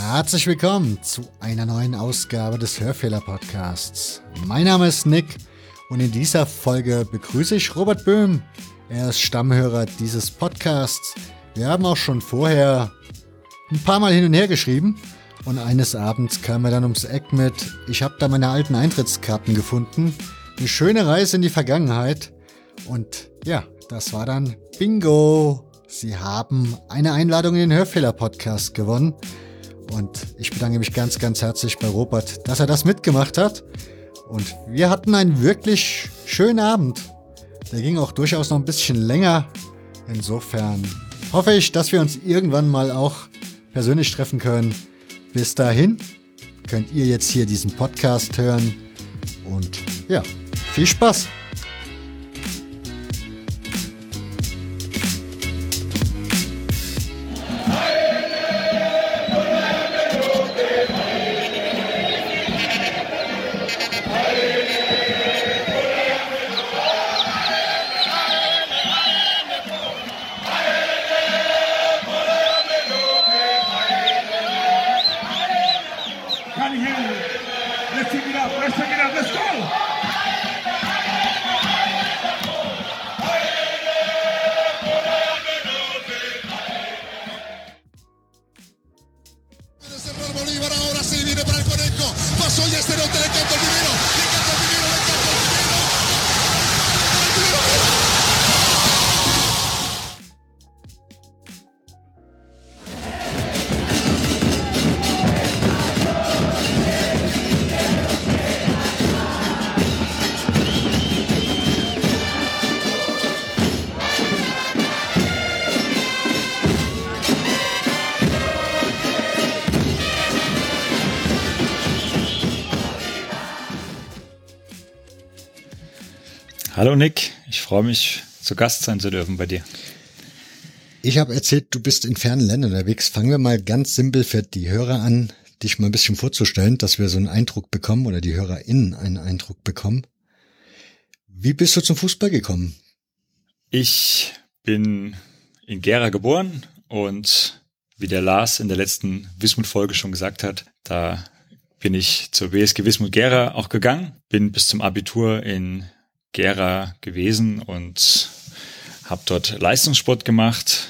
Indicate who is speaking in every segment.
Speaker 1: Herzlich willkommen zu einer neuen Ausgabe des Hörfehler Podcasts. Mein Name ist Nick und in dieser Folge begrüße ich Robert Böhm. Er ist Stammhörer dieses Podcasts. Wir haben auch schon vorher ein paar Mal hin und her geschrieben und eines Abends kam er dann ums Eck mit, ich habe da meine alten Eintrittskarten gefunden. Eine schöne Reise in die Vergangenheit und ja, das war dann Bingo. Sie haben eine Einladung in den Hörfehler Podcast gewonnen. Und ich bedanke mich ganz, ganz herzlich bei Robert, dass er das mitgemacht hat. Und wir hatten einen wirklich schönen Abend. Der ging auch durchaus noch ein bisschen länger. Insofern hoffe ich, dass wir uns irgendwann mal auch persönlich treffen können. Bis dahin könnt ihr jetzt hier diesen Podcast hören. Und ja, viel Spaß!
Speaker 2: Freue mich, zu Gast sein zu dürfen bei dir.
Speaker 1: Ich habe erzählt, du bist in fernen Ländern unterwegs. Fangen wir mal ganz simpel für die Hörer an, dich mal ein bisschen vorzustellen, dass wir so einen Eindruck bekommen oder die HörerInnen einen Eindruck bekommen. Wie bist du zum Fußball gekommen?
Speaker 2: Ich bin in Gera geboren und wie der Lars in der letzten Wismut-Folge schon gesagt hat, da bin ich zur WSG Wismut Gera auch gegangen, bin bis zum Abitur in Gera gewesen und habe dort Leistungssport gemacht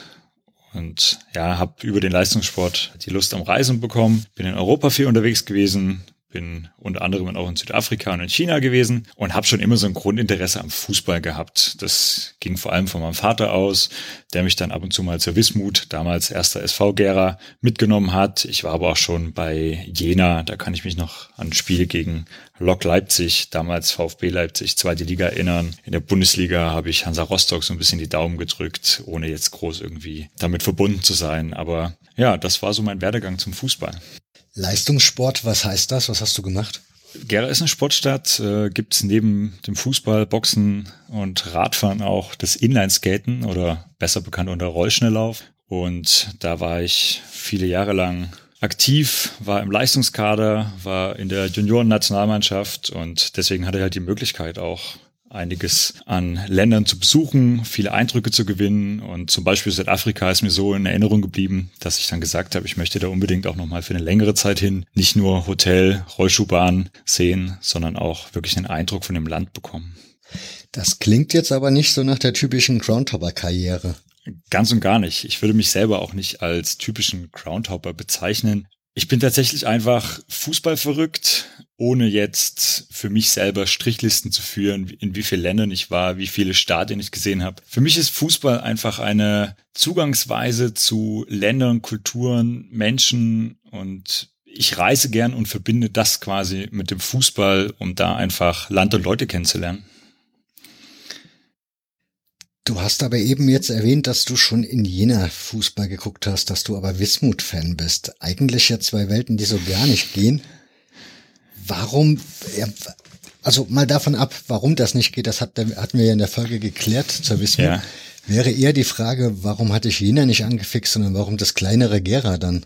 Speaker 2: und ja, habe über den Leistungssport die Lust am Reisen bekommen. Bin in Europa viel unterwegs gewesen, bin unter anderem auch in Südafrika und in China gewesen und habe schon immer so ein Grundinteresse am Fußball gehabt. Das ging vor allem von meinem Vater aus, der mich dann ab und zu mal zur Wismut, damals erster SV Gera, mitgenommen hat. Ich war aber auch schon bei Jena, da kann ich mich noch an ein Spiel gegen Lok Leipzig, damals VfB Leipzig, zweite Liga erinnern. In der Bundesliga habe ich Hansa Rostock so ein bisschen die Daumen gedrückt, ohne jetzt groß irgendwie damit verbunden zu sein. Aber ja, das war so mein Werdegang zum Fußball.
Speaker 1: Leistungssport, was heißt das? Was hast du gemacht?
Speaker 2: Gera ist eine Sportstadt, äh, gibt es neben dem Fußball, Boxen und Radfahren auch das Inlineskaten oder besser bekannt unter Rollschnelllauf. Und da war ich viele Jahre lang aktiv, war im Leistungskader, war in der Junioren-Nationalmannschaft und deswegen hatte ich halt die Möglichkeit auch einiges an Ländern zu besuchen, viele Eindrücke zu gewinnen. Und zum Beispiel Südafrika ist mir so in Erinnerung geblieben, dass ich dann gesagt habe, ich möchte da unbedingt auch nochmal für eine längere Zeit hin nicht nur Hotel, Rollschuhbahn sehen, sondern auch wirklich einen Eindruck von dem Land bekommen.
Speaker 1: Das klingt jetzt aber nicht so nach der typischen Groundhopper-Karriere.
Speaker 2: Ganz und gar nicht. Ich würde mich selber auch nicht als typischen Groundhopper bezeichnen. Ich bin tatsächlich einfach Fußball verrückt, ohne jetzt für mich selber Strichlisten zu führen, in wie vielen Ländern ich war, wie viele Stadien ich gesehen habe. Für mich ist Fußball einfach eine Zugangsweise zu Ländern, Kulturen, Menschen und ich reise gern und verbinde das quasi mit dem Fußball, um da einfach Land und Leute kennenzulernen.
Speaker 1: Du hast aber eben jetzt erwähnt, dass du schon in Jena Fußball geguckt hast, dass du aber Wismut-Fan bist. Eigentlich ja zwei Welten, die so gar nicht gehen. Warum, Also mal davon ab, warum das nicht geht, das hat, hatten wir ja in der Folge geklärt zur Wismut. Ja. Wäre eher die Frage, warum hatte ich Jena nicht angefixt, sondern warum das kleinere Gera dann?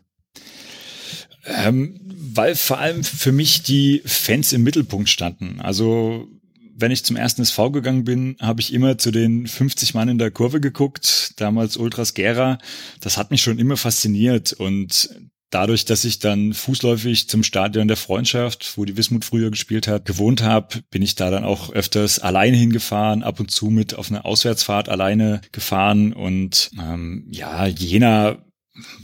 Speaker 2: Ähm, weil vor allem für mich die Fans im Mittelpunkt standen. Also wenn ich zum ersten SV gegangen bin, habe ich immer zu den 50 Mann in der Kurve geguckt, damals Ultras Gera. Das hat mich schon immer fasziniert und dadurch, dass ich dann fußläufig zum Stadion der Freundschaft, wo die Wismut früher gespielt hat, gewohnt habe, bin ich da dann auch öfters alleine hingefahren, ab und zu mit auf eine Auswärtsfahrt alleine gefahren. Und ähm, ja, Jena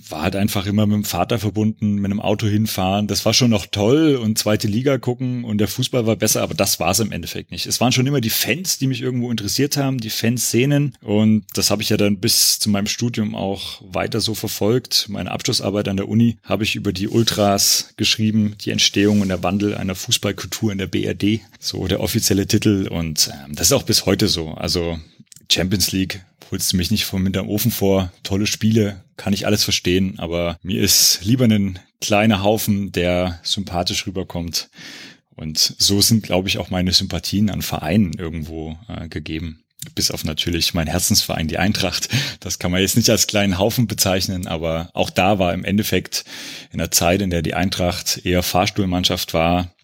Speaker 2: war halt einfach immer mit dem Vater verbunden, mit einem Auto hinfahren. Das war schon noch toll und zweite Liga gucken und der Fußball war besser, aber das war es im Endeffekt nicht. Es waren schon immer die Fans, die mich irgendwo interessiert haben, die Fanszenen und das habe ich ja dann bis zu meinem Studium auch weiter so verfolgt. Meine Abschlussarbeit an der Uni habe ich über die Ultras geschrieben, die Entstehung und der Wandel einer Fußballkultur in der BRD, so der offizielle Titel und äh, das ist auch bis heute so. Also Champions League holst du mich nicht vom hinterm Ofen vor. Tolle Spiele, kann ich alles verstehen, aber mir ist lieber ein kleiner Haufen, der sympathisch rüberkommt. Und so sind, glaube ich, auch meine Sympathien an Vereinen irgendwo äh, gegeben. Bis auf natürlich mein Herzensverein, die Eintracht. Das kann man jetzt nicht als kleinen Haufen bezeichnen, aber auch da war im Endeffekt in der Zeit, in der die Eintracht eher Fahrstuhlmannschaft war,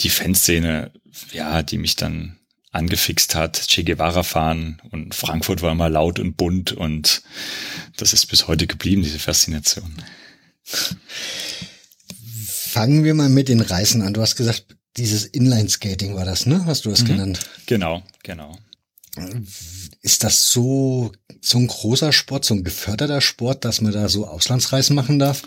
Speaker 2: die Fanszene, ja, die mich dann angefixt hat, Che Guevara fahren und Frankfurt war immer laut und bunt und das ist bis heute geblieben, diese Faszination.
Speaker 1: Fangen wir mal mit den Reisen an. Du hast gesagt, dieses Inline-Skating war das, ne? Hast du das mhm. genannt?
Speaker 2: Genau, genau.
Speaker 1: Ist das so, so ein großer Sport, so ein geförderter Sport, dass man da so Auslandsreisen machen darf?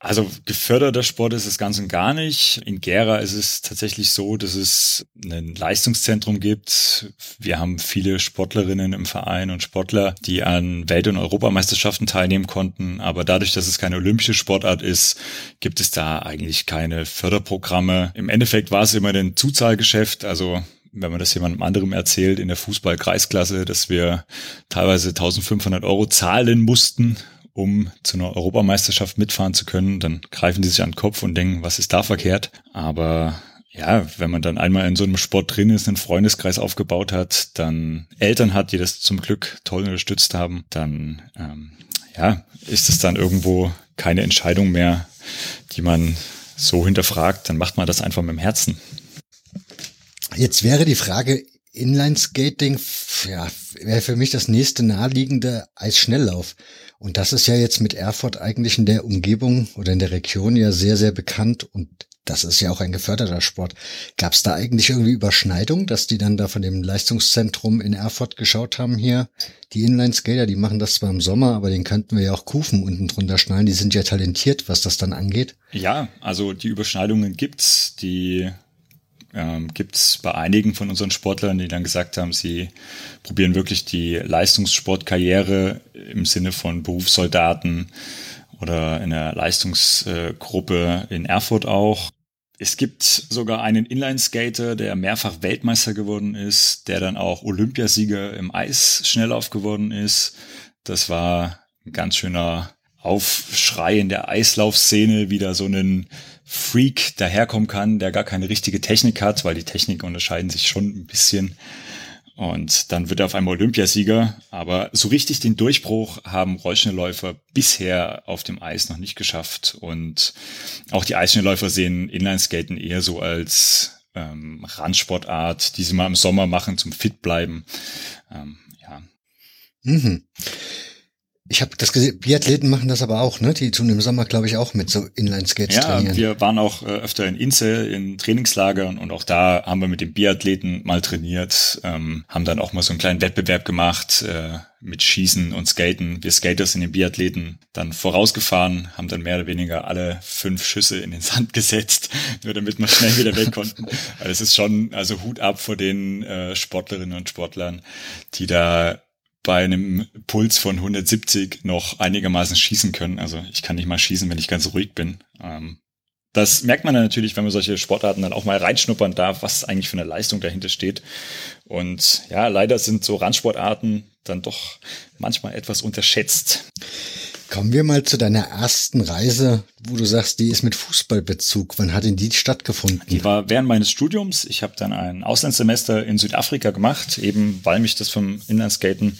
Speaker 2: Also geförderter Sport ist es ganz und gar nicht. In Gera ist es tatsächlich so, dass es ein Leistungszentrum gibt. Wir haben viele Sportlerinnen im Verein und Sportler, die an Welt- und Europameisterschaften teilnehmen konnten. Aber dadurch, dass es keine olympische Sportart ist, gibt es da eigentlich keine Förderprogramme. Im Endeffekt war es immer ein Zuzahlgeschäft. Also wenn man das jemandem anderem erzählt in der Fußball-Kreisklasse, dass wir teilweise 1500 Euro zahlen mussten, um zu einer Europameisterschaft mitfahren zu können, dann greifen die sich an den Kopf und denken, was ist da verkehrt? Aber ja, wenn man dann einmal in so einem Sport drin ist, einen Freundeskreis aufgebaut hat, dann Eltern hat, die das zum Glück toll unterstützt haben, dann ähm, ja, ist es dann irgendwo keine Entscheidung mehr, die man so hinterfragt, dann macht man das einfach mit dem Herzen.
Speaker 1: Jetzt wäre die Frage, Inline-Skating, ja, wäre für mich das nächste naheliegende Eisschnelllauf. Und das ist ja jetzt mit Erfurt eigentlich in der Umgebung oder in der Region ja sehr, sehr bekannt und das ist ja auch ein geförderter Sport. Gab es da eigentlich irgendwie Überschneidung, dass die dann da von dem Leistungszentrum in Erfurt geschaut haben hier? Die Inline-Skater, die machen das zwar im Sommer, aber den könnten wir ja auch Kufen unten drunter schnallen. Die sind ja talentiert, was das dann angeht.
Speaker 2: Ja, also die Überschneidungen gibt's. Die ähm, gibt es bei einigen von unseren Sportlern, die dann gesagt haben, sie probieren wirklich die Leistungssportkarriere im Sinne von Berufssoldaten oder in der Leistungsgruppe in Erfurt auch. Es gibt sogar einen Inline-Skater, der mehrfach Weltmeister geworden ist, der dann auch Olympiasieger im Eisschnelllauf geworden ist. Das war ein ganz schöner Aufschrei in der Eislaufszene, wieder so einen Freak daherkommen kann, der gar keine richtige Technik hat, weil die Techniken unterscheiden sich schon ein bisschen. Und dann wird er auf einmal Olympiasieger. Aber so richtig den Durchbruch haben Rollschnellläufer bisher auf dem Eis noch nicht geschafft. Und auch die Eisschnellläufer sehen Inlineskaten eher so als ähm, Randsportart, die sie mal im Sommer machen zum Fit bleiben. Ähm, ja.
Speaker 1: Mhm. Ich habe das gesehen, Biathleten machen das aber auch, ne? Die tun im Sommer, glaube ich, auch mit so Inline-Skates
Speaker 2: ja, trainieren. Ja, wir waren auch äh, öfter in Inze in Trainingslagern und auch da haben wir mit den Biathleten mal trainiert, ähm, haben dann auch mal so einen kleinen Wettbewerb gemacht äh, mit Schießen und Skaten. Wir Skaters sind den Biathleten dann vorausgefahren, haben dann mehr oder weniger alle fünf Schüsse in den Sand gesetzt, nur damit wir schnell wieder weg konnten. Weil es ist schon, also Hut ab vor den äh, Sportlerinnen und Sportlern, die da bei einem Puls von 170 noch einigermaßen schießen können. Also ich kann nicht mal schießen, wenn ich ganz ruhig bin. Ähm, das merkt man dann natürlich, wenn man solche Sportarten dann auch mal reinschnuppern darf, was eigentlich für eine Leistung dahinter steht. Und ja, leider sind so Randsportarten dann doch manchmal etwas unterschätzt.
Speaker 1: Kommen wir mal zu deiner ersten Reise, wo du sagst, die ist mit Fußballbezug. Wann hat denn die stattgefunden?
Speaker 2: Die war während meines Studiums. Ich habe dann ein Auslandssemester in Südafrika gemacht, eben weil mich das vom Inlandskaten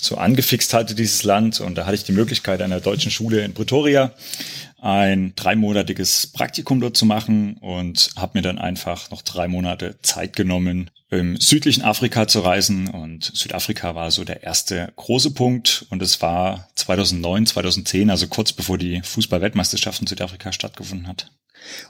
Speaker 2: so angefixt hatte, dieses Land. Und da hatte ich die Möglichkeit, an der deutschen Schule in Pretoria ein dreimonatiges Praktikum dort zu machen und habe mir dann einfach noch drei Monate Zeit genommen, im südlichen Afrika zu reisen und Südafrika war so der erste große Punkt und es war 2009, 2010, also kurz bevor die Fußball-Weltmeisterschaft in Südafrika stattgefunden hat.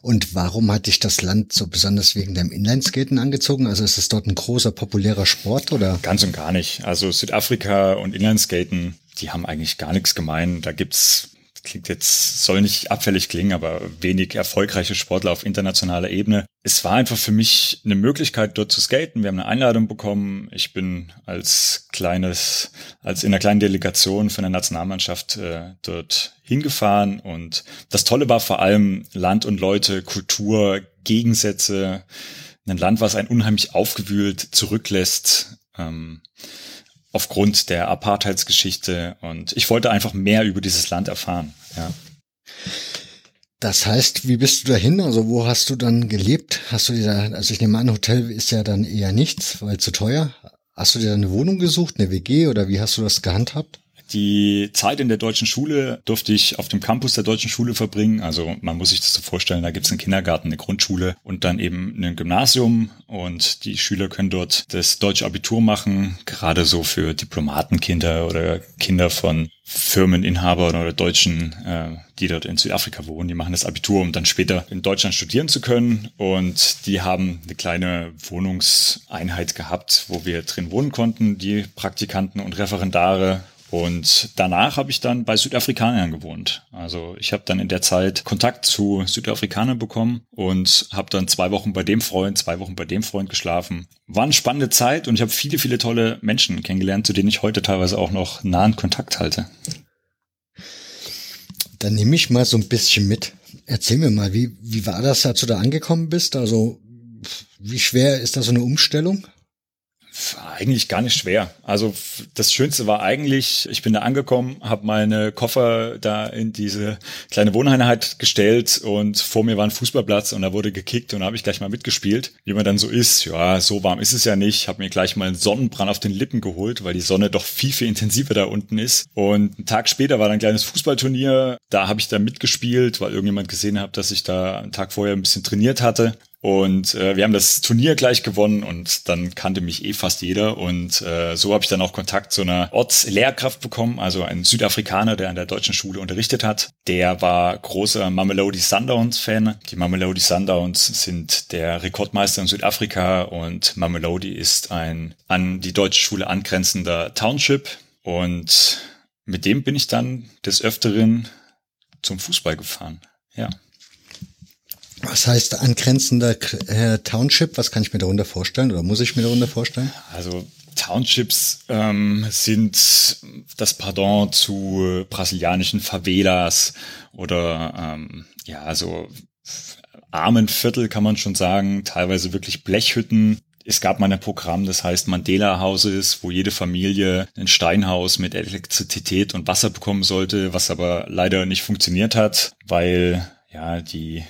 Speaker 1: Und warum hat dich das Land so besonders wegen deinem Inlineskaten angezogen? Also ist es dort ein großer populärer Sport oder?
Speaker 2: Ganz und gar nicht. Also Südafrika und Inlineskaten, die haben eigentlich gar nichts gemein. Da gibt's klingt jetzt, soll nicht abfällig klingen, aber wenig erfolgreiche Sportler auf internationaler Ebene. Es war einfach für mich eine Möglichkeit, dort zu skaten. Wir haben eine Einladung bekommen. Ich bin als kleines, als in einer kleinen Delegation von der Nationalmannschaft äh, dort hingefahren. Und das Tolle war vor allem Land und Leute, Kultur, Gegensätze. Ein Land, was einen unheimlich aufgewühlt zurücklässt. Ähm, aufgrund der Apartheidsgeschichte und ich wollte einfach mehr über dieses Land erfahren. Ja.
Speaker 1: Das heißt, wie bist du dahin? Also wo hast du dann gelebt? Hast du dir da, also ich nehme an, Hotel ist ja dann eher nichts, weil zu teuer. Hast du dir eine Wohnung gesucht, eine WG oder wie hast du das gehandhabt?
Speaker 2: Die Zeit in der deutschen Schule durfte ich auf dem Campus der deutschen Schule verbringen. Also man muss sich das so vorstellen, da gibt es einen Kindergarten, eine Grundschule und dann eben ein Gymnasium und die Schüler können dort das deutsche Abitur machen, gerade so für Diplomatenkinder oder Kinder von Firmeninhabern oder Deutschen, äh, die dort in Südafrika wohnen, die machen das Abitur, um dann später in Deutschland studieren zu können. Und die haben eine kleine Wohnungseinheit gehabt, wo wir drin wohnen konnten, die Praktikanten und Referendare und danach habe ich dann bei Südafrikanern gewohnt. Also ich habe dann in der Zeit Kontakt zu Südafrikanern bekommen und habe dann zwei Wochen bei dem Freund, zwei Wochen bei dem Freund geschlafen. War eine spannende Zeit und ich habe viele, viele tolle Menschen kennengelernt, zu denen ich heute teilweise auch noch nahen Kontakt halte.
Speaker 1: Dann nehme ich mal so ein bisschen mit. Erzähl mir mal, wie, wie war das, als du da angekommen bist? Also wie schwer ist das so eine Umstellung?
Speaker 2: Eigentlich gar nicht schwer. Also das Schönste war eigentlich, ich bin da angekommen, habe meine Koffer da in diese kleine Wohneinheit gestellt und vor mir war ein Fußballplatz und da wurde gekickt und da habe ich gleich mal mitgespielt. Wie man dann so ist, ja, so warm ist es ja nicht. Habe mir gleich mal einen Sonnenbrand auf den Lippen geholt, weil die Sonne doch viel, viel intensiver da unten ist. Und einen Tag später war dann ein kleines Fußballturnier. Da habe ich da mitgespielt, weil irgendjemand gesehen hat, dass ich da einen Tag vorher ein bisschen trainiert hatte. Und äh, wir haben das Turnier gleich gewonnen und dann kannte mich eh fast jeder. Und äh, so habe ich dann auch Kontakt zu einer Ortslehrkraft bekommen, also ein Südafrikaner, der an der deutschen Schule unterrichtet hat. Der war großer Mamelodi Sundowns-Fan. Die Mamelodi Sundowns sind der Rekordmeister in Südafrika und Mamelodi ist ein an die deutsche Schule angrenzender Township. Und mit dem bin ich dann des Öfteren zum Fußball gefahren. Ja.
Speaker 1: Was heißt angrenzender äh, Township? Was kann ich mir darunter vorstellen oder muss ich mir darunter vorstellen?
Speaker 2: Also Townships ähm, sind das Pardon zu brasilianischen Favelas oder ähm, ja, so armen Viertel kann man schon sagen, teilweise wirklich Blechhütten. Es gab mal ein Programm, das heißt Mandela Houses, wo jede Familie ein Steinhaus mit Elektrizität und Wasser bekommen sollte, was aber leider nicht funktioniert hat, weil ja die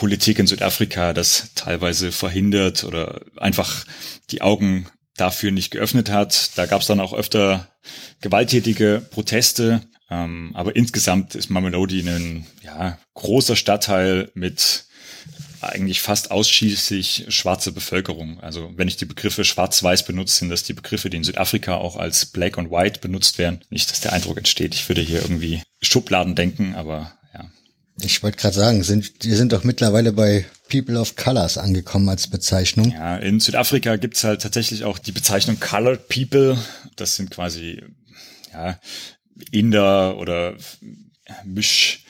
Speaker 2: Politik in Südafrika das teilweise verhindert oder einfach die Augen dafür nicht geöffnet hat. Da gab es dann auch öfter gewalttätige Proteste. Ähm, aber insgesamt ist Mamelodi ein ja, großer Stadtteil mit eigentlich fast ausschließlich schwarze Bevölkerung. Also wenn ich die Begriffe schwarz-weiß benutze, sind das die Begriffe, die in Südafrika auch als black and white benutzt werden. Nicht, dass der Eindruck entsteht, ich würde hier irgendwie Schubladen denken, aber
Speaker 1: ich wollte gerade sagen, sind, wir sind doch mittlerweile bei People of Colors angekommen als Bezeichnung.
Speaker 2: Ja, in Südafrika gibt's halt tatsächlich auch die Bezeichnung Colored People. Das sind quasi ja, Inder oder Misch.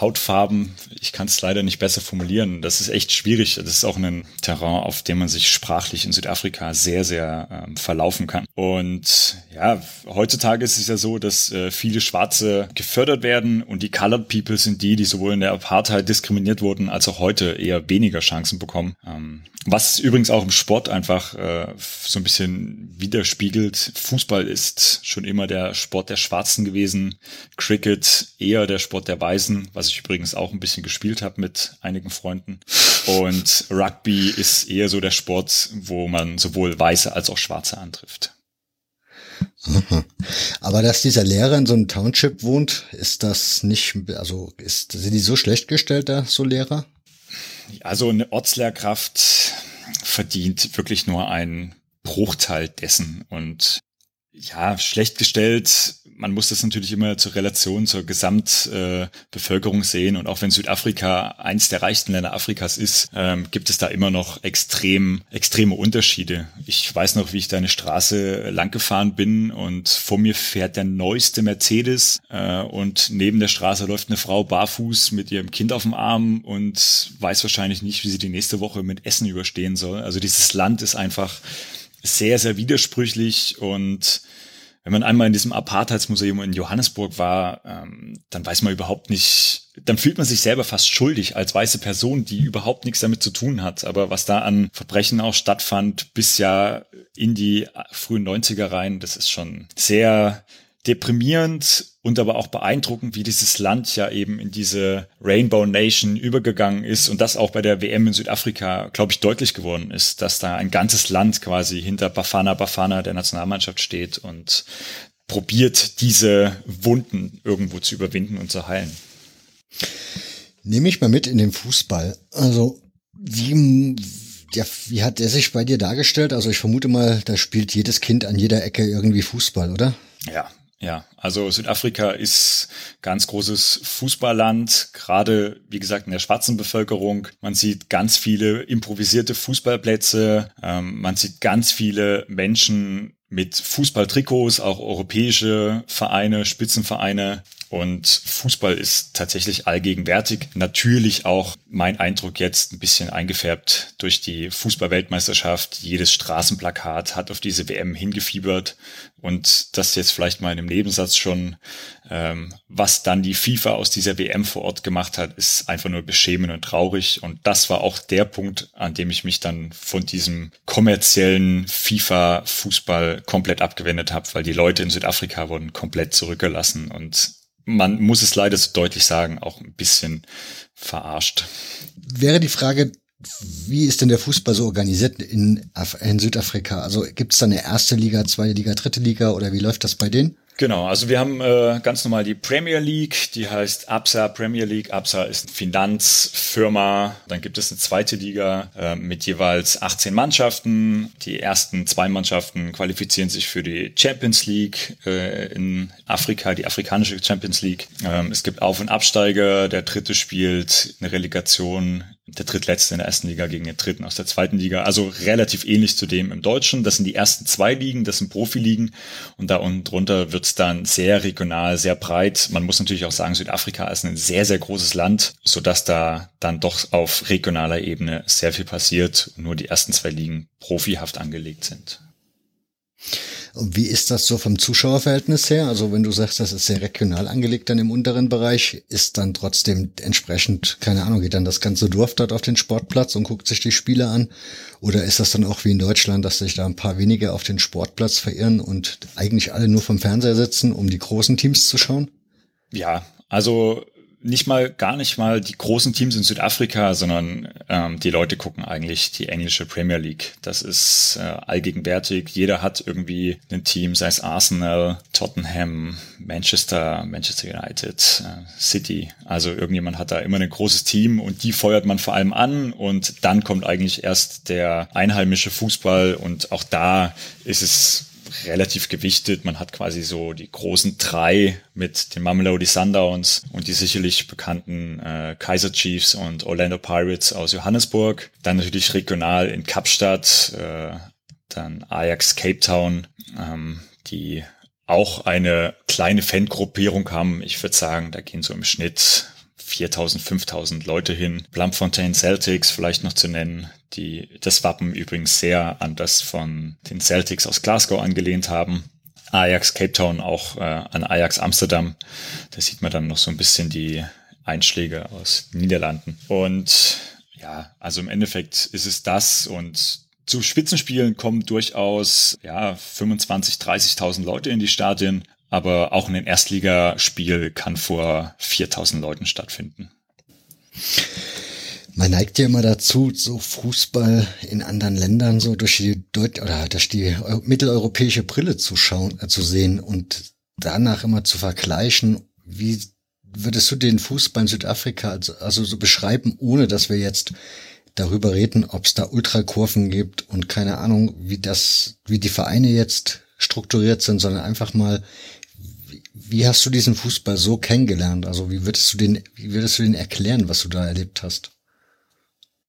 Speaker 2: Hautfarben, ich kann es leider nicht besser formulieren. Das ist echt schwierig. Das ist auch ein Terrain, auf dem man sich sprachlich in Südafrika sehr, sehr ähm, verlaufen kann. Und ja, heutzutage ist es ja so, dass äh, viele Schwarze gefördert werden und die Colored People sind die, die sowohl in der Apartheid diskriminiert wurden, als auch heute eher weniger Chancen bekommen. Ähm, was übrigens auch im Sport einfach äh, so ein bisschen widerspiegelt. Fußball ist schon immer der Sport der Schwarzen gewesen. Cricket eher der Sport der Weißen, was ich übrigens auch ein bisschen gespielt habe mit einigen Freunden. Und Rugby ist eher so der Sport, wo man sowohl Weiße als auch Schwarze antrifft.
Speaker 1: Aha. Aber dass dieser Lehrer in so einem Township wohnt, ist das nicht, also ist, sind die so schlecht gestellt da, so Lehrer?
Speaker 2: Also eine Ortslehrkraft verdient wirklich nur einen Bruchteil dessen und ja, schlecht gestellt man muss das natürlich immer zur Relation zur Gesamtbevölkerung äh, sehen. Und auch wenn Südafrika eins der reichsten Länder Afrikas ist, ähm, gibt es da immer noch extrem, extreme Unterschiede. Ich weiß noch, wie ich da eine Straße lang gefahren bin und vor mir fährt der neueste Mercedes äh, und neben der Straße läuft eine Frau barfuß mit ihrem Kind auf dem Arm und weiß wahrscheinlich nicht, wie sie die nächste Woche mit Essen überstehen soll. Also dieses Land ist einfach sehr, sehr widersprüchlich und wenn man einmal in diesem Apartheidsmuseum in Johannesburg war, ähm, dann weiß man überhaupt nicht, dann fühlt man sich selber fast schuldig als weiße Person, die überhaupt nichts damit zu tun hat. Aber was da an Verbrechen auch stattfand, bis ja in die frühen 90er rein, das ist schon sehr deprimierend und aber auch beeindruckend, wie dieses Land ja eben in diese Rainbow Nation übergegangen ist und das auch bei der WM in Südafrika, glaube ich, deutlich geworden ist, dass da ein ganzes Land quasi hinter Bafana Bafana der Nationalmannschaft steht und probiert, diese Wunden irgendwo zu überwinden und zu heilen.
Speaker 1: Nehme ich mal mit in den Fußball. Also, wie, ja, wie hat der sich bei dir dargestellt? Also ich vermute mal, da spielt jedes Kind an jeder Ecke irgendwie Fußball, oder?
Speaker 2: Ja, ja, also Südafrika ist ganz großes Fußballland, gerade wie gesagt in der schwarzen Bevölkerung. Man sieht ganz viele improvisierte Fußballplätze, ähm, man sieht ganz viele Menschen mit Fußballtrikots, auch europäische Vereine, Spitzenvereine. Und Fußball ist tatsächlich allgegenwärtig. Natürlich auch mein Eindruck jetzt ein bisschen eingefärbt durch die Fußballweltmeisterschaft. Jedes Straßenplakat hat auf diese WM hingefiebert. Und das jetzt vielleicht mal in einem Nebensatz schon, ähm, was dann die FIFA aus dieser WM vor Ort gemacht hat, ist einfach nur beschämend und traurig. Und das war auch der Punkt, an dem ich mich dann von diesem kommerziellen FIFA-Fußball komplett abgewendet habe, weil die Leute in Südafrika wurden komplett zurückgelassen und man muss es leider so deutlich sagen, auch ein bisschen verarscht.
Speaker 1: Wäre die Frage, wie ist denn der Fußball so organisiert in, in Südafrika? Also gibt es da eine erste Liga, zweite Liga, dritte Liga oder wie läuft das bei denen?
Speaker 2: Genau, also wir haben äh, ganz normal die Premier League, die heißt Absa Premier League. Absa ist eine Finanzfirma. Dann gibt es eine zweite Liga äh, mit jeweils 18 Mannschaften. Die ersten zwei Mannschaften qualifizieren sich für die Champions League äh, in Afrika, die afrikanische Champions League. Ähm, es gibt Auf- und Absteiger. Der dritte spielt eine Relegation der drittletzte in der ersten Liga gegen den dritten aus der zweiten Liga. Also relativ ähnlich zu dem im Deutschen. Das sind die ersten zwei Ligen, das sind Profiligen. Und da unten drunter wird's dann sehr regional, sehr breit. Man muss natürlich auch sagen, Südafrika ist ein sehr, sehr großes Land, sodass da dann doch auf regionaler Ebene sehr viel passiert und nur die ersten zwei Ligen profihaft angelegt sind.
Speaker 1: Und wie ist das so vom Zuschauerverhältnis her? Also wenn du sagst, das ist sehr regional angelegt dann im unteren Bereich, ist dann trotzdem entsprechend, keine Ahnung, geht dann das ganze Dorf dort auf den Sportplatz und guckt sich die Spiele an? Oder ist das dann auch wie in Deutschland, dass sich da ein paar wenige auf den Sportplatz verirren und eigentlich alle nur vom Fernseher sitzen, um die großen Teams zu schauen?
Speaker 2: Ja, also nicht mal, gar nicht mal die großen Teams in Südafrika, sondern ähm, die Leute gucken eigentlich die englische Premier League. Das ist äh, allgegenwärtig. Jeder hat irgendwie ein Team, sei es Arsenal, Tottenham, Manchester, Manchester United, äh, City. Also irgendjemand hat da immer ein großes Team und die feuert man vor allem an und dann kommt eigentlich erst der einheimische Fußball und auch da ist es relativ gewichtet. Man hat quasi so die großen drei mit den Mamelodi Sundowns und die sicherlich bekannten äh, Kaiser Chiefs und Orlando Pirates aus Johannesburg. Dann natürlich regional in Kapstadt, äh, dann Ajax Cape Town, ähm, die auch eine kleine Fangruppierung haben. Ich würde sagen, da gehen so im Schnitt 4000, 5000 Leute hin. Bloemfontein Celtics vielleicht noch zu nennen, die das Wappen übrigens sehr an das von den Celtics aus Glasgow angelehnt haben. Ajax Cape Town auch äh, an Ajax Amsterdam. Da sieht man dann noch so ein bisschen die Einschläge aus den Niederlanden. Und ja, also im Endeffekt ist es das und zu Spitzenspielen kommen durchaus ja 25, 30.000 Leute in die Stadien, aber auch ein Erstligaspiel kann vor 4.000 Leuten stattfinden.
Speaker 1: Man neigt ja immer dazu, so Fußball in anderen Ländern so durch die Deut oder durch die mitteleuropäische Brille zu schauen, äh, zu sehen und danach immer zu vergleichen. Wie würdest du den Fußball in Südafrika also, also so beschreiben, ohne dass wir jetzt darüber reden, ob es da Ultrakurven gibt und keine Ahnung, wie das, wie die Vereine jetzt strukturiert sind, sondern einfach mal, wie, hast du diesen Fußball so kennengelernt? Also wie würdest du den, wie würdest du den erklären, was du da erlebt hast?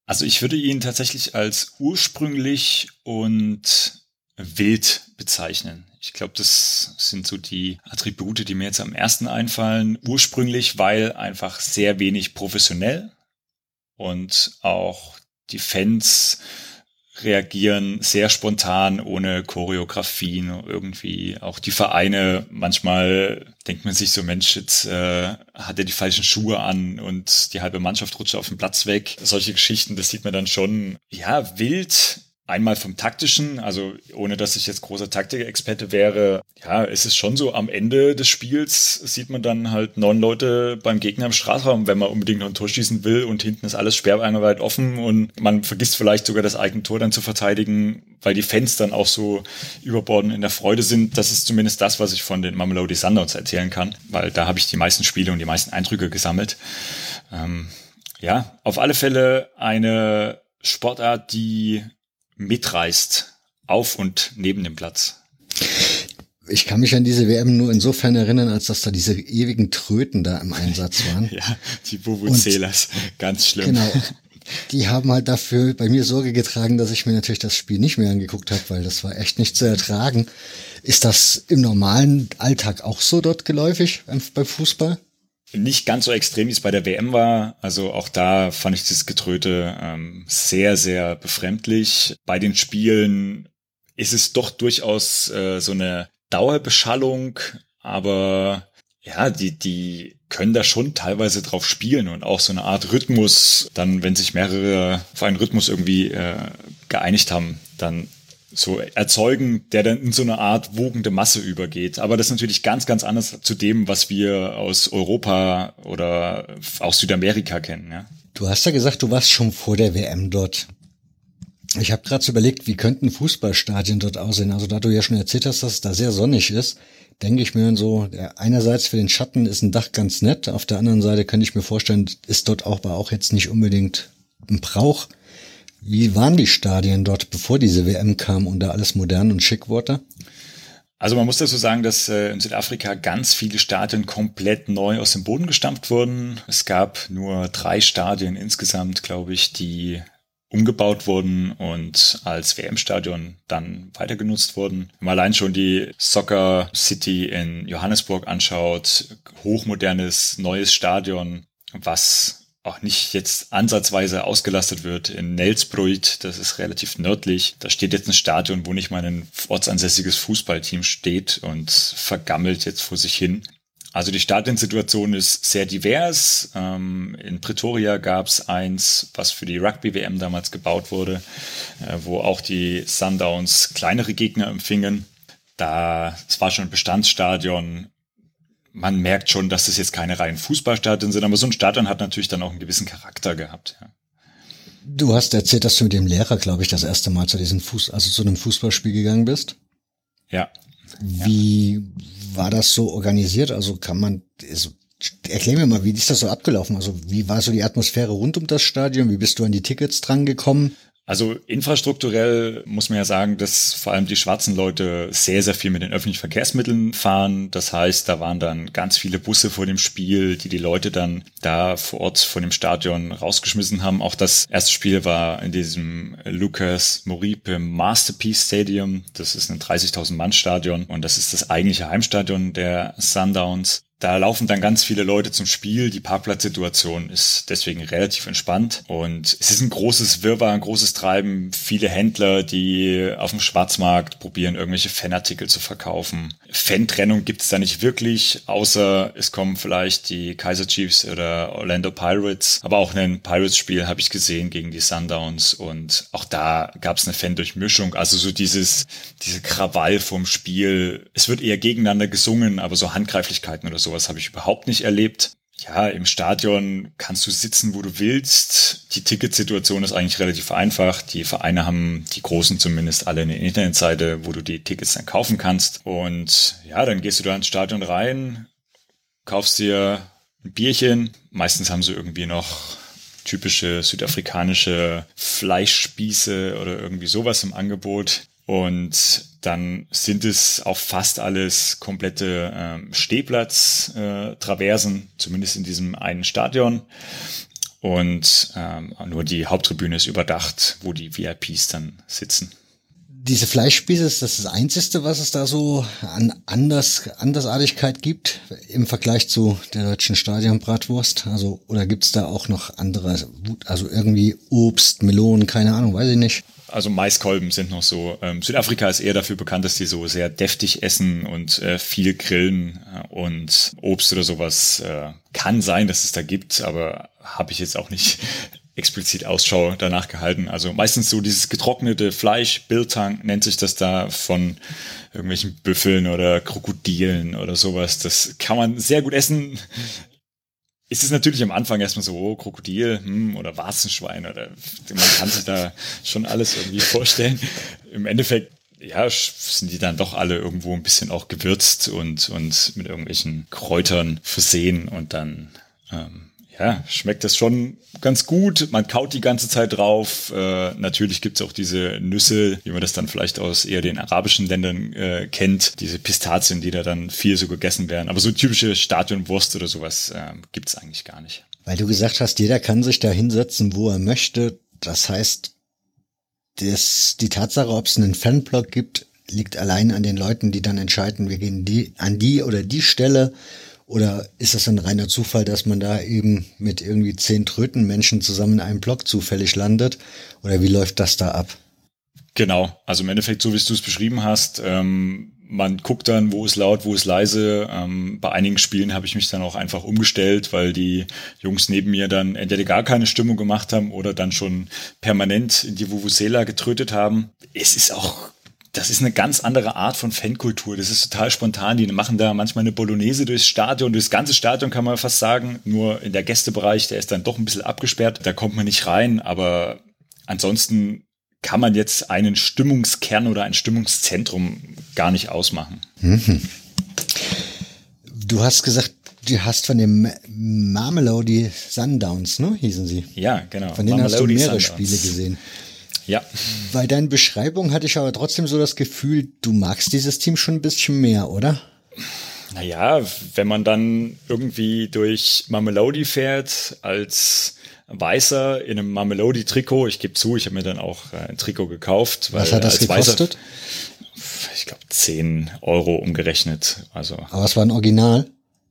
Speaker 2: Also ich würde ihn tatsächlich als ursprünglich und wild bezeichnen. Ich glaube, das sind so die Attribute, die mir jetzt am ersten einfallen. Ursprünglich, weil einfach sehr wenig professionell und auch die Fans reagieren sehr spontan, ohne Choreografien irgendwie. Auch die Vereine, manchmal denkt man sich so, Mensch, jetzt äh, hat er die falschen Schuhe an und die halbe Mannschaft rutscht auf den Platz weg. Solche Geschichten, das sieht man dann schon, ja, wild Einmal vom taktischen, also ohne dass ich jetzt großer Taktikexperte wäre, ja, es ist schon so, am Ende des Spiels sieht man dann halt neun Leute beim Gegner im Strafraum, wenn man unbedingt noch ein Tor schießen will und hinten ist alles sperrbeineweit offen und man vergisst vielleicht sogar das eigene Tor dann zu verteidigen, weil die Fans dann auch so überborden in der Freude sind. Das ist zumindest das, was ich von den Mamelodi Sundowns erzählen kann, weil da habe ich die meisten Spiele und die meisten Eindrücke gesammelt. Ähm, ja, auf alle Fälle eine Sportart, die mitreißt, auf und neben dem Platz.
Speaker 1: Ich kann mich an diese WM nur insofern erinnern, als dass da diese ewigen Tröten da im Einsatz waren.
Speaker 2: ja, die Vuvuzelas, ganz schlimm. Genau.
Speaker 1: Die haben halt dafür bei mir Sorge getragen, dass ich mir natürlich das Spiel nicht mehr angeguckt habe, weil das war echt nicht zu ertragen. Ist das im normalen Alltag auch so dort geläufig beim Fußball?
Speaker 2: Nicht ganz so extrem, wie es bei der WM war. Also auch da fand ich das Getröte ähm, sehr, sehr befremdlich. Bei den Spielen ist es doch durchaus äh, so eine Dauerbeschallung, aber ja, die, die können da schon teilweise drauf spielen und auch so eine Art Rhythmus, dann, wenn sich mehrere auf einen Rhythmus irgendwie äh, geeinigt haben, dann so erzeugen, der dann in so eine Art wogende Masse übergeht. Aber das ist natürlich ganz, ganz anders zu dem, was wir aus Europa oder aus Südamerika kennen. Ja.
Speaker 1: Du hast ja gesagt, du warst schon vor der WM dort. Ich habe gerade so überlegt, wie könnten Fußballstadien dort aussehen. Also da du ja schon erzählt hast, dass es da sehr sonnig ist, denke ich mir so, einerseits für den Schatten ist ein Dach ganz nett, auf der anderen Seite könnte ich mir vorstellen, ist dort auch, aber auch jetzt nicht unbedingt ein Brauch. Wie waren die Stadien dort, bevor diese WM kam und da alles modern und schick wurde?
Speaker 2: Also man muss dazu sagen, dass äh, in Südafrika ganz viele Stadien komplett neu aus dem Boden gestampft wurden. Es gab nur drei Stadien insgesamt, glaube ich, die umgebaut wurden und als WM-Stadion dann weiter genutzt wurden. Wenn man allein schon die Soccer City in Johannesburg anschaut, hochmodernes neues Stadion, was auch nicht jetzt ansatzweise ausgelastet wird. In Nelsbruit, das ist relativ nördlich, da steht jetzt ein Stadion, wo nicht mal ein ortsansässiges Fußballteam steht und vergammelt jetzt vor sich hin. Also die Stadionsituation ist sehr divers. Ähm, in Pretoria gab es eins, was für die Rugby-WM damals gebaut wurde, äh, wo auch die Sundowns kleinere Gegner empfingen. Da, es war schon ein Bestandsstadion, man merkt schon, dass das jetzt keine reinen Fußballstadien sind, aber so ein Stadion hat natürlich dann auch einen gewissen Charakter gehabt. Ja.
Speaker 1: Du hast erzählt, dass du mit dem Lehrer, glaube ich, das erste Mal zu diesem Fuß, also zu einem Fußballspiel gegangen bist.
Speaker 2: Ja.
Speaker 1: Wie ja. war das so organisiert? Also kann man, also, erklär mir mal, wie ist das so abgelaufen? Also wie war so die Atmosphäre rund um das Stadion? Wie bist du an die Tickets drangekommen?
Speaker 2: Also infrastrukturell muss man ja sagen, dass vor allem die schwarzen Leute sehr, sehr viel mit den öffentlichen Verkehrsmitteln fahren. Das heißt, da waren dann ganz viele Busse vor dem Spiel, die die Leute dann da vor Ort vor dem Stadion rausgeschmissen haben. Auch das erste Spiel war in diesem Lucas Moripe Masterpiece Stadium. Das ist ein 30.000 Mann Stadion und das ist das eigentliche Heimstadion der Sundowns. Da laufen dann ganz viele Leute zum Spiel. Die Parkplatzsituation ist deswegen relativ entspannt. Und es ist ein großes Wirrwarr, ein großes Treiben. Viele Händler, die auf dem Schwarzmarkt probieren, irgendwelche Fanartikel zu verkaufen. Fan-Trennung gibt es da nicht wirklich, außer es kommen vielleicht die Kaiser Chiefs oder Orlando Pirates. Aber auch ein Pirates-Spiel habe ich gesehen gegen die Sundowns. Und auch da gab es eine Fan-Durchmischung. Also so dieses, diese Krawall vom Spiel. Es wird eher gegeneinander gesungen, aber so Handgreiflichkeiten oder so sowas habe ich überhaupt nicht erlebt. Ja, im Stadion kannst du sitzen, wo du willst. Die Ticketsituation ist eigentlich relativ einfach. Die Vereine haben, die großen zumindest, alle eine Internetseite, wo du die Tickets dann kaufen kannst. Und ja, dann gehst du da ins Stadion rein, kaufst dir ein Bierchen. Meistens haben sie irgendwie noch typische südafrikanische Fleischspieße oder irgendwie sowas im Angebot. Und dann sind es auch fast alles komplette ähm, Stehplatz-Traversen, äh, zumindest in diesem einen Stadion. Und ähm, nur die Haupttribüne ist überdacht, wo die VIPs dann sitzen.
Speaker 1: Diese Fleischspieße ist das, das Einzige, was es da so an Anders, Andersartigkeit gibt im Vergleich zu der deutschen Stadionbratwurst? Also, oder gibt's da auch noch andere, also irgendwie Obst, Melonen, keine Ahnung, weiß ich nicht
Speaker 2: also Maiskolben sind noch so. Ähm, Südafrika ist eher dafür bekannt, dass die so sehr deftig essen und äh, viel grillen äh, und Obst oder sowas äh, kann sein, dass es da gibt, aber habe ich jetzt auch nicht explizit Ausschau danach gehalten. Also meistens so dieses getrocknete Fleisch, Biltang nennt sich das da von irgendwelchen Büffeln oder Krokodilen oder sowas. Das kann man sehr gut essen ist es natürlich am Anfang erstmal so, oh, Krokodil hm, oder Warzenschwein oder man kann sich da schon alles irgendwie vorstellen. Im Endeffekt, ja, sind die dann doch alle irgendwo ein bisschen auch gewürzt und, und mit irgendwelchen Kräutern versehen und dann ähm, ja, schmeckt das schon ganz gut. Man kaut die ganze Zeit drauf. Äh, natürlich gibt's auch diese Nüsse, wie man das dann vielleicht aus eher den arabischen Ländern äh, kennt. Diese Pistazien, die da dann viel so gegessen werden. Aber so typische Stadionwurst oder sowas äh, gibt's eigentlich gar nicht.
Speaker 1: Weil du gesagt hast, jeder kann sich da hinsetzen, wo er möchte. Das heißt, das, die Tatsache, ob es einen Fanblog gibt, liegt allein an den Leuten, die dann entscheiden, wir gehen die, an die oder die Stelle oder ist das ein reiner Zufall, dass man da eben mit irgendwie zehn Trötenmenschen zusammen in einem Block zufällig landet? Oder wie läuft das da ab?
Speaker 2: Genau, also im Endeffekt, so wie du es beschrieben hast, ähm, man guckt dann, wo ist laut, wo ist leise. Ähm, bei einigen Spielen habe ich mich dann auch einfach umgestellt, weil die Jungs neben mir dann entweder gar keine Stimmung gemacht haben oder dann schon permanent in die Vuvuzela getrötet haben. Es ist auch das ist eine ganz andere Art von Fankultur. Das ist total spontan. Die machen da manchmal eine Bolognese durchs Stadion. Durchs ganze Stadion kann man fast sagen. Nur in der Gästebereich, der ist dann doch ein bisschen abgesperrt. Da kommt man nicht rein. Aber ansonsten kann man jetzt einen Stimmungskern oder ein Stimmungszentrum gar nicht ausmachen. Mhm.
Speaker 1: Du hast gesagt, du hast von dem Marmelody Sundowns, ne, hießen sie?
Speaker 2: Ja, genau.
Speaker 1: Von denen Marmelody hast du mehrere Sundowns. Spiele gesehen.
Speaker 2: Ja.
Speaker 1: Bei deinen Beschreibungen hatte ich aber trotzdem so das Gefühl, du magst dieses Team schon ein bisschen mehr, oder?
Speaker 2: Naja, wenn man dann irgendwie durch Mamelodi fährt als Weißer in einem Mamelodi-Trikot, ich gebe zu, ich habe mir dann auch äh, ein Trikot gekauft.
Speaker 1: Was hat das gekostet?
Speaker 2: Weißer, ich glaube 10 Euro umgerechnet. Also.
Speaker 1: Aber es war ein Original?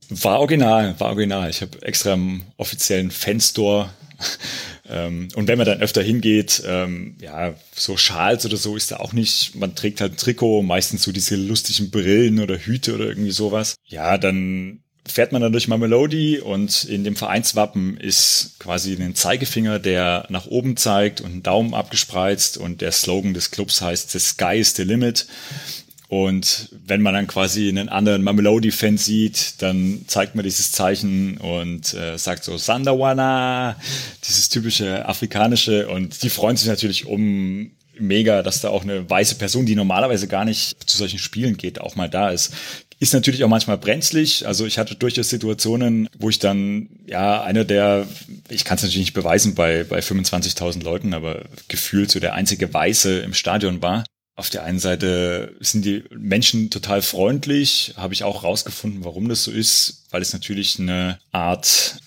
Speaker 2: War original, war original. Ich habe extra im offiziellen Fanstore ähm, und wenn man dann öfter hingeht, ähm, ja, so Schals oder so ist da auch nicht. Man trägt halt ein Trikot, meistens so diese lustigen Brillen oder Hüte oder irgendwie sowas. Ja, dann fährt man dann durch Mamelodi und in dem Vereinswappen ist quasi ein Zeigefinger, der nach oben zeigt und ein Daumen abgespreizt und der Slogan des Clubs heißt The Sky is the Limit. Und wenn man dann quasi einen anderen Mamelodi-Fan sieht, dann zeigt man dieses Zeichen und äh, sagt so Sandawana, dieses typische afrikanische. Und die freuen sich natürlich um mega, dass da auch eine weiße Person, die normalerweise gar nicht zu solchen Spielen geht, auch mal da ist. Ist natürlich auch manchmal brenzlig. Also ich hatte durchaus Situationen, wo ich dann, ja, einer der, ich kann es natürlich nicht beweisen bei, bei 25.000 Leuten, aber gefühlt so der einzige Weiße im Stadion war auf der einen Seite sind die Menschen total freundlich, habe ich auch rausgefunden, warum das so ist, weil es natürlich eine Art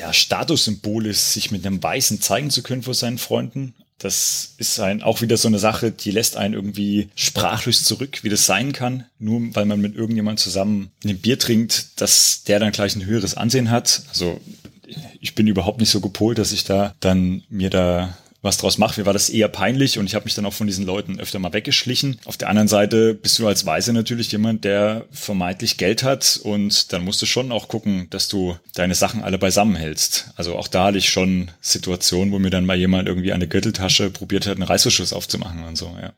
Speaker 2: ja, Statussymbol ist, sich mit einem Weißen zeigen zu können vor seinen Freunden. Das ist ein, auch wieder so eine Sache, die lässt einen irgendwie sprachlos zurück, wie das sein kann, nur weil man mit irgendjemand zusammen ein Bier trinkt, dass der dann gleich ein höheres Ansehen hat. Also ich bin überhaupt nicht so gepolt, dass ich da dann mir da was draus mache. Mir war das eher peinlich und ich habe mich dann auch von diesen Leuten öfter mal weggeschlichen. Auf der anderen Seite bist du als Weise natürlich jemand, der vermeintlich Geld hat und dann musst du schon auch gucken, dass du deine Sachen alle beisammen hältst. Also auch da hatte ich schon Situationen, wo mir dann mal jemand irgendwie eine Gürteltasche probiert hat, einen Reißverschluss aufzumachen und so, ja.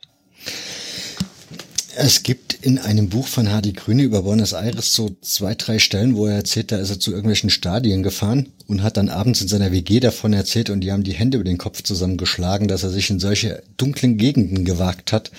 Speaker 1: Es gibt in einem Buch von Hardy Grüne über Buenos Aires so zwei, drei Stellen, wo er erzählt, da ist er zu irgendwelchen Stadien gefahren und hat dann abends in seiner WG davon erzählt und die haben die Hände über den Kopf zusammengeschlagen, dass er sich in solche dunklen Gegenden gewagt hat.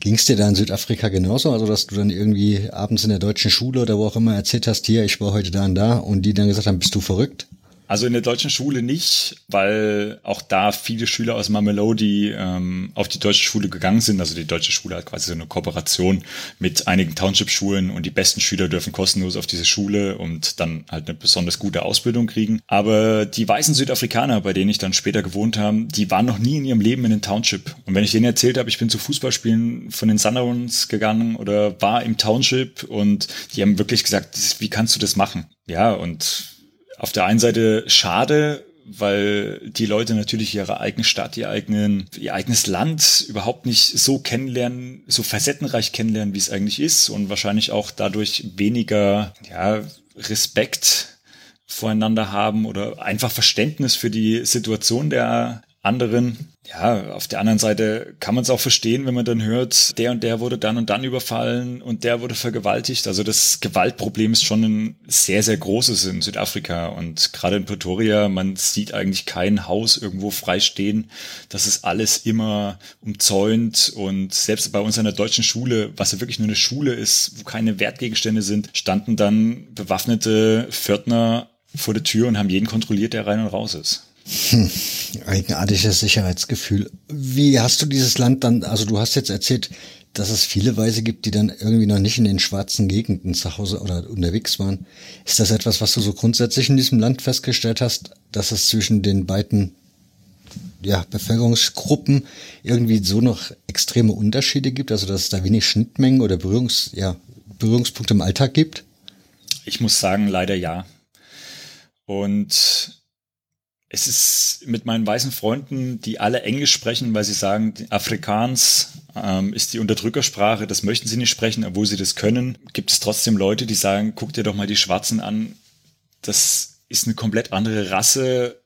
Speaker 1: Ging es dir da in Südafrika genauso? Also, dass du dann irgendwie abends in der deutschen Schule oder wo auch immer erzählt hast, hier, ich war heute da und da und die dann gesagt haben, bist du verrückt?
Speaker 2: Also in der deutschen Schule nicht, weil auch da viele Schüler aus Mamelodi ähm, auf die deutsche Schule gegangen sind. Also die deutsche Schule hat quasi so eine Kooperation mit einigen Township-Schulen und die besten Schüler dürfen kostenlos auf diese Schule und dann halt eine besonders gute Ausbildung kriegen. Aber die weißen Südafrikaner, bei denen ich dann später gewohnt habe, die waren noch nie in ihrem Leben in den Township. Und wenn ich denen erzählt habe, ich bin zu Fußballspielen von den Sunderlands gegangen oder war im Township und die haben wirklich gesagt, wie kannst du das machen? Ja, und auf der einen Seite schade, weil die Leute natürlich ihre eigene Stadt, ihr, eigenen, ihr eigenes Land überhaupt nicht so kennenlernen, so facettenreich kennenlernen, wie es eigentlich ist und wahrscheinlich auch dadurch weniger ja, Respekt voreinander haben oder einfach Verständnis für die Situation der anderen. Ja, auf der anderen Seite kann man es auch verstehen, wenn man dann hört, der und der wurde dann und dann überfallen und der wurde vergewaltigt. Also das Gewaltproblem ist schon ein sehr, sehr großes in Südafrika und gerade in Pretoria, man sieht eigentlich kein Haus irgendwo frei stehen. Das ist alles immer umzäunt und selbst bei uns an der deutschen Schule, was ja wirklich nur eine Schule ist, wo keine Wertgegenstände sind, standen dann bewaffnete Pförtner vor der Tür und haben jeden kontrolliert, der rein und raus ist.
Speaker 1: Hm, eigenartiges Sicherheitsgefühl. Wie hast du dieses Land dann, also du hast jetzt erzählt, dass es viele Weise gibt, die dann irgendwie noch nicht in den schwarzen Gegenden zu Hause oder unterwegs waren. Ist das etwas, was du so grundsätzlich in diesem Land festgestellt hast, dass es zwischen den beiden ja, Bevölkerungsgruppen irgendwie so noch extreme Unterschiede gibt, also dass es da wenig Schnittmengen oder Berührungs, ja, Berührungspunkte im Alltag gibt?
Speaker 2: Ich muss sagen, leider ja. Und es ist mit meinen weißen Freunden, die alle Englisch sprechen, weil sie sagen, Afrikaans ähm, ist die Unterdrückersprache, das möchten sie nicht sprechen, obwohl sie das können. Gibt es trotzdem Leute, die sagen, guck dir doch mal die Schwarzen an, das ist eine komplett andere Rasse,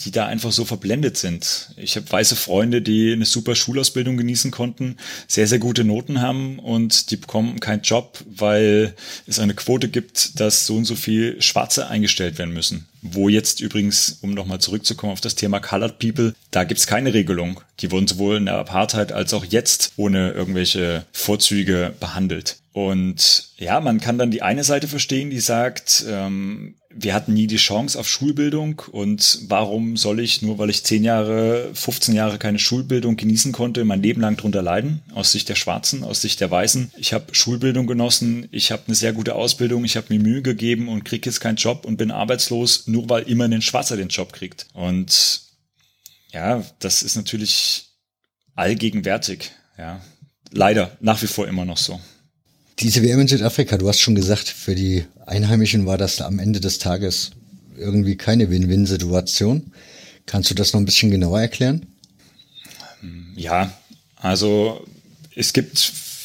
Speaker 2: die da einfach so verblendet sind. Ich habe weiße Freunde, die eine super Schulausbildung genießen konnten, sehr, sehr gute Noten haben und die bekommen keinen Job, weil es eine Quote gibt, dass so und so viel Schwarze eingestellt werden müssen. Wo jetzt übrigens, um nochmal zurückzukommen auf das Thema Colored People, da gibt's keine Regelung. Die wurden sowohl in der Apartheid als auch jetzt ohne irgendwelche Vorzüge behandelt. Und ja, man kann dann die eine Seite verstehen, die sagt, ähm, wir hatten nie die Chance auf Schulbildung und warum soll ich, nur weil ich 10 Jahre, 15 Jahre keine Schulbildung genießen konnte, mein Leben lang drunter leiden, aus Sicht der Schwarzen, aus Sicht der Weißen. Ich habe Schulbildung genossen, ich habe eine sehr gute Ausbildung, ich habe mir Mühe gegeben und kriege jetzt keinen Job und bin arbeitslos, nur weil immer ein Schwarzer den Job kriegt. Und ja, das ist natürlich allgegenwärtig, ja. Leider nach wie vor immer noch so.
Speaker 1: Diese WM in Südafrika, du hast schon gesagt, für die Einheimischen war das am Ende des Tages irgendwie keine Win-Win-Situation. Kannst du das noch ein bisschen genauer erklären?
Speaker 2: Ja, also es gibt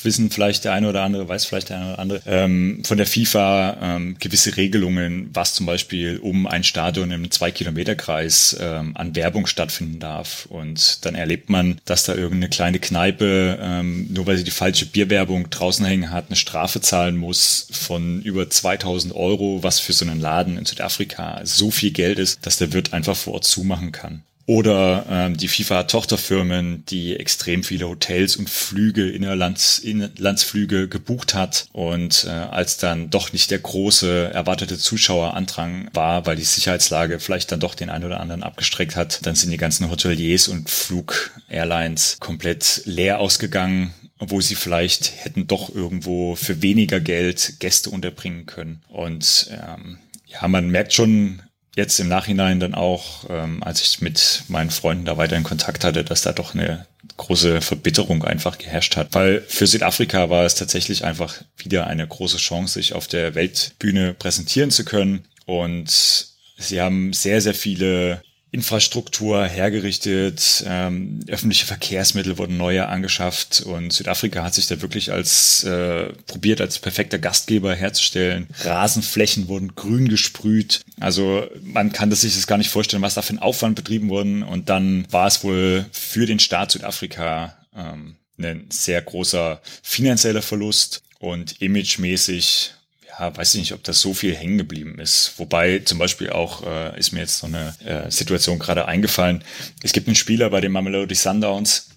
Speaker 2: wissen vielleicht der eine oder andere, weiß vielleicht der eine oder andere, ähm, von der FIFA ähm, gewisse Regelungen, was zum Beispiel um ein Stadion im Zwei-Kilometer-Kreis ähm, an Werbung stattfinden darf. Und dann erlebt man, dass da irgendeine kleine Kneipe, ähm, nur weil sie die falsche Bierwerbung draußen hängen hat, eine Strafe zahlen muss von über 2000 Euro, was für so einen Laden in Südafrika so viel Geld ist, dass der Wirt einfach vor Ort zumachen kann. Oder ähm, die FIFA-Tochterfirmen, die extrem viele Hotels und Flüge, Innerlands, Inlandsflüge gebucht hat. Und äh, als dann doch nicht der große erwartete Zuschauerandrang war, weil die Sicherheitslage vielleicht dann doch den einen oder anderen abgestreckt hat, dann sind die ganzen Hoteliers und Flug-Airlines komplett leer ausgegangen obwohl sie vielleicht hätten doch irgendwo für weniger Geld Gäste unterbringen können. Und ähm, ja, man merkt schon jetzt im Nachhinein dann auch, ähm, als ich mit meinen Freunden da weiter in Kontakt hatte, dass da doch eine große Verbitterung einfach geherrscht hat. Weil für Südafrika war es tatsächlich einfach wieder eine große Chance, sich auf der Weltbühne präsentieren zu können. Und sie haben sehr, sehr viele Infrastruktur hergerichtet, ähm, öffentliche Verkehrsmittel wurden neue angeschafft und Südafrika hat sich da wirklich als äh, probiert als perfekter Gastgeber herzustellen. Rasenflächen wurden grün gesprüht. Also man kann das sich das gar nicht vorstellen, was da für ein Aufwand betrieben wurden. Und dann war es wohl für den Staat Südafrika ähm, ein sehr großer finanzieller Verlust und imagemäßig ja, weiß ich nicht, ob das so viel hängen geblieben ist. Wobei zum Beispiel auch äh, ist mir jetzt so eine äh, Situation gerade eingefallen. Es gibt einen Spieler bei den Mamelody Sundowns,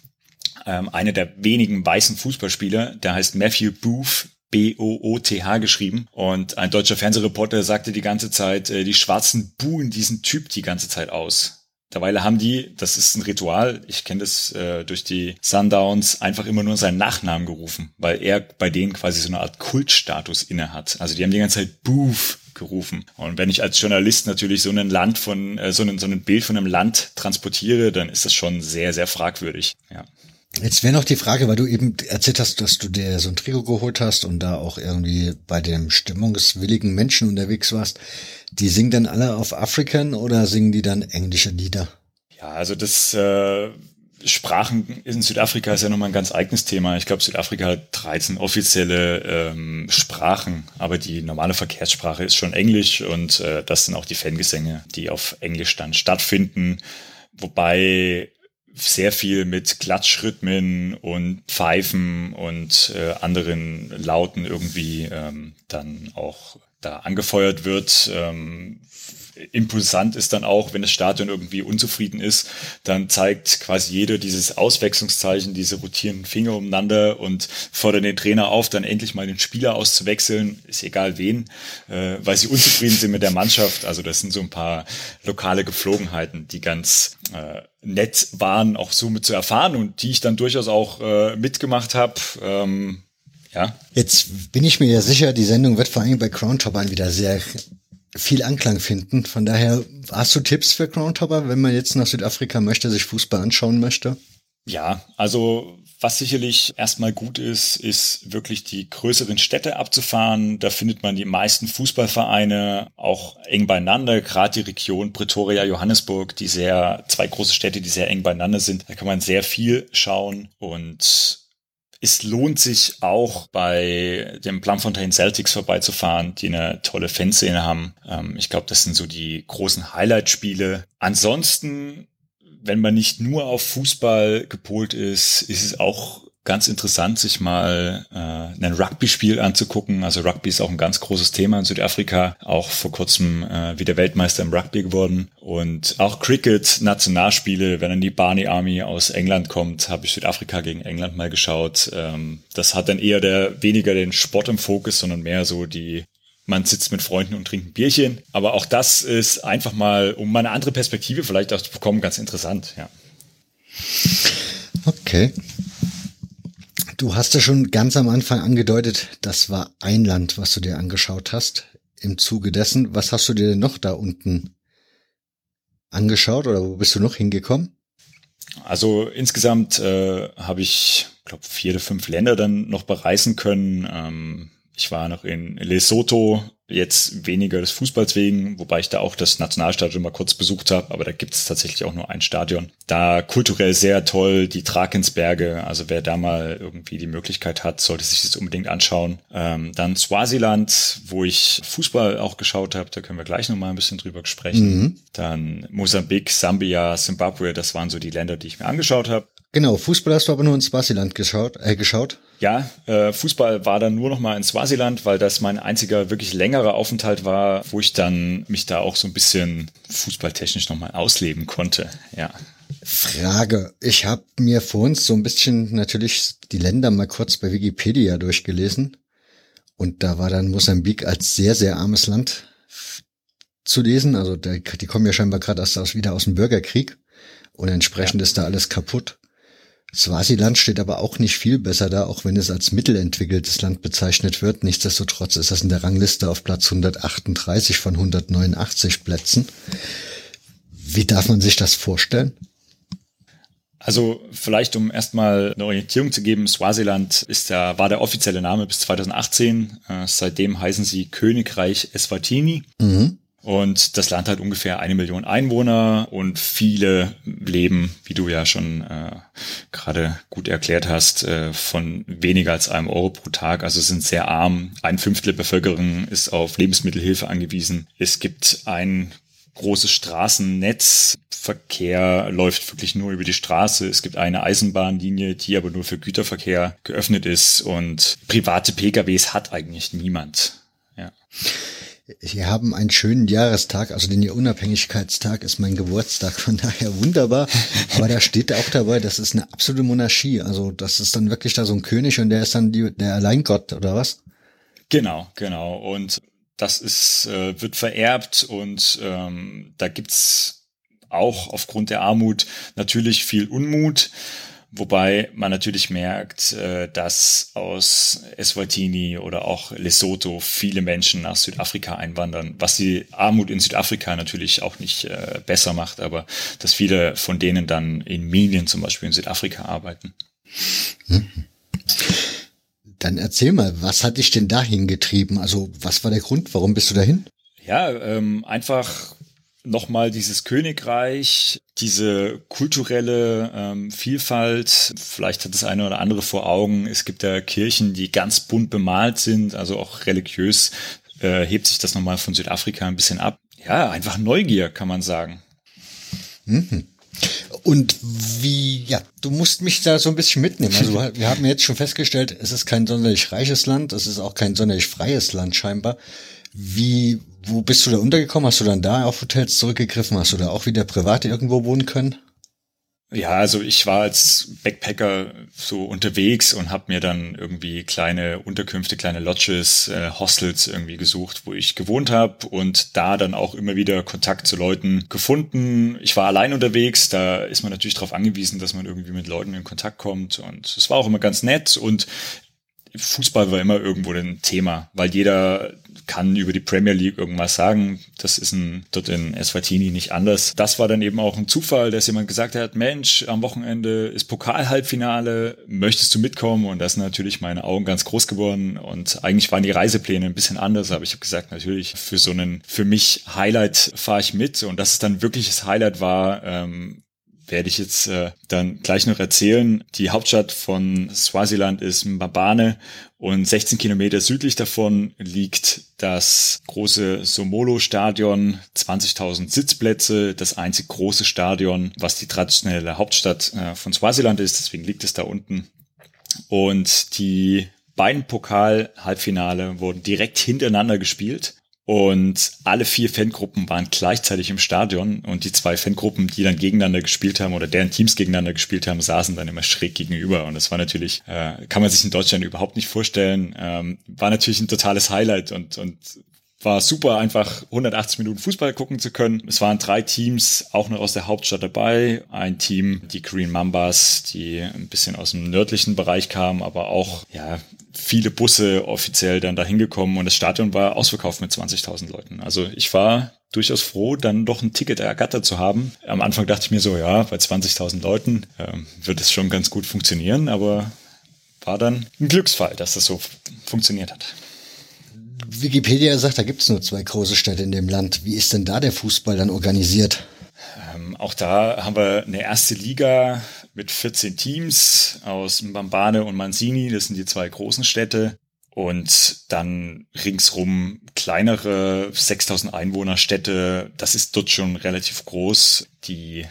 Speaker 2: ähm, einer der wenigen weißen Fußballspieler, der heißt Matthew Booth, B-O-O-T-H geschrieben. Und ein deutscher Fernsehreporter sagte die ganze Zeit, äh, die Schwarzen buhen diesen Typ die ganze Zeit aus. Derweil haben die, das ist ein Ritual, ich kenne das äh, durch die Sundowns, einfach immer nur seinen Nachnamen gerufen, weil er bei denen quasi so eine Art Kultstatus inne hat. Also die haben die ganze Zeit Booth gerufen. Und wenn ich als Journalist natürlich so ein Land von, äh, so, ein, so ein Bild von einem Land transportiere, dann ist das schon sehr, sehr fragwürdig. Ja.
Speaker 1: Jetzt wäre noch die Frage, weil du eben erzählt hast, dass du dir so ein Trikot geholt hast und da auch irgendwie bei dem stimmungswilligen Menschen unterwegs warst. Die singen dann alle auf African oder singen die dann englische Lieder?
Speaker 2: Ja, also das äh, Sprachen in Südafrika ist ja nochmal ein ganz eigenes Thema. Ich glaube, Südafrika hat 13 offizielle ähm, Sprachen, aber die normale Verkehrssprache ist schon Englisch und äh, das sind auch die Fangesänge, die auf Englisch dann stattfinden. Wobei sehr viel mit Klatschrhythmen und Pfeifen und äh, anderen Lauten irgendwie ähm, dann auch da angefeuert wird. Ähm, impulsant ist dann auch, wenn das Stadion irgendwie unzufrieden ist, dann zeigt quasi jeder dieses Auswechslungszeichen, diese rotierenden Finger umeinander und fordert den Trainer auf, dann endlich mal den Spieler auszuwechseln, ist egal wen, äh, weil sie unzufrieden sind mit der Mannschaft. Also das sind so ein paar lokale Geflogenheiten, die ganz äh, nett waren, auch so mit zu erfahren und die ich dann durchaus auch äh, mitgemacht habe. Ähm, ja.
Speaker 1: Jetzt bin ich mir ja sicher, die Sendung wird vor allem bei Crown Toppern wieder sehr viel Anklang finden. Von daher, hast du Tipps für Crown Topper, wenn man jetzt nach Südafrika möchte, sich Fußball anschauen möchte?
Speaker 2: Ja, also was sicherlich erstmal gut ist, ist wirklich die größeren Städte abzufahren. Da findet man die meisten Fußballvereine auch eng beieinander, gerade die Region Pretoria, Johannesburg, die sehr, zwei große Städte, die sehr eng beieinander sind. Da kann man sehr viel schauen und es lohnt sich auch bei dem Plumfontein Celtics vorbeizufahren, die eine tolle Fanszene haben. Ähm, ich glaube, das sind so die großen Highlight-Spiele. Ansonsten, wenn man nicht nur auf Fußball gepolt ist, ist es auch ganz interessant, sich mal äh, ein Rugby-Spiel anzugucken. Also Rugby ist auch ein ganz großes Thema in Südafrika, auch vor kurzem äh, wieder Weltmeister im Rugby geworden. Und auch Cricket, Nationalspiele, wenn dann die Barney Army aus England kommt, habe ich Südafrika gegen England mal geschaut. Ähm, das hat dann eher der weniger den Sport im Fokus, sondern mehr so die man sitzt mit Freunden und trinkt ein Bierchen. Aber auch das ist einfach mal, um mal eine andere Perspektive vielleicht auch zu bekommen, ganz interessant, ja.
Speaker 1: Okay. Du hast ja schon ganz am Anfang angedeutet, das war ein Land, was du dir angeschaut hast. Im Zuge dessen, was hast du dir denn noch da unten angeschaut oder wo bist du noch hingekommen?
Speaker 2: Also insgesamt äh, habe ich, glaube vier oder fünf Länder dann noch bereisen können. Ähm, ich war noch in Lesotho, Jetzt weniger des Fußballs wegen, wobei ich da auch das Nationalstadion mal kurz besucht habe, aber da gibt es tatsächlich auch nur ein Stadion. Da kulturell sehr toll, die Drakensberge, also wer da mal irgendwie die Möglichkeit hat, sollte sich das unbedingt anschauen. Ähm, dann Swaziland, wo ich Fußball auch geschaut habe, da können wir gleich nochmal ein bisschen drüber sprechen. Mhm. Dann Mosambik, Sambia, Zimbabwe, das waren so die Länder, die ich mir angeschaut habe.
Speaker 1: Genau, Fußball hast du aber nur in Swaziland geschaut. Äh, geschaut.
Speaker 2: Ja, äh, Fußball war dann nur noch mal in Swaziland, weil das mein einziger wirklich längerer Aufenthalt war, wo ich dann mich da auch so ein bisschen fußballtechnisch noch mal ausleben konnte. Ja.
Speaker 1: Frage. Ich habe mir vor uns so ein bisschen natürlich die Länder mal kurz bei Wikipedia durchgelesen. Und da war dann Mosambik als sehr, sehr armes Land zu lesen. Also die kommen ja scheinbar gerade erst aus, wieder aus dem Bürgerkrieg. Und entsprechend ja. ist da alles kaputt. Swasiland steht aber auch nicht viel besser da, auch wenn es als mittelentwickeltes Land bezeichnet wird. Nichtsdestotrotz ist das in der Rangliste auf Platz 138 von 189 Plätzen. Wie darf man sich das vorstellen?
Speaker 2: Also vielleicht um erstmal eine Orientierung zu geben, Swasiland ist der, war der offizielle Name bis 2018. Äh, seitdem heißen sie Königreich Eswatini. Mhm. Und das Land hat ungefähr eine Million Einwohner und viele leben, wie du ja schon äh, gerade gut erklärt hast, äh, von weniger als einem Euro pro Tag. Also sind sehr arm. Ein Fünftel der Bevölkerung ist auf Lebensmittelhilfe angewiesen. Es gibt ein großes Straßennetz. Verkehr läuft wirklich nur über die Straße. Es gibt eine Eisenbahnlinie, die aber nur für Güterverkehr geöffnet ist und private PKWs hat eigentlich niemand. Ja.
Speaker 1: Sie haben einen schönen Jahrestag, also den Unabhängigkeitstag ist mein Geburtstag, von daher wunderbar. Aber da steht auch dabei, das ist eine absolute Monarchie. Also das ist dann wirklich da so ein König und der ist dann die, der Alleingott oder was?
Speaker 2: Genau, genau. Und das ist, äh, wird vererbt und ähm, da gibt's auch aufgrund der Armut natürlich viel Unmut. Wobei man natürlich merkt, äh, dass aus Eswatini oder auch Lesotho viele Menschen nach Südafrika einwandern, was die Armut in Südafrika natürlich auch nicht äh, besser macht, aber dass viele von denen dann in Minen zum Beispiel in Südafrika arbeiten.
Speaker 1: Dann erzähl mal, was hat dich denn dahin getrieben? Also was war der Grund? Warum bist du dahin?
Speaker 2: Ja, ähm, einfach nochmal dieses Königreich, diese kulturelle ähm, Vielfalt. Vielleicht hat das eine oder andere vor Augen. Es gibt ja Kirchen, die ganz bunt bemalt sind, also auch religiös äh, hebt sich das nochmal von Südafrika ein bisschen ab. Ja, einfach Neugier, kann man sagen.
Speaker 1: Mhm. Und wie, ja, du musst mich da so ein bisschen mitnehmen. Also wir haben jetzt schon festgestellt, es ist kein sonderlich reiches Land, es ist auch kein sonderlich freies Land scheinbar. Wie, wo bist du da untergekommen? Hast du dann da auf Hotels zurückgegriffen? Hast du da auch wieder privat irgendwo wohnen können?
Speaker 2: Ja, also ich war als Backpacker so unterwegs und habe mir dann irgendwie kleine Unterkünfte, kleine Lodges, äh, Hostels irgendwie gesucht, wo ich gewohnt habe und da dann auch immer wieder Kontakt zu Leuten gefunden. Ich war allein unterwegs, da ist man natürlich darauf angewiesen, dass man irgendwie mit Leuten in Kontakt kommt und es war auch immer ganz nett und Fußball war immer irgendwo ein Thema, weil jeder kann über die Premier League irgendwas sagen. Das ist ein, dort in Eswatini nicht anders. Das war dann eben auch ein Zufall, dass jemand gesagt hat, Mensch, am Wochenende ist Pokal-Halbfinale, möchtest du mitkommen? Und das sind natürlich meine Augen ganz groß geworden. Und eigentlich waren die Reisepläne ein bisschen anders, aber ich habe gesagt, natürlich für so einen, für mich Highlight fahre ich mit. Und dass es dann wirkliches Highlight war, ähm, werde ich jetzt äh, dann gleich noch erzählen. Die Hauptstadt von Swaziland ist Mbabane und 16 Kilometer südlich davon liegt das große Somolo-Stadion, 20.000 Sitzplätze, das einzig große Stadion, was die traditionelle Hauptstadt äh, von Swaziland ist. Deswegen liegt es da unten. Und die beiden Pokal-Halbfinale wurden direkt hintereinander gespielt. Und alle vier Fangruppen waren gleichzeitig im Stadion und die zwei Fangruppen, die dann gegeneinander gespielt haben oder deren Teams gegeneinander gespielt haben, saßen dann immer schräg gegenüber. Und das war natürlich, äh, kann man sich in Deutschland überhaupt nicht vorstellen, ähm, war natürlich ein totales Highlight und, und war super, einfach 180 Minuten Fußball gucken zu können. Es waren drei Teams, auch noch aus der Hauptstadt dabei. Ein Team, die Green Mambas, die ein bisschen aus dem nördlichen Bereich kamen, aber auch, ja, viele Busse offiziell dann dahin gekommen und das Stadion war ausverkauft mit 20.000 Leuten. Also ich war durchaus froh, dann doch ein Ticket ergattert zu haben. Am Anfang dachte ich mir so, ja, bei 20.000 Leuten ähm, wird es schon ganz gut funktionieren, aber war dann ein Glücksfall, dass das so funktioniert hat.
Speaker 1: Wikipedia sagt, da gibt es nur zwei große Städte in dem Land. Wie ist denn da der Fußball dann organisiert?
Speaker 2: Ähm, auch da haben wir eine erste Liga mit 14 Teams aus Mbambane und Manzini. Das sind die zwei großen Städte. Und dann ringsrum kleinere 6000 Einwohner Städte. Das ist dort schon relativ groß. Die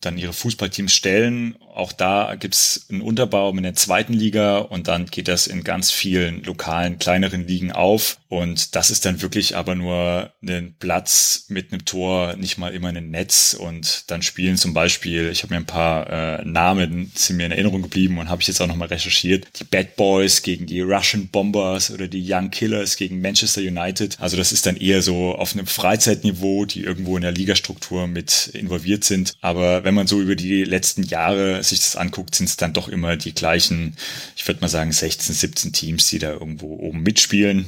Speaker 2: dann ihre Fußballteams stellen. Auch da gibt's einen Unterbau in der zweiten Liga und dann geht das in ganz vielen lokalen, kleineren Ligen auf. Und das ist dann wirklich aber nur ein Platz mit einem Tor, nicht mal immer ein Netz. Und dann spielen zum Beispiel, ich habe mir ein paar äh, Namen, sind mir in Erinnerung geblieben und habe ich jetzt auch nochmal recherchiert, die Bad Boys gegen die Russian Bombers oder die Young Killers gegen Manchester United. Also das ist dann eher so auf einem Freizeitniveau, die irgendwo in der Ligastruktur mit involviert sind. Aber wenn man so über die letzten Jahre sich das anguckt, sind es dann doch immer die gleichen, ich würde mal sagen 16, 17 Teams, die da irgendwo oben mitspielen,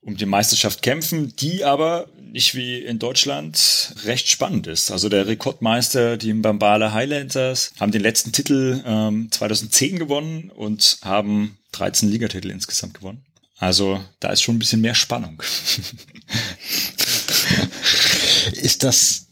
Speaker 2: um die Meisterschaft kämpfen, die aber nicht wie in Deutschland recht spannend ist. Also der Rekordmeister, die Mbambala Highlanders, haben den letzten Titel ähm, 2010 gewonnen und haben 13 Ligatitel insgesamt gewonnen. Also da ist schon ein bisschen mehr Spannung.
Speaker 1: ist das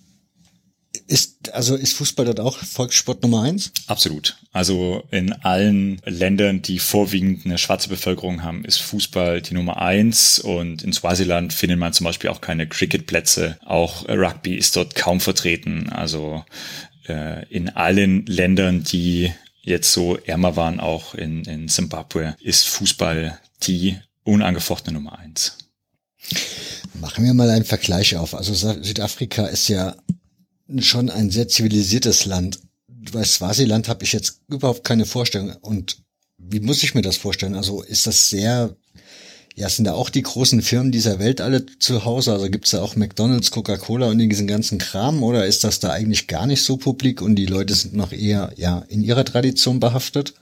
Speaker 1: ist, also ist Fußball dort auch Volkssport Nummer eins?
Speaker 2: Absolut. Also in allen Ländern, die vorwiegend eine schwarze Bevölkerung haben, ist Fußball die Nummer eins. Und in Swaziland findet man zum Beispiel auch keine Cricketplätze. Auch Rugby ist dort kaum vertreten. Also äh, in allen Ländern, die jetzt so ärmer waren, auch in, in Zimbabwe, ist Fußball die unangefochtene Nummer eins.
Speaker 1: Machen wir mal einen Vergleich auf. Also Südafrika ist ja schon ein sehr zivilisiertes Land. Bei Swasiland habe ich jetzt überhaupt keine Vorstellung. Und wie muss ich mir das vorstellen? Also ist das sehr, ja, sind da auch die großen Firmen dieser Welt alle zu Hause? Also gibt's da auch McDonalds, Coca-Cola und diesen ganzen Kram? Oder ist das da eigentlich gar nicht so publik und die Leute sind noch eher, ja, in ihrer Tradition behaftet?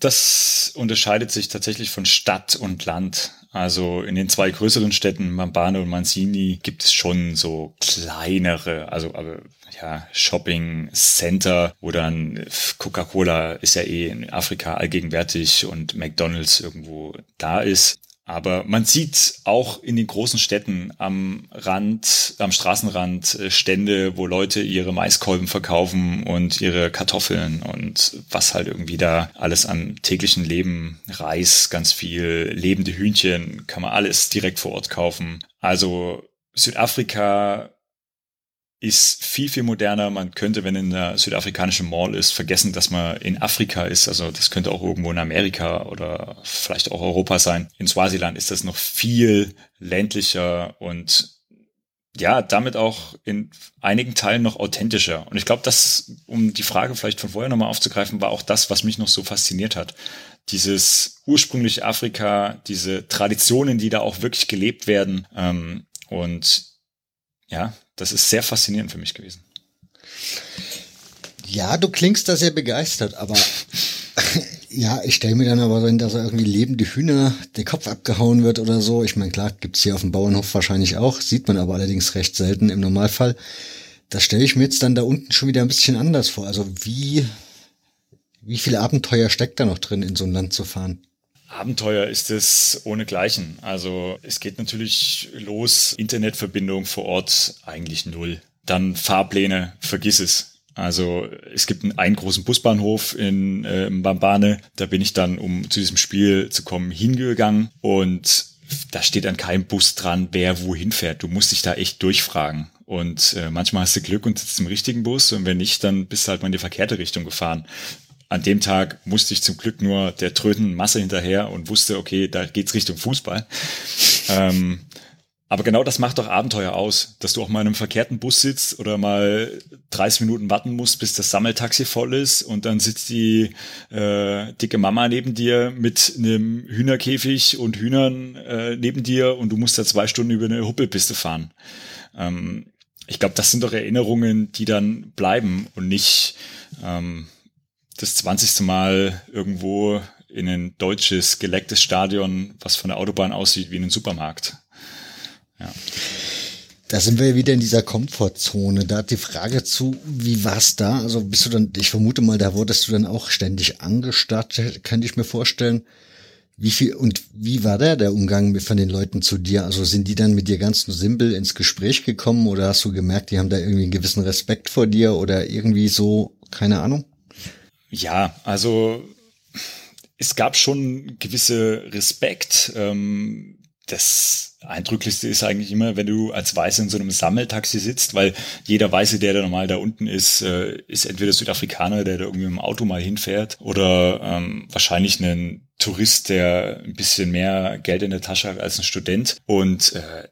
Speaker 2: Das unterscheidet sich tatsächlich von Stadt und Land. Also in den zwei größeren Städten, Mambane und Mancini, gibt es schon so kleinere, also aber ja, Shopping Center, wo dann Coca-Cola ist ja eh in Afrika allgegenwärtig und McDonald's irgendwo da ist. Aber man sieht auch in den großen Städten am Rand, am Straßenrand äh, Stände, wo Leute ihre Maiskolben verkaufen und ihre Kartoffeln und was halt irgendwie da alles an täglichen Leben, Reis, ganz viel, lebende Hühnchen, kann man alles direkt vor Ort kaufen. Also Südafrika ist viel, viel moderner. Man könnte, wenn in der südafrikanischen Mall ist, vergessen, dass man in Afrika ist. Also das könnte auch irgendwo in Amerika oder vielleicht auch Europa sein. In Swaziland ist das noch viel ländlicher und ja, damit auch in einigen Teilen noch authentischer. Und ich glaube, das, um die Frage vielleicht von vorher nochmal aufzugreifen, war auch das, was mich noch so fasziniert hat. Dieses ursprüngliche Afrika, diese Traditionen, die da auch wirklich gelebt werden. Ähm, und ja, das ist sehr faszinierend für mich gewesen.
Speaker 1: Ja, du klingst da sehr begeistert, aber ja, ich stelle mir dann aber, wenn da so irgendwie lebende Hühner der Kopf abgehauen wird oder so, ich meine, klar, gibt's hier auf dem Bauernhof wahrscheinlich auch, sieht man aber allerdings recht selten im Normalfall. Das stelle ich mir jetzt dann da unten schon wieder ein bisschen anders vor. Also wie, wie viel Abenteuer steckt da noch drin, in so ein Land zu fahren?
Speaker 2: Abenteuer ist es ohnegleichen. Also es geht natürlich los, Internetverbindung vor Ort eigentlich null. Dann Fahrpläne, vergiss es. Also es gibt einen, großen Busbahnhof in äh, Mbambane, da bin ich dann, um zu diesem Spiel zu kommen, hingegangen und da steht an keinem Bus dran, wer wohin fährt. Du musst dich da echt durchfragen. Und äh, manchmal hast du Glück und sitzt im richtigen Bus und wenn nicht, dann bist du halt mal in die verkehrte Richtung gefahren an dem Tag musste ich zum Glück nur der tröten Masse hinterher und wusste, okay, da geht's Richtung Fußball. ähm, aber genau das macht doch Abenteuer aus, dass du auch mal in einem verkehrten Bus sitzt oder mal 30 Minuten warten musst, bis das Sammeltaxi voll ist und dann sitzt die äh, dicke Mama neben dir mit einem Hühnerkäfig und Hühnern äh, neben dir und du musst da zwei Stunden über eine Huppelpiste fahren. Ähm, ich glaube, das sind doch Erinnerungen, die dann bleiben und nicht ähm, das 20. Mal irgendwo in ein deutsches, gelecktes Stadion, was von der Autobahn aussieht wie ein Supermarkt. Ja.
Speaker 1: Da sind wir wieder in dieser Komfortzone. Da hat die Frage zu, wie war's da? Also bist du dann, ich vermute mal, da wurdest du dann auch ständig angestarrt, könnte ich mir vorstellen. Wie viel und wie war der der Umgang von den Leuten zu dir? Also sind die dann mit dir ganz simpel ins Gespräch gekommen oder hast du gemerkt, die haben da irgendwie einen gewissen Respekt vor dir oder irgendwie so, keine Ahnung?
Speaker 2: Ja, also es gab schon gewisse Respekt. Ähm, das Eindrücklichste ist eigentlich immer, wenn du als Weiße in so einem Sammeltaxi sitzt, weil jeder Weiße, der da normal da unten ist, äh, ist entweder Südafrikaner, der da irgendwie dem Auto mal hinfährt, oder ähm, wahrscheinlich ein Tourist, der ein bisschen mehr Geld in der Tasche hat als ein Student. Und äh,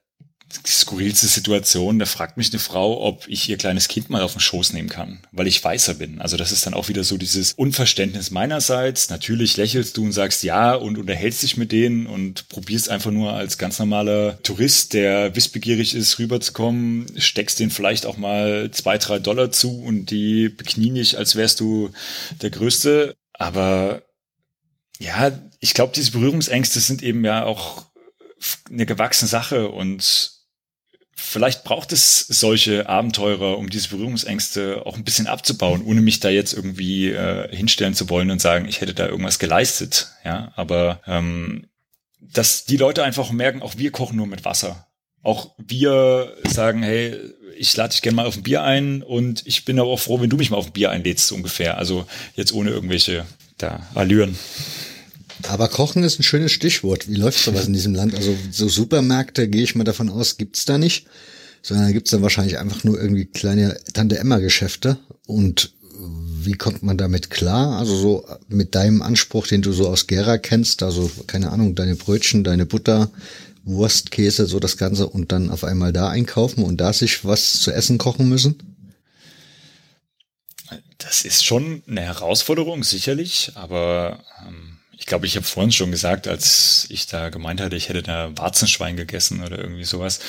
Speaker 2: skurrilste Situation, da fragt mich eine Frau, ob ich ihr kleines Kind mal auf den Schoß nehmen kann, weil ich weißer bin. Also das ist dann auch wieder so dieses Unverständnis meinerseits. Natürlich lächelst du und sagst ja und unterhältst dich mit denen und probierst einfach nur als ganz normaler Tourist, der wissbegierig ist, rüberzukommen, steckst denen vielleicht auch mal zwei, drei Dollar zu und die beknien dich, als wärst du der Größte. Aber ja, ich glaube, diese Berührungsängste sind eben ja auch eine gewachsene Sache und vielleicht braucht es solche Abenteurer, um diese Berührungsängste auch ein bisschen abzubauen, ohne mich da jetzt irgendwie äh, hinstellen zu wollen und sagen, ich hätte da irgendwas geleistet. Ja, aber ähm, dass die Leute einfach merken, auch wir kochen nur mit Wasser. Auch wir sagen, hey, ich lade dich gerne mal auf ein Bier ein und ich bin aber auch froh, wenn du mich mal auf ein Bier einlädst, so ungefähr. Also jetzt ohne irgendwelche da Allüren.
Speaker 1: Aber Kochen ist ein schönes Stichwort. Wie läuft sowas in diesem Land? Also so Supermärkte, gehe ich mal davon aus, gibt's da nicht. Sondern da gibt's dann wahrscheinlich einfach nur irgendwie kleine Tante-Emma-Geschäfte. Und wie kommt man damit klar? Also so mit deinem Anspruch, den du so aus Gera kennst, also keine Ahnung, deine Brötchen, deine Butter, Wurst, Käse, so das Ganze und dann auf einmal da einkaufen und da sich was zu essen kochen müssen?
Speaker 2: Das ist schon eine Herausforderung, sicherlich, aber ähm ich glaube, ich habe vorhin schon gesagt, als ich da gemeint hatte, ich hätte da Warzenschwein gegessen oder irgendwie sowas.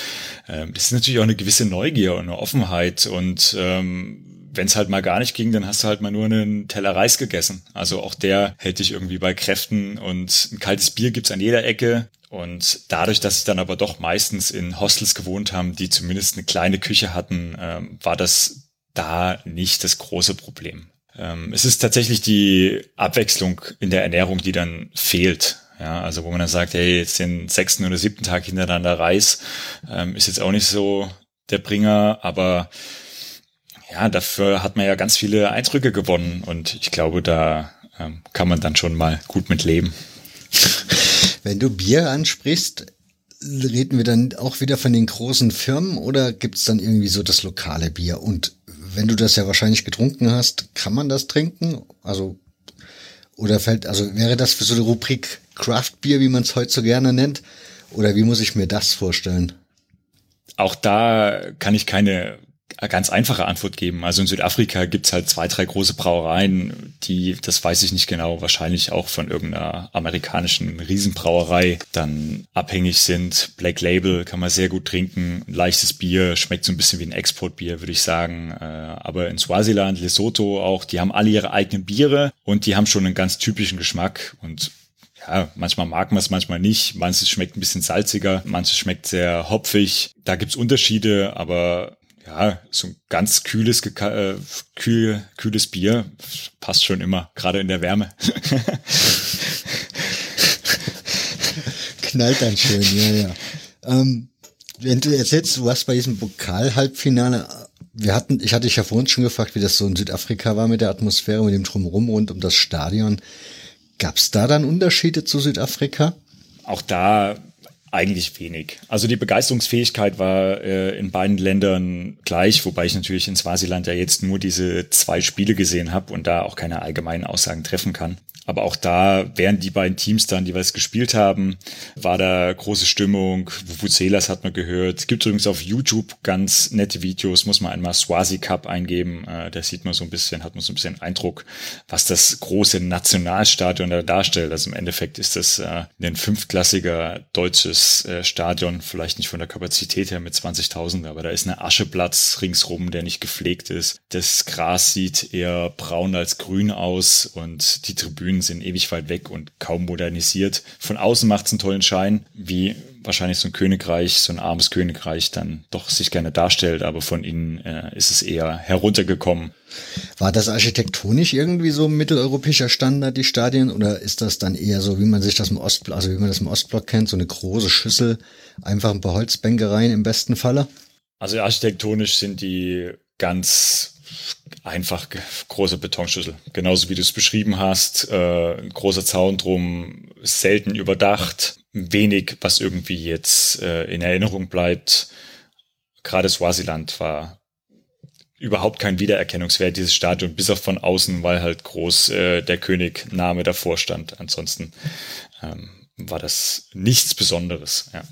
Speaker 2: Ähm, ist natürlich auch eine gewisse Neugier und eine Offenheit und ähm, wenn es halt mal gar nicht ging, dann hast du halt mal nur einen Teller Reis gegessen. Also auch der hält dich irgendwie bei Kräften und ein kaltes Bier gibt's an jeder Ecke. Und dadurch, dass sie dann aber doch meistens in Hostels gewohnt haben, die zumindest eine kleine Küche hatten, ähm, war das da nicht das große Problem. Ähm, es ist tatsächlich die Abwechslung in der Ernährung, die dann fehlt. Ja, also wo man dann sagt, hey, jetzt den sechsten oder siebten Tag hintereinander Reis, ähm, ist jetzt auch nicht so der Bringer, aber ja, dafür hat man ja ganz viele Eindrücke gewonnen und ich glaube, da ähm, kann man dann schon mal gut mit leben.
Speaker 1: Wenn du Bier ansprichst, reden wir dann auch wieder von den großen Firmen oder gibt's dann irgendwie so das lokale Bier? Und wenn du das ja wahrscheinlich getrunken hast, kann man das trinken? Also, oder fällt, also wäre das für so eine Rubrik Craft Beer, wie man es heute so gerne nennt? Oder wie muss ich mir das vorstellen?
Speaker 2: Auch da kann ich keine ganz einfache Antwort geben. Also in Südafrika gibt's halt zwei, drei große Brauereien, die, das weiß ich nicht genau, wahrscheinlich auch von irgendeiner amerikanischen Riesenbrauerei dann abhängig sind. Black Label kann man sehr gut trinken. Leichtes Bier, schmeckt so ein bisschen wie ein Exportbier, würde ich sagen. Äh, aber in Swaziland, Lesotho auch, die haben alle ihre eigenen Biere und die haben schon einen ganz typischen Geschmack und ja, manchmal mag man es, manchmal nicht. Manches schmeckt ein bisschen salziger, manches schmeckt sehr hopfig. Da gibt's Unterschiede, aber ja, so ein ganz kühles, äh, kühl, kühles Bier passt schon immer, gerade in der Wärme.
Speaker 1: Knallt dann schön, ja, ja. Ähm, wenn du erzählst, du warst bei diesem Pokal-Halbfinale, wir hatten, ich hatte dich ja vorhin schon gefragt, wie das so in Südafrika war mit der Atmosphäre, mit dem Drumherum rund um das Stadion. Gab es da dann Unterschiede zu Südafrika?
Speaker 2: Auch da eigentlich wenig. Also die Begeisterungsfähigkeit war äh, in beiden Ländern gleich, wobei ich natürlich in Swasiland ja jetzt nur diese zwei Spiele gesehen habe und da auch keine allgemeinen Aussagen treffen kann. Aber auch da, während die beiden Teams dann jeweils gespielt haben, war da große Stimmung. Vuvuzelas hat man gehört. Es gibt übrigens auf YouTube ganz nette Videos, muss man einmal Swazi Cup eingeben. Äh, da sieht man so ein bisschen, hat man so ein bisschen Eindruck, was das große Nationalstadion da darstellt. Also im Endeffekt ist das äh, ein fünfklassiger deutsches äh, Stadion, vielleicht nicht von der Kapazität her mit 20.000, aber da ist ein Ascheplatz ringsrum, der nicht gepflegt ist. Das Gras sieht eher braun als grün aus und die Tribünen Tribünen sind ewig weit weg und kaum modernisiert. Von außen macht es einen tollen Schein, wie wahrscheinlich so ein Königreich, so ein armes Königreich dann doch sich gerne darstellt, aber von innen äh, ist es eher heruntergekommen.
Speaker 1: War das architektonisch irgendwie so mitteleuropäischer Standard, die Stadien, oder ist das dann eher so, wie man sich das im Ostblock, also wie man das im Ostblock kennt, so eine große Schüssel, einfach ein paar Holzbänkereien im besten Falle?
Speaker 2: Also architektonisch sind die ganz einfach große Betonschüssel. Genauso wie du es beschrieben hast, äh, großer Zaun drum, selten überdacht, wenig, was irgendwie jetzt äh, in Erinnerung bleibt. Gerade Swasiland war überhaupt kein Wiedererkennungswert, dieses Stadion, bis auf von außen, weil halt groß äh, der König-Name davor stand. Ansonsten ähm, war das nichts Besonderes. Ja.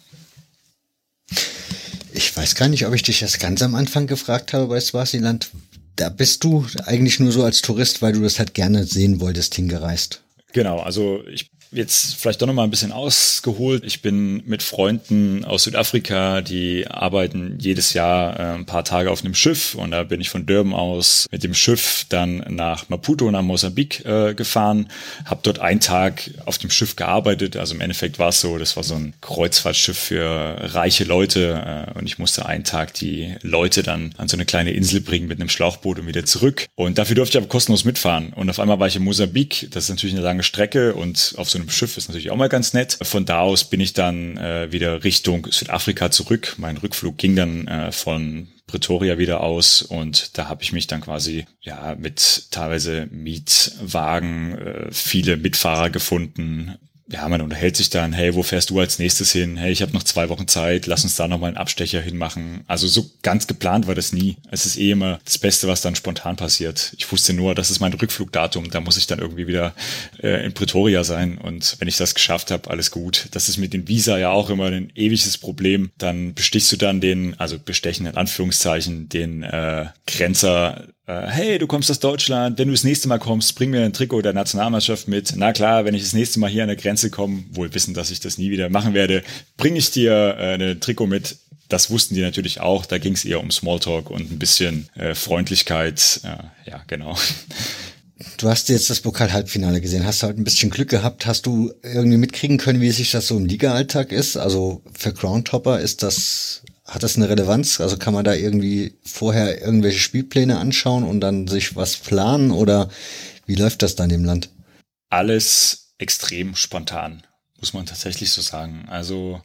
Speaker 1: Ich weiß gar nicht, ob ich dich das ganz am Anfang gefragt habe bei Swasiland. Da bist du eigentlich nur so als Tourist, weil du das halt gerne sehen wolltest, hingereist.
Speaker 2: Genau, also ich jetzt vielleicht doch noch mal ein bisschen ausgeholt. Ich bin mit Freunden aus Südafrika, die arbeiten jedes Jahr äh, ein paar Tage auf einem Schiff und da bin ich von Durban aus mit dem Schiff dann nach Maputo, nach Mosambik äh, gefahren, habe dort einen Tag auf dem Schiff gearbeitet. Also im Endeffekt war es so, das war so ein Kreuzfahrtschiff für reiche Leute äh, und ich musste einen Tag die Leute dann an so eine kleine Insel bringen mit einem Schlauchboot und wieder zurück. Und dafür durfte ich aber kostenlos mitfahren. Und auf einmal war ich in Mosambik, das ist natürlich eine lange Strecke und auf so einem Schiff ist natürlich auch mal ganz nett. Von da aus bin ich dann äh, wieder Richtung Südafrika zurück. Mein Rückflug ging dann äh, von Pretoria wieder aus und da habe ich mich dann quasi ja mit teilweise Mietwagen, äh, viele Mitfahrer gefunden, ja, man unterhält sich dann, hey, wo fährst du als nächstes hin? Hey, ich habe noch zwei Wochen Zeit, lass uns da nochmal einen Abstecher hinmachen. Also so ganz geplant war das nie. Es ist eh immer das Beste, was dann spontan passiert. Ich wusste nur, das ist mein Rückflugdatum, da muss ich dann irgendwie wieder äh, in Pretoria sein. Und wenn ich das geschafft habe, alles gut. Das ist mit den Visa ja auch immer ein ewiges Problem. Dann bestichst du dann den, also bestechen in Anführungszeichen, den äh, Grenzer hey, du kommst aus Deutschland, wenn du das nächste Mal kommst, bring mir ein Trikot der Nationalmannschaft mit. Na klar, wenn ich das nächste Mal hier an der Grenze komme, wohl wissen, dass ich das nie wieder machen werde, bringe ich dir äh, ein Trikot mit. Das wussten die natürlich auch. Da ging es eher um Smalltalk und ein bisschen äh, Freundlichkeit. Äh, ja, genau.
Speaker 1: Du hast jetzt das Pokal-Halbfinale gesehen. Hast du halt ein bisschen Glück gehabt? Hast du irgendwie mitkriegen können, wie sich das so im Liga-Alltag ist? Also für Groundhopper ist das hat das eine Relevanz? Also kann man da irgendwie vorher irgendwelche Spielpläne anschauen und dann sich was planen oder wie läuft das dann im Land?
Speaker 2: Alles extrem spontan, muss man tatsächlich so sagen. Also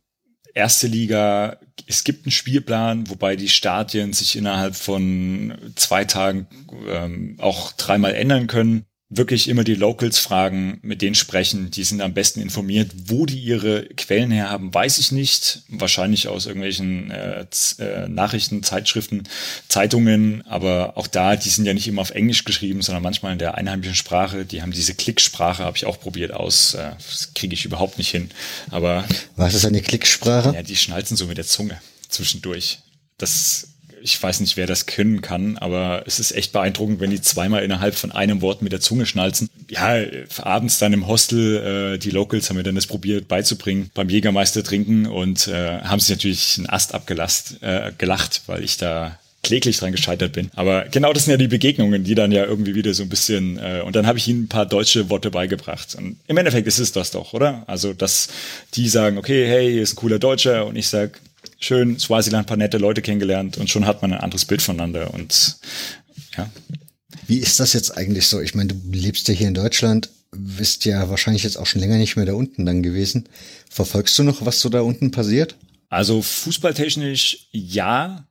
Speaker 2: erste Liga, es gibt einen Spielplan, wobei die Stadien sich innerhalb von zwei Tagen ähm, auch dreimal ändern können wirklich immer die Locals fragen, mit denen sprechen, die sind am besten informiert. Wo die ihre Quellen her haben, weiß ich nicht. Wahrscheinlich aus irgendwelchen äh, äh, Nachrichten, Zeitschriften, Zeitungen, aber auch da, die sind ja nicht immer auf Englisch geschrieben, sondern manchmal in der einheimischen Sprache. Die haben diese Klicksprache, habe ich auch probiert aus. Äh, das kriege ich überhaupt nicht hin. Aber
Speaker 1: was ist eine Klicksprache?
Speaker 2: Ja, die schnalzen so mit der Zunge zwischendurch. Das ich weiß nicht, wer das können kann, aber es ist echt beeindruckend, wenn die zweimal innerhalb von einem Wort mit der Zunge schnalzen. Ja, abends dann im Hostel, äh, die Locals haben mir dann das probiert beizubringen, beim Jägermeister trinken und äh, haben sich natürlich einen Ast abgelast, äh, gelacht, weil ich da kläglich dran gescheitert bin. Aber genau das sind ja die Begegnungen, die dann ja irgendwie wieder so ein bisschen, äh, und dann habe ich ihnen ein paar deutsche Worte beigebracht. Und im Endeffekt ist es das doch, oder? Also, dass die sagen, okay, hey, hier ist ein cooler Deutscher und ich sag, schön Swaziland, paar nette Leute kennengelernt und schon hat man ein anderes Bild voneinander und ja.
Speaker 1: Wie ist das jetzt eigentlich so? Ich meine, du lebst ja hier in Deutschland, bist ja wahrscheinlich jetzt auch schon länger nicht mehr da unten dann gewesen. Verfolgst du noch, was so da unten passiert?
Speaker 2: Also fußballtechnisch ja,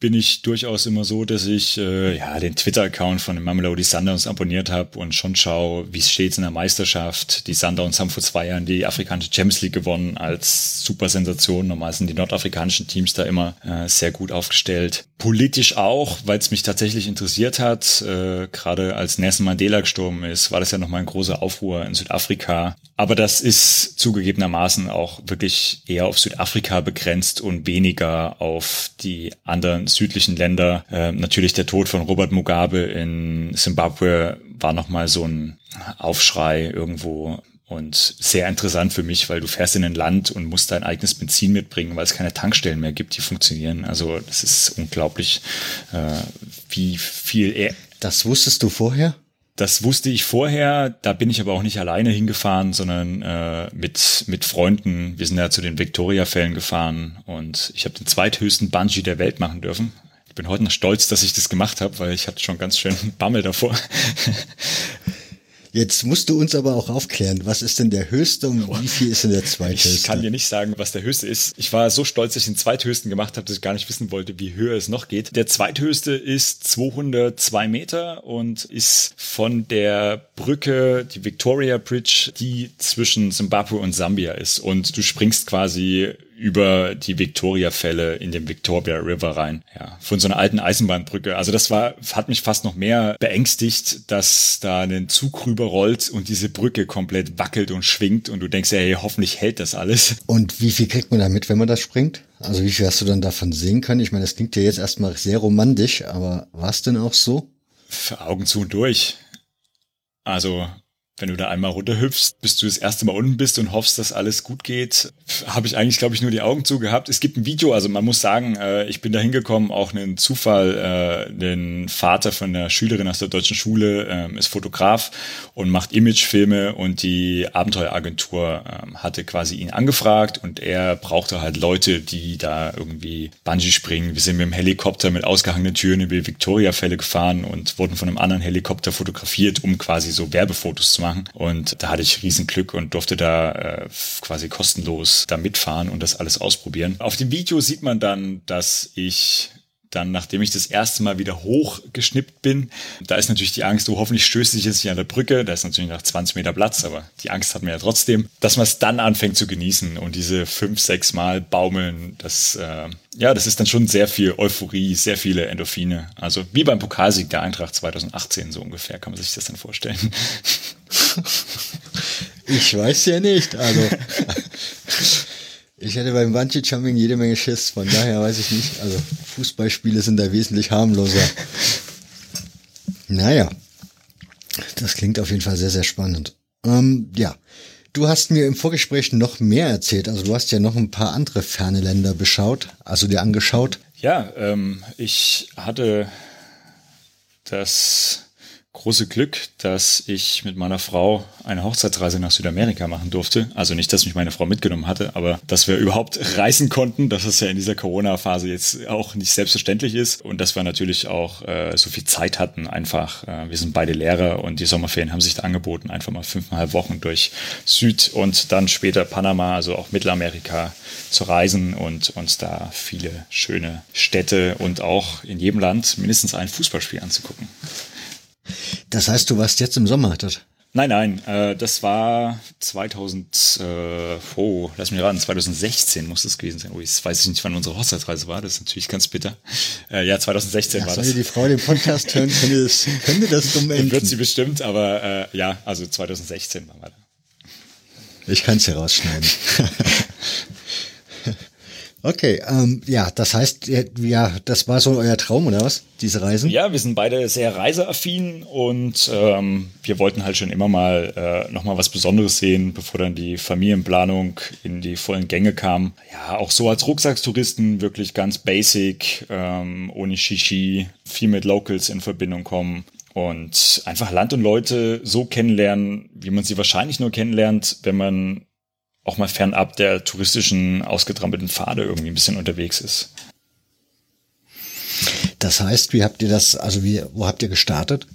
Speaker 2: bin ich durchaus immer so, dass ich äh, ja den Twitter-Account von den Mamelody Sundowns abonniert habe und schon schaue, wie es steht in der Meisterschaft. Die Sundowns haben vor zwei Jahren die afrikanische Champions League gewonnen als super Sensation. Normal sind die nordafrikanischen Teams da immer äh, sehr gut aufgestellt. Politisch auch, weil es mich tatsächlich interessiert hat. Äh, Gerade als Nelson Mandela gestorben ist, war das ja nochmal ein großer Aufruhr in Südafrika. Aber das ist zugegebenermaßen auch wirklich eher auf Südafrika begrenzt und weniger auf die anderen südlichen Länder. Äh, natürlich der Tod von Robert Mugabe in Zimbabwe war nochmal so ein Aufschrei irgendwo und sehr interessant für mich, weil du fährst in ein Land und musst dein eigenes Benzin mitbringen, weil es keine Tankstellen mehr gibt, die funktionieren. Also das ist unglaublich, äh, wie viel er.
Speaker 1: Das wusstest du vorher?
Speaker 2: Das wusste ich vorher, da bin ich aber auch nicht alleine hingefahren, sondern äh, mit, mit Freunden. Wir sind ja zu den Victoria-Fällen gefahren und ich habe den zweithöchsten Bungee der Welt machen dürfen. Ich bin heute noch stolz, dass ich das gemacht habe, weil ich hatte schon ganz schön Bammel davor.
Speaker 1: Jetzt musst du uns aber auch aufklären, was ist denn der höchste und wie viel ist denn der zweithöchste?
Speaker 2: Ich kann dir nicht sagen, was der höchste ist. Ich war so stolz, dass ich den zweithöchsten gemacht habe, dass ich gar nicht wissen wollte, wie höher es noch geht. Der zweithöchste ist 202 Meter und ist von der Brücke, die Victoria Bridge, die zwischen Zimbabwe und Sambia ist. Und du springst quasi über die Victoria-Fälle in den Victoria River rein. Ja, von so einer alten Eisenbahnbrücke. Also das war, hat mich fast noch mehr beängstigt, dass da ein Zug rüber rollt und diese Brücke komplett wackelt und schwingt und du denkst, ja, hey, hoffentlich hält das alles.
Speaker 1: Und wie viel kriegt man da mit, wenn man das springt? Also wie viel hast du dann davon sehen können? Ich meine, das klingt ja jetzt erstmal sehr romantisch, aber war es denn auch so?
Speaker 2: Für Augen zu und durch. Also wenn du da einmal runterhüpfst, bis du das erste Mal unten bist und hoffst, dass alles gut geht, habe ich eigentlich, glaube ich, nur die Augen zugehabt. Es gibt ein Video, also man muss sagen, äh, ich bin da hingekommen, auch einen Zufall, äh, den Vater von der Schülerin aus der deutschen Schule äh, ist Fotograf und macht Imagefilme und die Abenteueragentur äh, hatte quasi ihn angefragt und er brauchte halt Leute, die da irgendwie Bungee springen. Wir sind mit dem Helikopter mit ausgehangenen Türen über die Victoria-Fälle gefahren und wurden von einem anderen Helikopter fotografiert, um quasi so Werbefotos zu machen machen. Und da hatte ich riesen Glück und durfte da äh, quasi kostenlos da mitfahren und das alles ausprobieren. Auf dem Video sieht man dann, dass ich dann, nachdem ich das erste Mal wieder hochgeschnippt bin, da ist natürlich die Angst, oh, hoffentlich stößt sich jetzt nicht an der Brücke. Da ist natürlich noch 20 Meter Platz, aber die Angst hat man ja trotzdem, dass man es dann anfängt zu genießen und diese fünf, sechs Mal baumeln, das, äh, ja, das ist dann schon sehr viel Euphorie, sehr viele Endorphine. Also wie beim Pokalsieg der Eintracht 2018 so ungefähr, kann man sich das dann vorstellen.
Speaker 1: Ich weiß ja nicht, also. Ich hätte beim Bungee Jumping jede Menge Schiss, von daher weiß ich nicht. Also Fußballspiele sind da wesentlich harmloser. Naja, das klingt auf jeden Fall sehr, sehr spannend. Ähm, ja, du hast mir im Vorgespräch noch mehr erzählt. Also du hast ja noch ein paar andere ferne Länder beschaut, also dir angeschaut.
Speaker 2: Ja, ähm, ich hatte das große Glück, dass ich mit meiner Frau eine Hochzeitsreise nach Südamerika machen durfte. Also nicht, dass mich meine Frau mitgenommen hatte, aber dass wir überhaupt reisen konnten, dass es ja in dieser Corona-Phase jetzt auch nicht selbstverständlich ist und dass wir natürlich auch äh, so viel Zeit hatten. Einfach, äh, wir sind beide Lehrer und die Sommerferien haben sich da angeboten, einfach mal fünfeinhalb Wochen durch Süd und dann später Panama, also auch Mittelamerika zu reisen und uns da viele schöne Städte und auch in jedem Land mindestens ein Fußballspiel anzugucken.
Speaker 1: Das heißt, du warst jetzt im Sommer dort?
Speaker 2: Nein, nein, äh, das war 2000, äh, oh, lass mich raten, 2016 muss das gewesen sein. Oh, jetzt weiß ich nicht, wann unsere Hochzeitsreise war, das ist natürlich ganz bitter. Äh, ja, 2016 ja, war
Speaker 1: das.
Speaker 2: Sollte
Speaker 1: die Frau den Podcast hören, könnte das, könnte das dumm enden.
Speaker 2: Wird sie bestimmt, aber äh, ja, also 2016 waren wir da.
Speaker 1: Ich kann es ja rausschneiden. Okay, ähm, ja, das heißt, ja, das war so euer Traum oder was, diese Reisen?
Speaker 2: Ja, wir sind beide sehr reiseaffin und ähm, wir wollten halt schon immer mal äh, nochmal was Besonderes sehen, bevor dann die Familienplanung in die vollen Gänge kam. Ja, auch so als Rucksackstouristen wirklich ganz basic, ähm, ohne Shishi, viel mit Locals in Verbindung kommen und einfach Land und Leute so kennenlernen, wie man sie wahrscheinlich nur kennenlernt, wenn man auch mal fernab der touristischen ausgetrampelten Pfade irgendwie ein bisschen unterwegs ist.
Speaker 1: Das heißt, wie habt ihr das, also wie, wo habt ihr gestartet?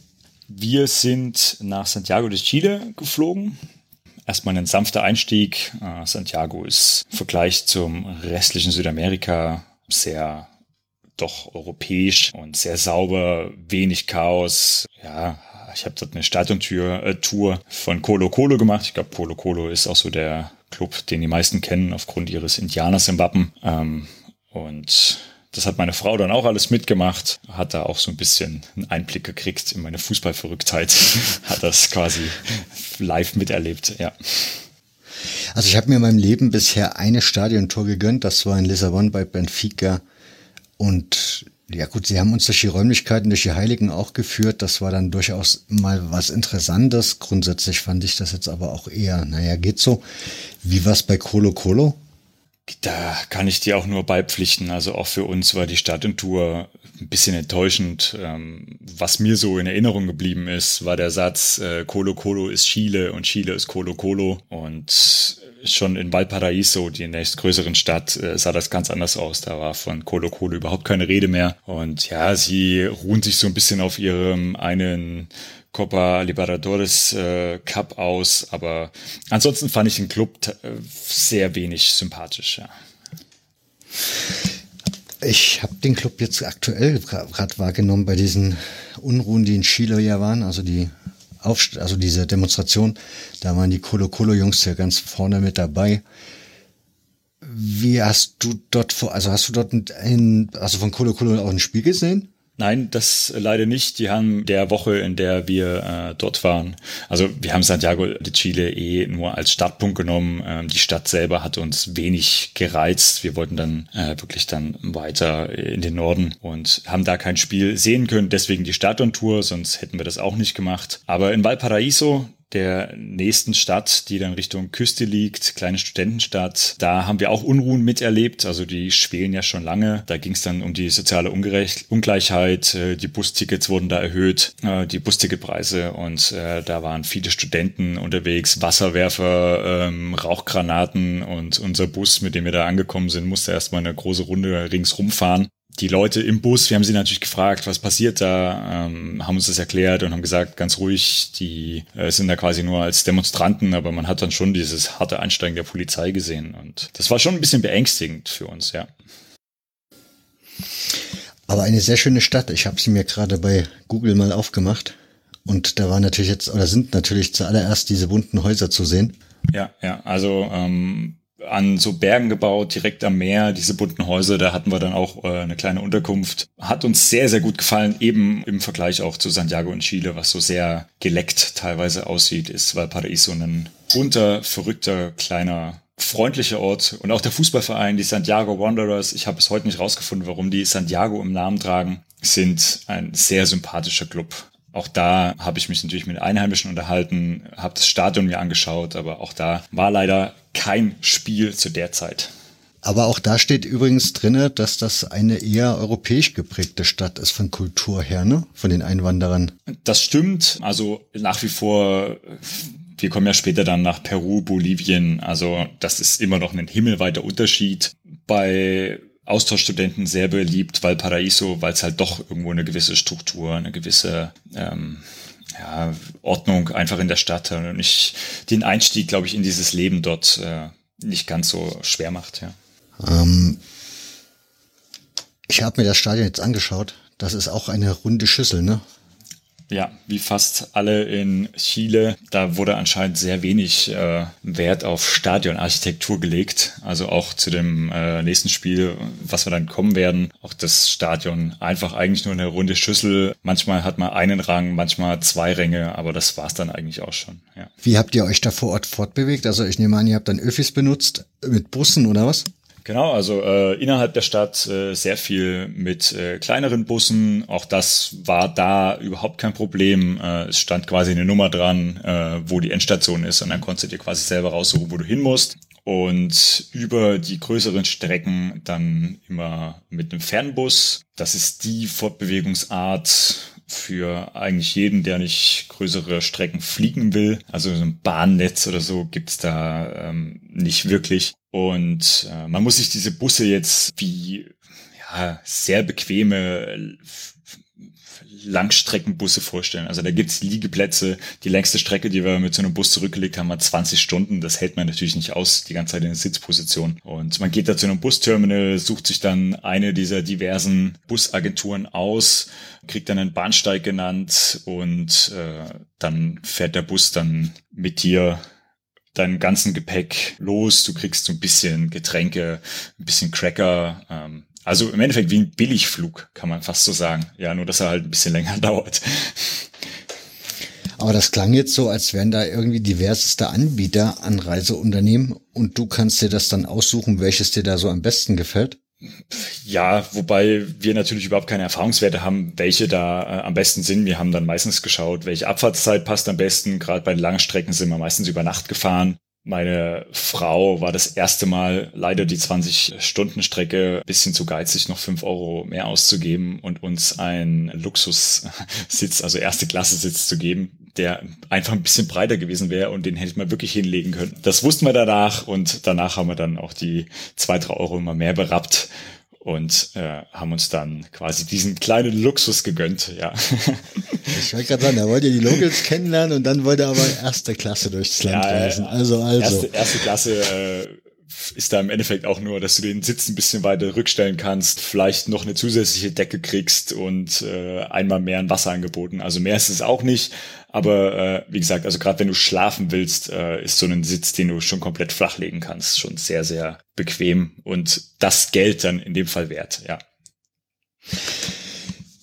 Speaker 2: Wir sind nach Santiago de Chile geflogen. Erstmal ein sanfter Einstieg. Äh, Santiago ist im Vergleich zum restlichen Südamerika sehr doch europäisch und sehr sauber, wenig Chaos. Ja, ich habe dort eine Stadiontür äh, Tour von Colo Colo gemacht. Ich glaube, Colo Colo ist auch so der Club, den die meisten kennen aufgrund ihres Indianers im Wappen. Ähm, und das hat meine Frau dann auch alles mitgemacht, hat da auch so ein bisschen einen Einblick gekriegt in meine Fußballverrücktheit, hat das quasi live miterlebt, ja.
Speaker 1: Also ich habe mir in meinem Leben bisher eine Stadiontor gegönnt, das war in Lissabon bei Benfica und ja gut, sie haben uns durch die Räumlichkeiten, durch die Heiligen auch geführt. Das war dann durchaus mal was Interessantes. Grundsätzlich fand ich das jetzt aber auch eher, naja, geht so. Wie war's bei Colo Colo?
Speaker 2: Da kann ich dir auch nur beipflichten. Also auch für uns war die Stadiontour ein bisschen enttäuschend. Ähm, was mir so in Erinnerung geblieben ist, war der Satz, äh, Colo Colo ist Chile und Chile ist Colo Colo. Und schon in Valparaiso, die nächstgrößeren Stadt, äh, sah das ganz anders aus. Da war von Colo Colo überhaupt keine Rede mehr. Und ja, sie ruhen sich so ein bisschen auf ihrem einen Copa Libertadores äh, Cup aus, aber ansonsten fand ich den Club äh, sehr wenig sympathisch. Ja.
Speaker 1: Ich habe den Club jetzt aktuell gerade wahrgenommen bei diesen Unruhen, die in Chile ja waren, also die Aufst also diese Demonstration, da waren die Colo Colo Jungs ja ganz vorne mit dabei. Wie hast du dort vor, also hast du dort ein, also von Colo Colo auch ein Spiel gesehen?
Speaker 2: Nein, das leider nicht. Die haben der Woche, in der wir äh, dort waren, also wir haben Santiago de Chile eh nur als Startpunkt genommen. Ähm, die Stadt selber hat uns wenig gereizt. Wir wollten dann äh, wirklich dann weiter in den Norden und haben da kein Spiel sehen können. Deswegen die Stadiontour, sonst hätten wir das auch nicht gemacht. Aber in Valparaiso, der nächsten Stadt, die dann Richtung Küste liegt, kleine Studentenstadt. Da haben wir auch Unruhen miterlebt. Also die schwelen ja schon lange. Da ging es dann um die soziale Ungerecht Ungleichheit. Äh, die Bustickets wurden da erhöht, äh, die Busticketpreise. Und äh, da waren viele Studenten unterwegs, Wasserwerfer, ähm, Rauchgranaten. Und unser Bus, mit dem wir da angekommen sind, musste erstmal eine große Runde ringsrum fahren die Leute im Bus, wir haben sie natürlich gefragt, was passiert da, ähm, haben uns das erklärt und haben gesagt, ganz ruhig, die äh, sind da quasi nur als Demonstranten, aber man hat dann schon dieses harte Einsteigen der Polizei gesehen und das war schon ein bisschen beängstigend für uns, ja.
Speaker 1: Aber eine sehr schöne Stadt. Ich habe sie mir gerade bei Google mal aufgemacht und da war natürlich jetzt oder sind natürlich zuallererst diese bunten Häuser zu sehen.
Speaker 2: Ja, ja, also ähm, an so Bergen gebaut, direkt am Meer, diese bunten Häuser, da hatten wir dann auch äh, eine kleine Unterkunft. Hat uns sehr, sehr gut gefallen, eben im Vergleich auch zu Santiago in Chile, was so sehr geleckt teilweise aussieht, ist Valparaiso ein bunter, verrückter, kleiner freundlicher Ort und auch der Fußballverein, die Santiago Wanderers, ich habe es heute nicht rausgefunden, warum die Santiago im Namen tragen, sind ein sehr sympathischer Club. Auch da habe ich mich natürlich mit Einheimischen unterhalten, habe das Stadion mir angeschaut, aber auch da war leider kein Spiel zu der Zeit.
Speaker 1: Aber auch da steht übrigens drinne, dass das eine eher europäisch geprägte Stadt ist von Kultur her, ne? Von den Einwanderern.
Speaker 2: Das stimmt. Also nach wie vor wir kommen ja später dann nach Peru, Bolivien. Also das ist immer noch ein himmelweiter Unterschied. Bei Austauschstudenten sehr beliebt, Valparaiso, weil es halt doch irgendwo eine gewisse Struktur, eine gewisse ähm, ja, Ordnung einfach in der Stadt hat und ich den Einstieg, glaube ich, in dieses Leben dort äh, nicht ganz so schwer macht. Ja. Ähm,
Speaker 1: ich habe mir das Stadion jetzt angeschaut. Das ist auch eine runde Schüssel, ne?
Speaker 2: Ja, wie fast alle in Chile, da wurde anscheinend sehr wenig äh, Wert auf Stadionarchitektur gelegt. Also auch zu dem äh, nächsten Spiel, was wir dann kommen werden, auch das Stadion einfach eigentlich nur eine runde Schüssel. Manchmal hat man einen Rang, manchmal zwei Ränge, aber das war's dann eigentlich auch schon. Ja.
Speaker 1: Wie habt ihr euch da vor Ort fortbewegt? Also ich nehme an, ihr habt dann Öffis benutzt mit Bussen oder was?
Speaker 2: Genau, also äh, innerhalb der Stadt äh, sehr viel mit äh, kleineren Bussen. Auch das war da überhaupt kein Problem. Äh, es stand quasi eine Nummer dran, äh, wo die Endstation ist und dann konntest du dir quasi selber raussuchen, wo du hin musst. Und über die größeren Strecken dann immer mit einem Fernbus. Das ist die Fortbewegungsart, für eigentlich jeden, der nicht größere Strecken fliegen will. Also so ein Bahnnetz oder so gibt's da ähm, nicht wirklich. Und äh, man muss sich diese Busse jetzt wie ja, sehr bequeme Langstreckenbusse vorstellen. Also da gibt's Liegeplätze. Die längste Strecke, die wir mit so einem Bus zurückgelegt haben, war 20 Stunden. Das hält man natürlich nicht aus, die ganze Zeit in der Sitzposition. Und man geht da zu einem Busterminal, sucht sich dann eine dieser diversen Busagenturen aus, kriegt dann einen Bahnsteig genannt und äh, dann fährt der Bus dann mit dir deinen ganzen Gepäck los. Du kriegst so ein bisschen Getränke, ein bisschen Cracker, ähm, also im Endeffekt wie ein Billigflug, kann man fast so sagen. Ja, nur dass er halt ein bisschen länger dauert.
Speaker 1: Aber das klang jetzt so, als wären da irgendwie diverseste Anbieter an Reiseunternehmen und du kannst dir das dann aussuchen, welches dir da so am besten gefällt.
Speaker 2: Ja, wobei wir natürlich überhaupt keine Erfahrungswerte haben, welche da äh, am besten sind. Wir haben dann meistens geschaut, welche Abfahrtszeit passt am besten. Gerade bei langen Strecken sind wir meistens über Nacht gefahren. Meine Frau war das erste Mal leider die 20-Stunden-Strecke bisschen zu geizig, noch fünf Euro mehr auszugeben und uns einen Luxussitz, also erste Klasse Sitz zu geben, der einfach ein bisschen breiter gewesen wäre und den hätte man wirklich hinlegen können. Das wussten wir danach und danach haben wir dann auch die zwei, drei Euro immer mehr berappt und äh, haben uns dann quasi diesen kleinen Luxus gegönnt, ja.
Speaker 1: Ich wollte gerade sagen, da wollt ihr die Locals kennenlernen und dann wollt ihr aber erste Klasse durchs Land ja, reisen. Also, also.
Speaker 2: Erste, erste Klasse äh, ist da im Endeffekt auch nur, dass du den Sitz ein bisschen weiter rückstellen kannst, vielleicht noch eine zusätzliche Decke kriegst und äh, einmal mehr ein Wasser angeboten. Also mehr ist es auch nicht. Aber äh, wie gesagt, also gerade wenn du schlafen willst, äh, ist so ein Sitz, den du schon komplett flachlegen kannst, schon sehr, sehr bequem und das Geld dann in dem Fall wert, ja.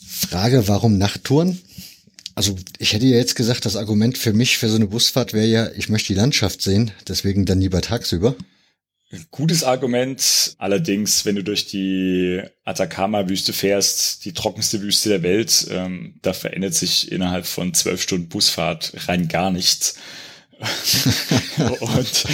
Speaker 1: Frage, warum Nachttouren? Also ich hätte ja jetzt gesagt, das Argument für mich für so eine Busfahrt wäre ja, ich möchte die Landschaft sehen, deswegen dann lieber tagsüber.
Speaker 2: Gutes Argument. Allerdings, wenn du durch die Atacama-Wüste fährst, die trockenste Wüste der Welt, ähm, da verändert sich innerhalb von zwölf Stunden Busfahrt rein gar nichts. und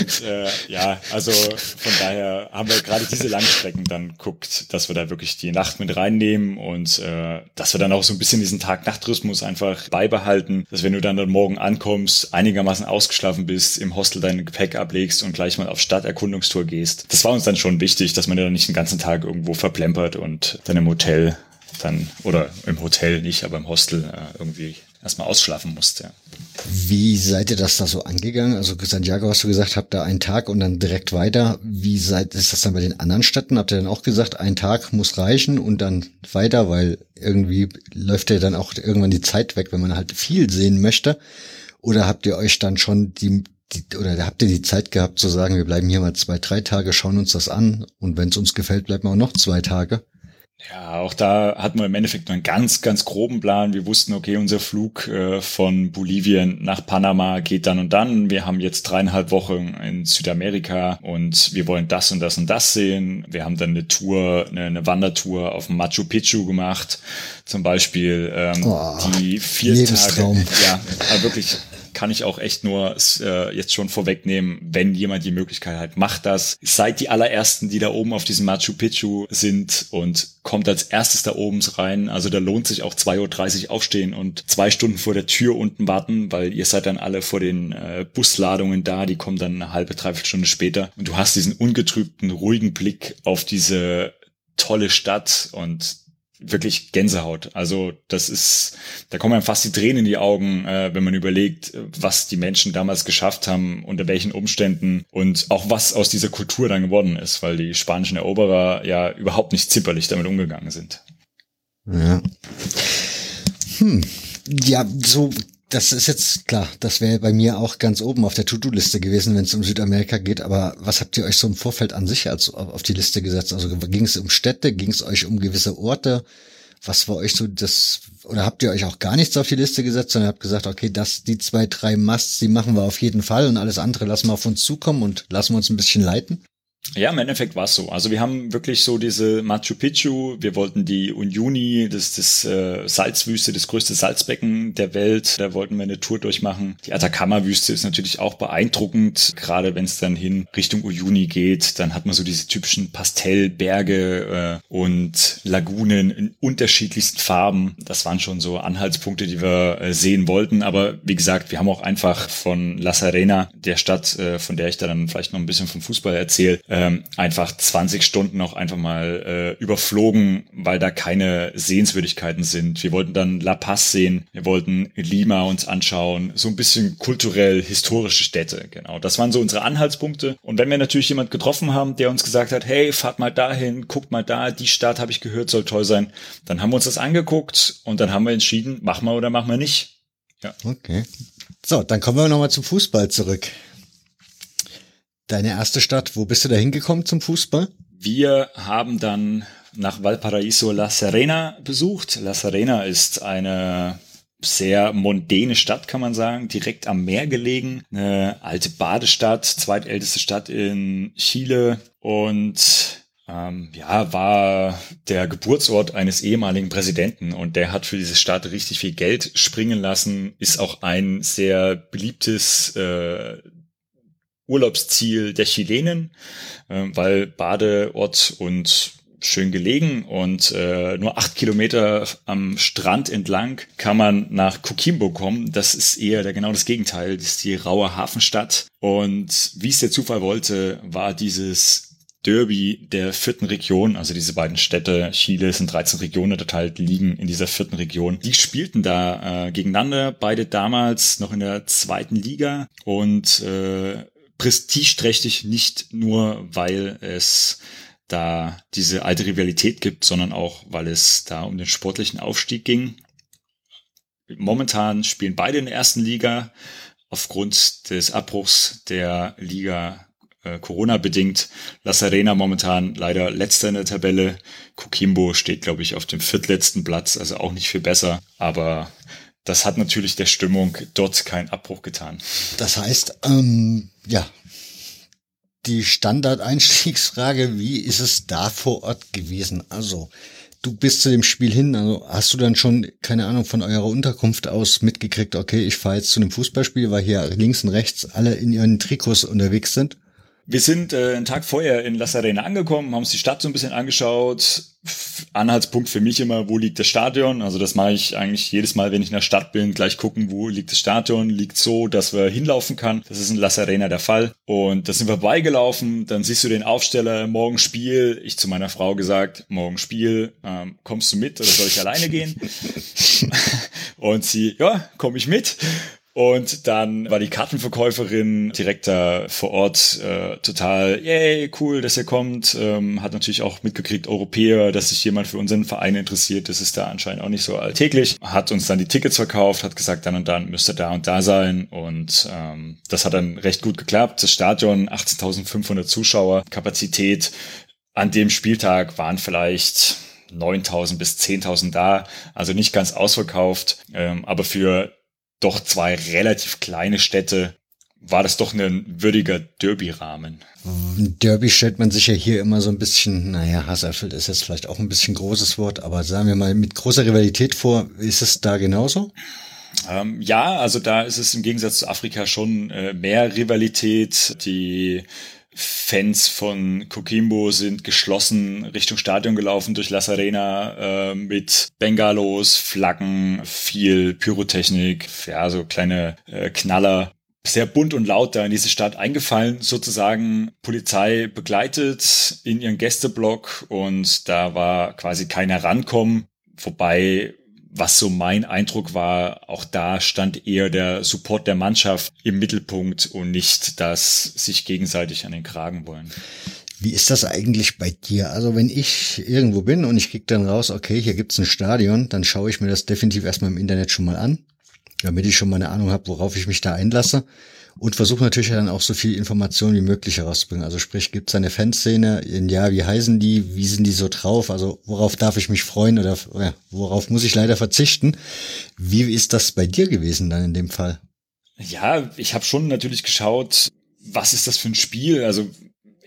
Speaker 2: und äh, ja, also von daher haben wir gerade diese Langstrecken dann guckt, dass wir da wirklich die Nacht mit reinnehmen und äh, dass wir dann auch so ein bisschen diesen Tag-Nacht-Rhythmus einfach beibehalten, dass wenn du dann, dann morgen ankommst, einigermaßen ausgeschlafen bist, im Hostel dein Gepäck ablegst und gleich mal auf Stadterkundungstour gehst. Das war uns dann schon wichtig, dass man dann nicht den ganzen Tag irgendwo verplempert und dann im Hotel dann, oder im Hotel nicht, aber im Hostel äh, irgendwie erstmal ausschlafen musste.
Speaker 1: Wie seid ihr das da so angegangen? Also Santiago hast du gesagt, habt da einen Tag und dann direkt weiter. Wie seid, ist das dann bei den anderen Städten? Habt ihr dann auch gesagt, ein Tag muss reichen und dann weiter, weil irgendwie läuft ja dann auch irgendwann die Zeit weg, wenn man halt viel sehen möchte? Oder habt ihr euch dann schon die, die oder habt ihr die Zeit gehabt zu sagen, wir bleiben hier mal zwei, drei Tage, schauen uns das an und wenn es uns gefällt, bleiben wir auch noch zwei Tage?
Speaker 2: Ja, auch da hatten wir im Endeffekt nur einen ganz, ganz groben Plan. Wir wussten, okay, unser Flug äh, von Bolivien nach Panama geht dann und dann. Wir haben jetzt dreieinhalb Wochen in Südamerika und wir wollen das und das und das sehen. Wir haben dann eine Tour, eine, eine Wandertour auf Machu Picchu gemacht, zum Beispiel, ähm, oh, die vier Tage. Ja, wirklich kann ich auch echt nur äh, jetzt schon vorwegnehmen, wenn jemand die Möglichkeit hat, macht das. Seid die allerersten, die da oben auf diesem Machu Picchu sind und kommt als erstes da oben rein. Also da lohnt sich auch 2.30 Uhr aufstehen und zwei Stunden vor der Tür unten warten, weil ihr seid dann alle vor den äh, Busladungen da, die kommen dann eine halbe, dreiviertel Stunde später. Und du hast diesen ungetrübten, ruhigen Blick auf diese tolle Stadt und wirklich Gänsehaut. Also das ist, da kommen einem fast die Tränen in die Augen, äh, wenn man überlegt, was die Menschen damals geschafft haben, unter welchen Umständen und auch was aus dieser Kultur dann geworden ist, weil die spanischen Eroberer ja überhaupt nicht zimperlich damit umgegangen sind.
Speaker 1: Ja. Hm. Ja, so das ist jetzt klar, das wäre bei mir auch ganz oben auf der To-Do-Liste gewesen, wenn es um Südamerika geht. Aber was habt ihr euch so im Vorfeld an sich als auf die Liste gesetzt? Also ging es um Städte, ging es euch um gewisse Orte? Was war euch so das, oder habt ihr euch auch gar nichts auf die Liste gesetzt, sondern habt gesagt, okay, das, die zwei, drei Musts, die machen wir auf jeden Fall und alles andere lassen wir auf uns zukommen und lassen wir uns ein bisschen leiten?
Speaker 2: Ja, im Endeffekt war es so. Also wir haben wirklich so diese Machu Picchu, wir wollten die Uyuni, das, das äh, Salzwüste, das größte Salzbecken der Welt, da wollten wir eine Tour durchmachen. Die Atacama-Wüste ist natürlich auch beeindruckend, gerade wenn es dann hin Richtung Uyuni geht, dann hat man so diese typischen Pastellberge äh, und Lagunen in unterschiedlichsten Farben. Das waren schon so Anhaltspunkte, die wir äh, sehen wollten. Aber wie gesagt, wir haben auch einfach von La Serena, der Stadt, äh, von der ich da dann vielleicht noch ein bisschen vom Fußball erzähle, ähm, einfach 20 Stunden noch einfach mal äh, überflogen, weil da keine Sehenswürdigkeiten sind. Wir wollten dann La Paz sehen, wir wollten Lima uns anschauen, so ein bisschen kulturell historische Städte, genau. Das waren so unsere Anhaltspunkte. Und wenn wir natürlich jemand getroffen haben, der uns gesagt hat, hey, fahrt mal dahin, guckt mal da, die Stadt habe ich gehört, soll toll sein, dann haben wir uns das angeguckt und dann haben wir entschieden, machen wir oder machen wir nicht.
Speaker 1: Ja. Okay. So, dann kommen wir nochmal zum Fußball zurück. Deine erste Stadt, wo bist du da hingekommen zum Fußball?
Speaker 2: Wir haben dann nach Valparaiso La Serena besucht. La Serena ist eine sehr mondäne Stadt, kann man sagen, direkt am Meer gelegen. Eine alte Badestadt, zweitälteste Stadt in Chile und ähm, ja, war der Geburtsort eines ehemaligen Präsidenten und der hat für diese Stadt richtig viel Geld springen lassen, ist auch ein sehr beliebtes äh, Urlaubsziel der Chilenen, äh, weil Badeort und schön gelegen und äh, nur acht Kilometer am Strand entlang kann man nach Coquimbo kommen. Das ist eher der, genau das Gegenteil. Das ist die raue Hafenstadt. Und wie es der Zufall wollte, war dieses Derby der vierten Region, also diese beiden Städte, Chile sind 13 Regionen unterteilt, liegen in dieser vierten Region. Die spielten da äh, gegeneinander, beide damals noch in der zweiten Liga und äh, prestigeträchtig, nicht nur, weil es da diese alte Rivalität gibt, sondern auch, weil es da um den sportlichen Aufstieg ging. Momentan spielen beide in der ersten Liga. Aufgrund des Abbruchs der Liga äh, Corona bedingt. La Serena momentan leider letzter in der Tabelle. Coquimbo steht, glaube ich, auf dem viertletzten Platz, also auch nicht viel besser. Aber das hat natürlich der Stimmung dort keinen Abbruch getan.
Speaker 1: Das heißt, ähm, ja, die Standardeinstiegsfrage, wie ist es da vor Ort gewesen? Also, du bist zu dem Spiel hin, also hast du dann schon, keine Ahnung, von eurer Unterkunft aus mitgekriegt, okay, ich fahre jetzt zu einem Fußballspiel, weil hier links und rechts alle in ihren Trikots unterwegs sind?
Speaker 2: Wir sind äh, einen Tag vorher in La Serena angekommen, haben uns die Stadt so ein bisschen angeschaut. Anhaltspunkt für mich immer, wo liegt das Stadion? Also das mache ich eigentlich jedes Mal, wenn ich in der Stadt bin, gleich gucken, wo liegt das Stadion. Liegt so, dass wir hinlaufen kann. Das ist in La Serena der Fall. Und da sind wir vorbeigelaufen. Dann siehst du den Aufsteller, morgen Spiel. Ich zu meiner Frau gesagt, morgen Spiel, ähm, kommst du mit oder soll ich alleine gehen? Und sie, ja, komm ich mit. Und dann war die Kartenverkäuferin direkt da vor Ort äh, total, yay, cool, dass er kommt. Ähm, hat natürlich auch mitgekriegt, Europäer, dass sich jemand für unseren Verein interessiert. Das ist da anscheinend auch nicht so alltäglich. Hat uns dann die Tickets verkauft, hat gesagt, dann und dann müsste da und da sein. Und ähm, das hat dann recht gut geklappt. Das Stadion, 18.500 Zuschauer, Kapazität. An dem Spieltag waren vielleicht 9000 bis 10.000 da, also nicht ganz ausverkauft, ähm, aber für doch zwei relativ kleine Städte war das doch ein würdiger Derby-Rahmen.
Speaker 1: Derby stellt man sich ja hier immer so ein bisschen, naja, hasserfüllt ist jetzt vielleicht auch ein bisschen großes Wort, aber sagen wir mal mit großer Rivalität vor, ist es da genauso?
Speaker 2: Ähm, ja, also da ist es im Gegensatz zu Afrika schon äh, mehr Rivalität. Die Fans von Coquimbo sind geschlossen Richtung Stadion gelaufen durch La Serena äh, mit Bengalos, Flaggen, viel Pyrotechnik, ja, so kleine äh, Knaller. Sehr bunt und laut da in diese Stadt eingefallen, sozusagen Polizei begleitet in ihren Gästeblock und da war quasi keiner rankommen. Wobei was so mein Eindruck war, auch da stand eher der Support der Mannschaft im Mittelpunkt und nicht das sich gegenseitig an den Kragen wollen.
Speaker 1: Wie ist das eigentlich bei dir? Also wenn ich irgendwo bin und ich krieg dann raus, okay, hier gibt's ein Stadion, dann schaue ich mir das definitiv erstmal im Internet schon mal an, damit ich schon mal eine Ahnung habe, worauf ich mich da einlasse und versuche natürlich dann auch so viel Information wie möglich herauszubringen. Also sprich, gibt es eine Fanszene, ja, wie heißen die, wie sind die so drauf, also worauf darf ich mich freuen oder ja, worauf muss ich leider verzichten. Wie ist das bei dir gewesen dann in dem Fall?
Speaker 2: Ja, ich habe schon natürlich geschaut, was ist das für ein Spiel? Also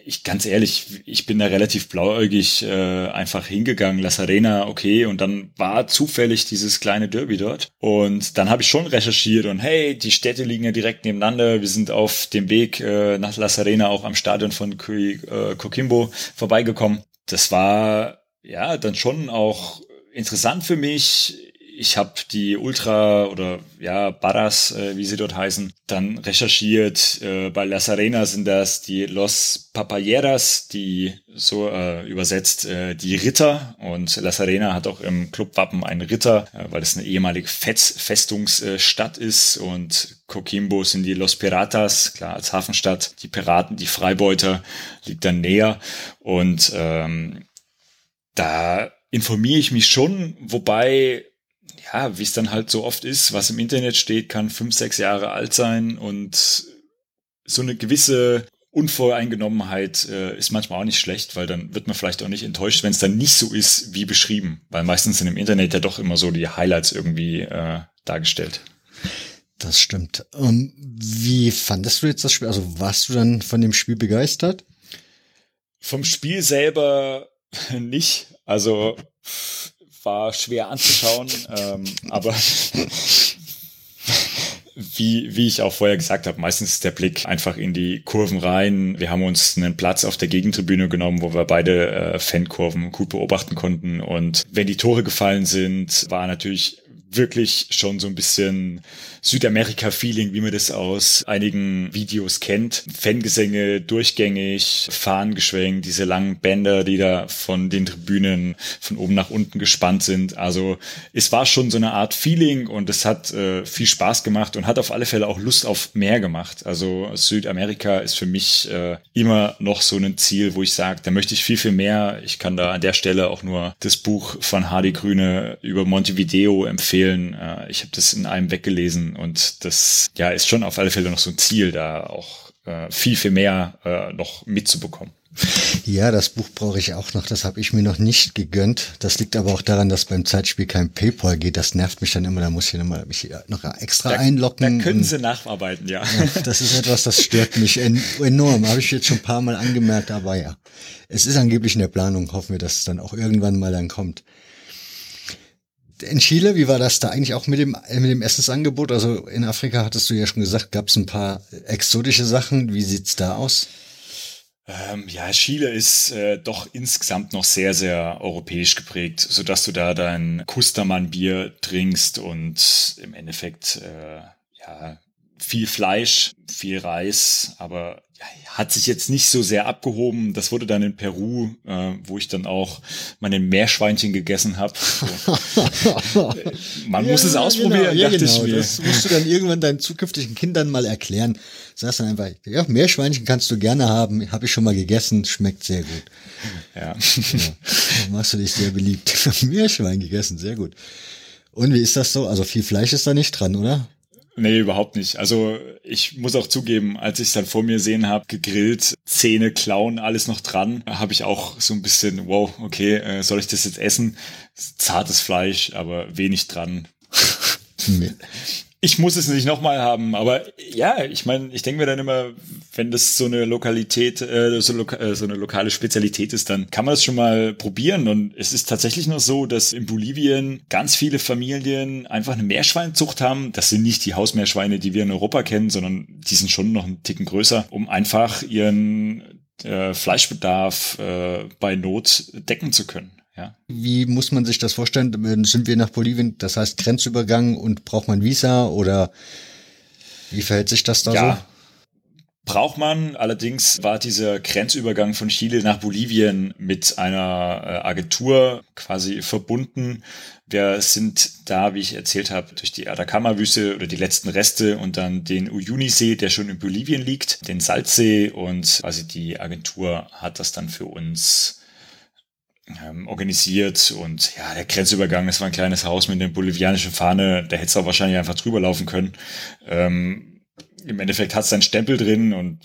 Speaker 2: ich ganz ehrlich, ich bin da relativ blauäugig äh, einfach hingegangen, La Serena, okay, und dann war zufällig dieses kleine Derby dort. Und dann habe ich schon recherchiert und hey, die Städte liegen ja direkt nebeneinander. Wir sind auf dem Weg äh, nach La Serena auch am Stadion von äh, Coquimbo vorbeigekommen. Das war ja dann schon auch interessant für mich ich habe die Ultra oder ja Barras, äh, wie sie dort heißen, dann recherchiert. Äh, bei Las Arenas sind das die Los Papayeras, die so äh, übersetzt äh, die Ritter. Und Las Arena hat auch im Clubwappen einen Ritter, äh, weil es eine ehemalige Fetz Festungsstadt ist. Und Coquimbo sind die Los Piratas, klar als Hafenstadt. Die Piraten, die Freibeuter liegt dann näher. Und ähm, da informiere ich mich schon, wobei ja, wie es dann halt so oft ist, was im Internet steht, kann fünf, sechs Jahre alt sein und so eine gewisse Unvoreingenommenheit äh, ist manchmal auch nicht schlecht, weil dann wird man vielleicht auch nicht enttäuscht, wenn es dann nicht so ist, wie beschrieben. Weil meistens sind im Internet ja doch immer so die Highlights irgendwie äh, dargestellt.
Speaker 1: Das stimmt. Um, wie fandest du jetzt das Spiel? Also warst du dann von dem Spiel begeistert?
Speaker 2: Vom Spiel selber nicht. Also war schwer anzuschauen, ähm, aber wie, wie ich auch vorher gesagt habe, meistens ist der Blick einfach in die Kurven rein. Wir haben uns einen Platz auf der Gegentribüne genommen, wo wir beide äh, Fankurven gut beobachten konnten. Und wenn die Tore gefallen sind, war natürlich wirklich schon so ein bisschen Südamerika-Feeling, wie man das aus einigen Videos kennt. Fangesänge durchgängig, Fahnen geschwenkt, diese langen Bänder, die da von den Tribünen von oben nach unten gespannt sind. Also es war schon so eine Art Feeling und es hat äh, viel Spaß gemacht und hat auf alle Fälle auch Lust auf mehr gemacht. Also Südamerika ist für mich äh, immer noch so ein Ziel, wo ich sage, da möchte ich viel, viel mehr. Ich kann da an der Stelle auch nur das Buch von Hardy Grüne über Montevideo empfehlen. Äh, ich habe das in einem weggelesen und das ja ist schon auf alle Fälle noch so ein Ziel, da auch äh, viel, viel mehr äh, noch mitzubekommen.
Speaker 1: Ja, das Buch brauche ich auch noch. Das habe ich mir noch nicht gegönnt. Das liegt aber auch daran, dass beim Zeitspiel kein PayPal geht. Das nervt mich dann immer. Da muss ich immer mich noch extra da, einloggen.
Speaker 2: Da können Sie nacharbeiten, ja.
Speaker 1: ja. Das ist etwas, das stört mich enorm. Habe ich jetzt schon ein paar Mal angemerkt. Aber ja, es ist angeblich in der Planung. Hoffen wir, dass es dann auch irgendwann mal dann kommt in Chile, wie war das da eigentlich auch mit dem, mit dem Essensangebot? Also in Afrika hattest du ja schon gesagt, gab es ein paar exotische Sachen. Wie sieht's da aus?
Speaker 2: Ähm, ja, Chile ist äh, doch insgesamt noch sehr, sehr europäisch geprägt, so dass du da dein Kustermann-Bier trinkst und im Endeffekt äh, ja viel Fleisch, viel Reis, aber hat sich jetzt nicht so sehr abgehoben. Das wurde dann in Peru, äh, wo ich dann auch meine Meerschweinchen gegessen habe. Man ja, muss es ausprobieren, genau, ja, dachte genau. ich mir.
Speaker 1: Das musst du dann irgendwann deinen zukünftigen Kindern mal erklären. Sagst dann einfach, ja, Meerschweinchen kannst du gerne haben, habe ich schon mal gegessen, schmeckt sehr gut. Ja. Genau. machst du dich sehr beliebt. Meerschwein gegessen, sehr gut. Und wie ist das so? Also viel Fleisch ist da nicht dran, oder?
Speaker 2: Nee, überhaupt nicht. Also ich muss auch zugeben, als ich es dann vor mir sehen habe, gegrillt, Zähne, Klauen, alles noch dran, habe ich auch so ein bisschen, wow, okay, äh, soll ich das jetzt essen? Zartes Fleisch, aber wenig dran. ich muss es nicht nochmal haben, aber ja, ich meine, ich denke mir dann immer, wenn das so eine Lokalität, äh, so, loka äh, so eine lokale Spezialität ist, dann kann man das schon mal probieren. Und es ist tatsächlich noch so, dass in Bolivien ganz viele Familien einfach eine Meerschweinzucht haben. Das sind nicht die Hausmeerschweine, die wir in Europa kennen, sondern die sind schon noch einen Ticken größer, um einfach ihren äh, Fleischbedarf äh, bei Not decken zu können. Ja.
Speaker 1: Wie muss man sich das vorstellen? Sind wir nach Bolivien, das heißt Grenzübergang und braucht man Visa oder wie verhält sich das da ja. so?
Speaker 2: Braucht man, allerdings war dieser Grenzübergang von Chile nach Bolivien mit einer äh, Agentur quasi verbunden. Wir sind da, wie ich erzählt habe, durch die Atacama-Wüste oder die letzten Reste und dann den Uyuni-See, der schon in Bolivien liegt, den Salzsee und quasi die Agentur hat das dann für uns ähm, organisiert und ja, der Grenzübergang, das war ein kleines Haus mit einer bolivianischen Fahne, da hätte es auch wahrscheinlich einfach drüber laufen können. Ähm, Im Endeffekt hat es seinen Stempel drin und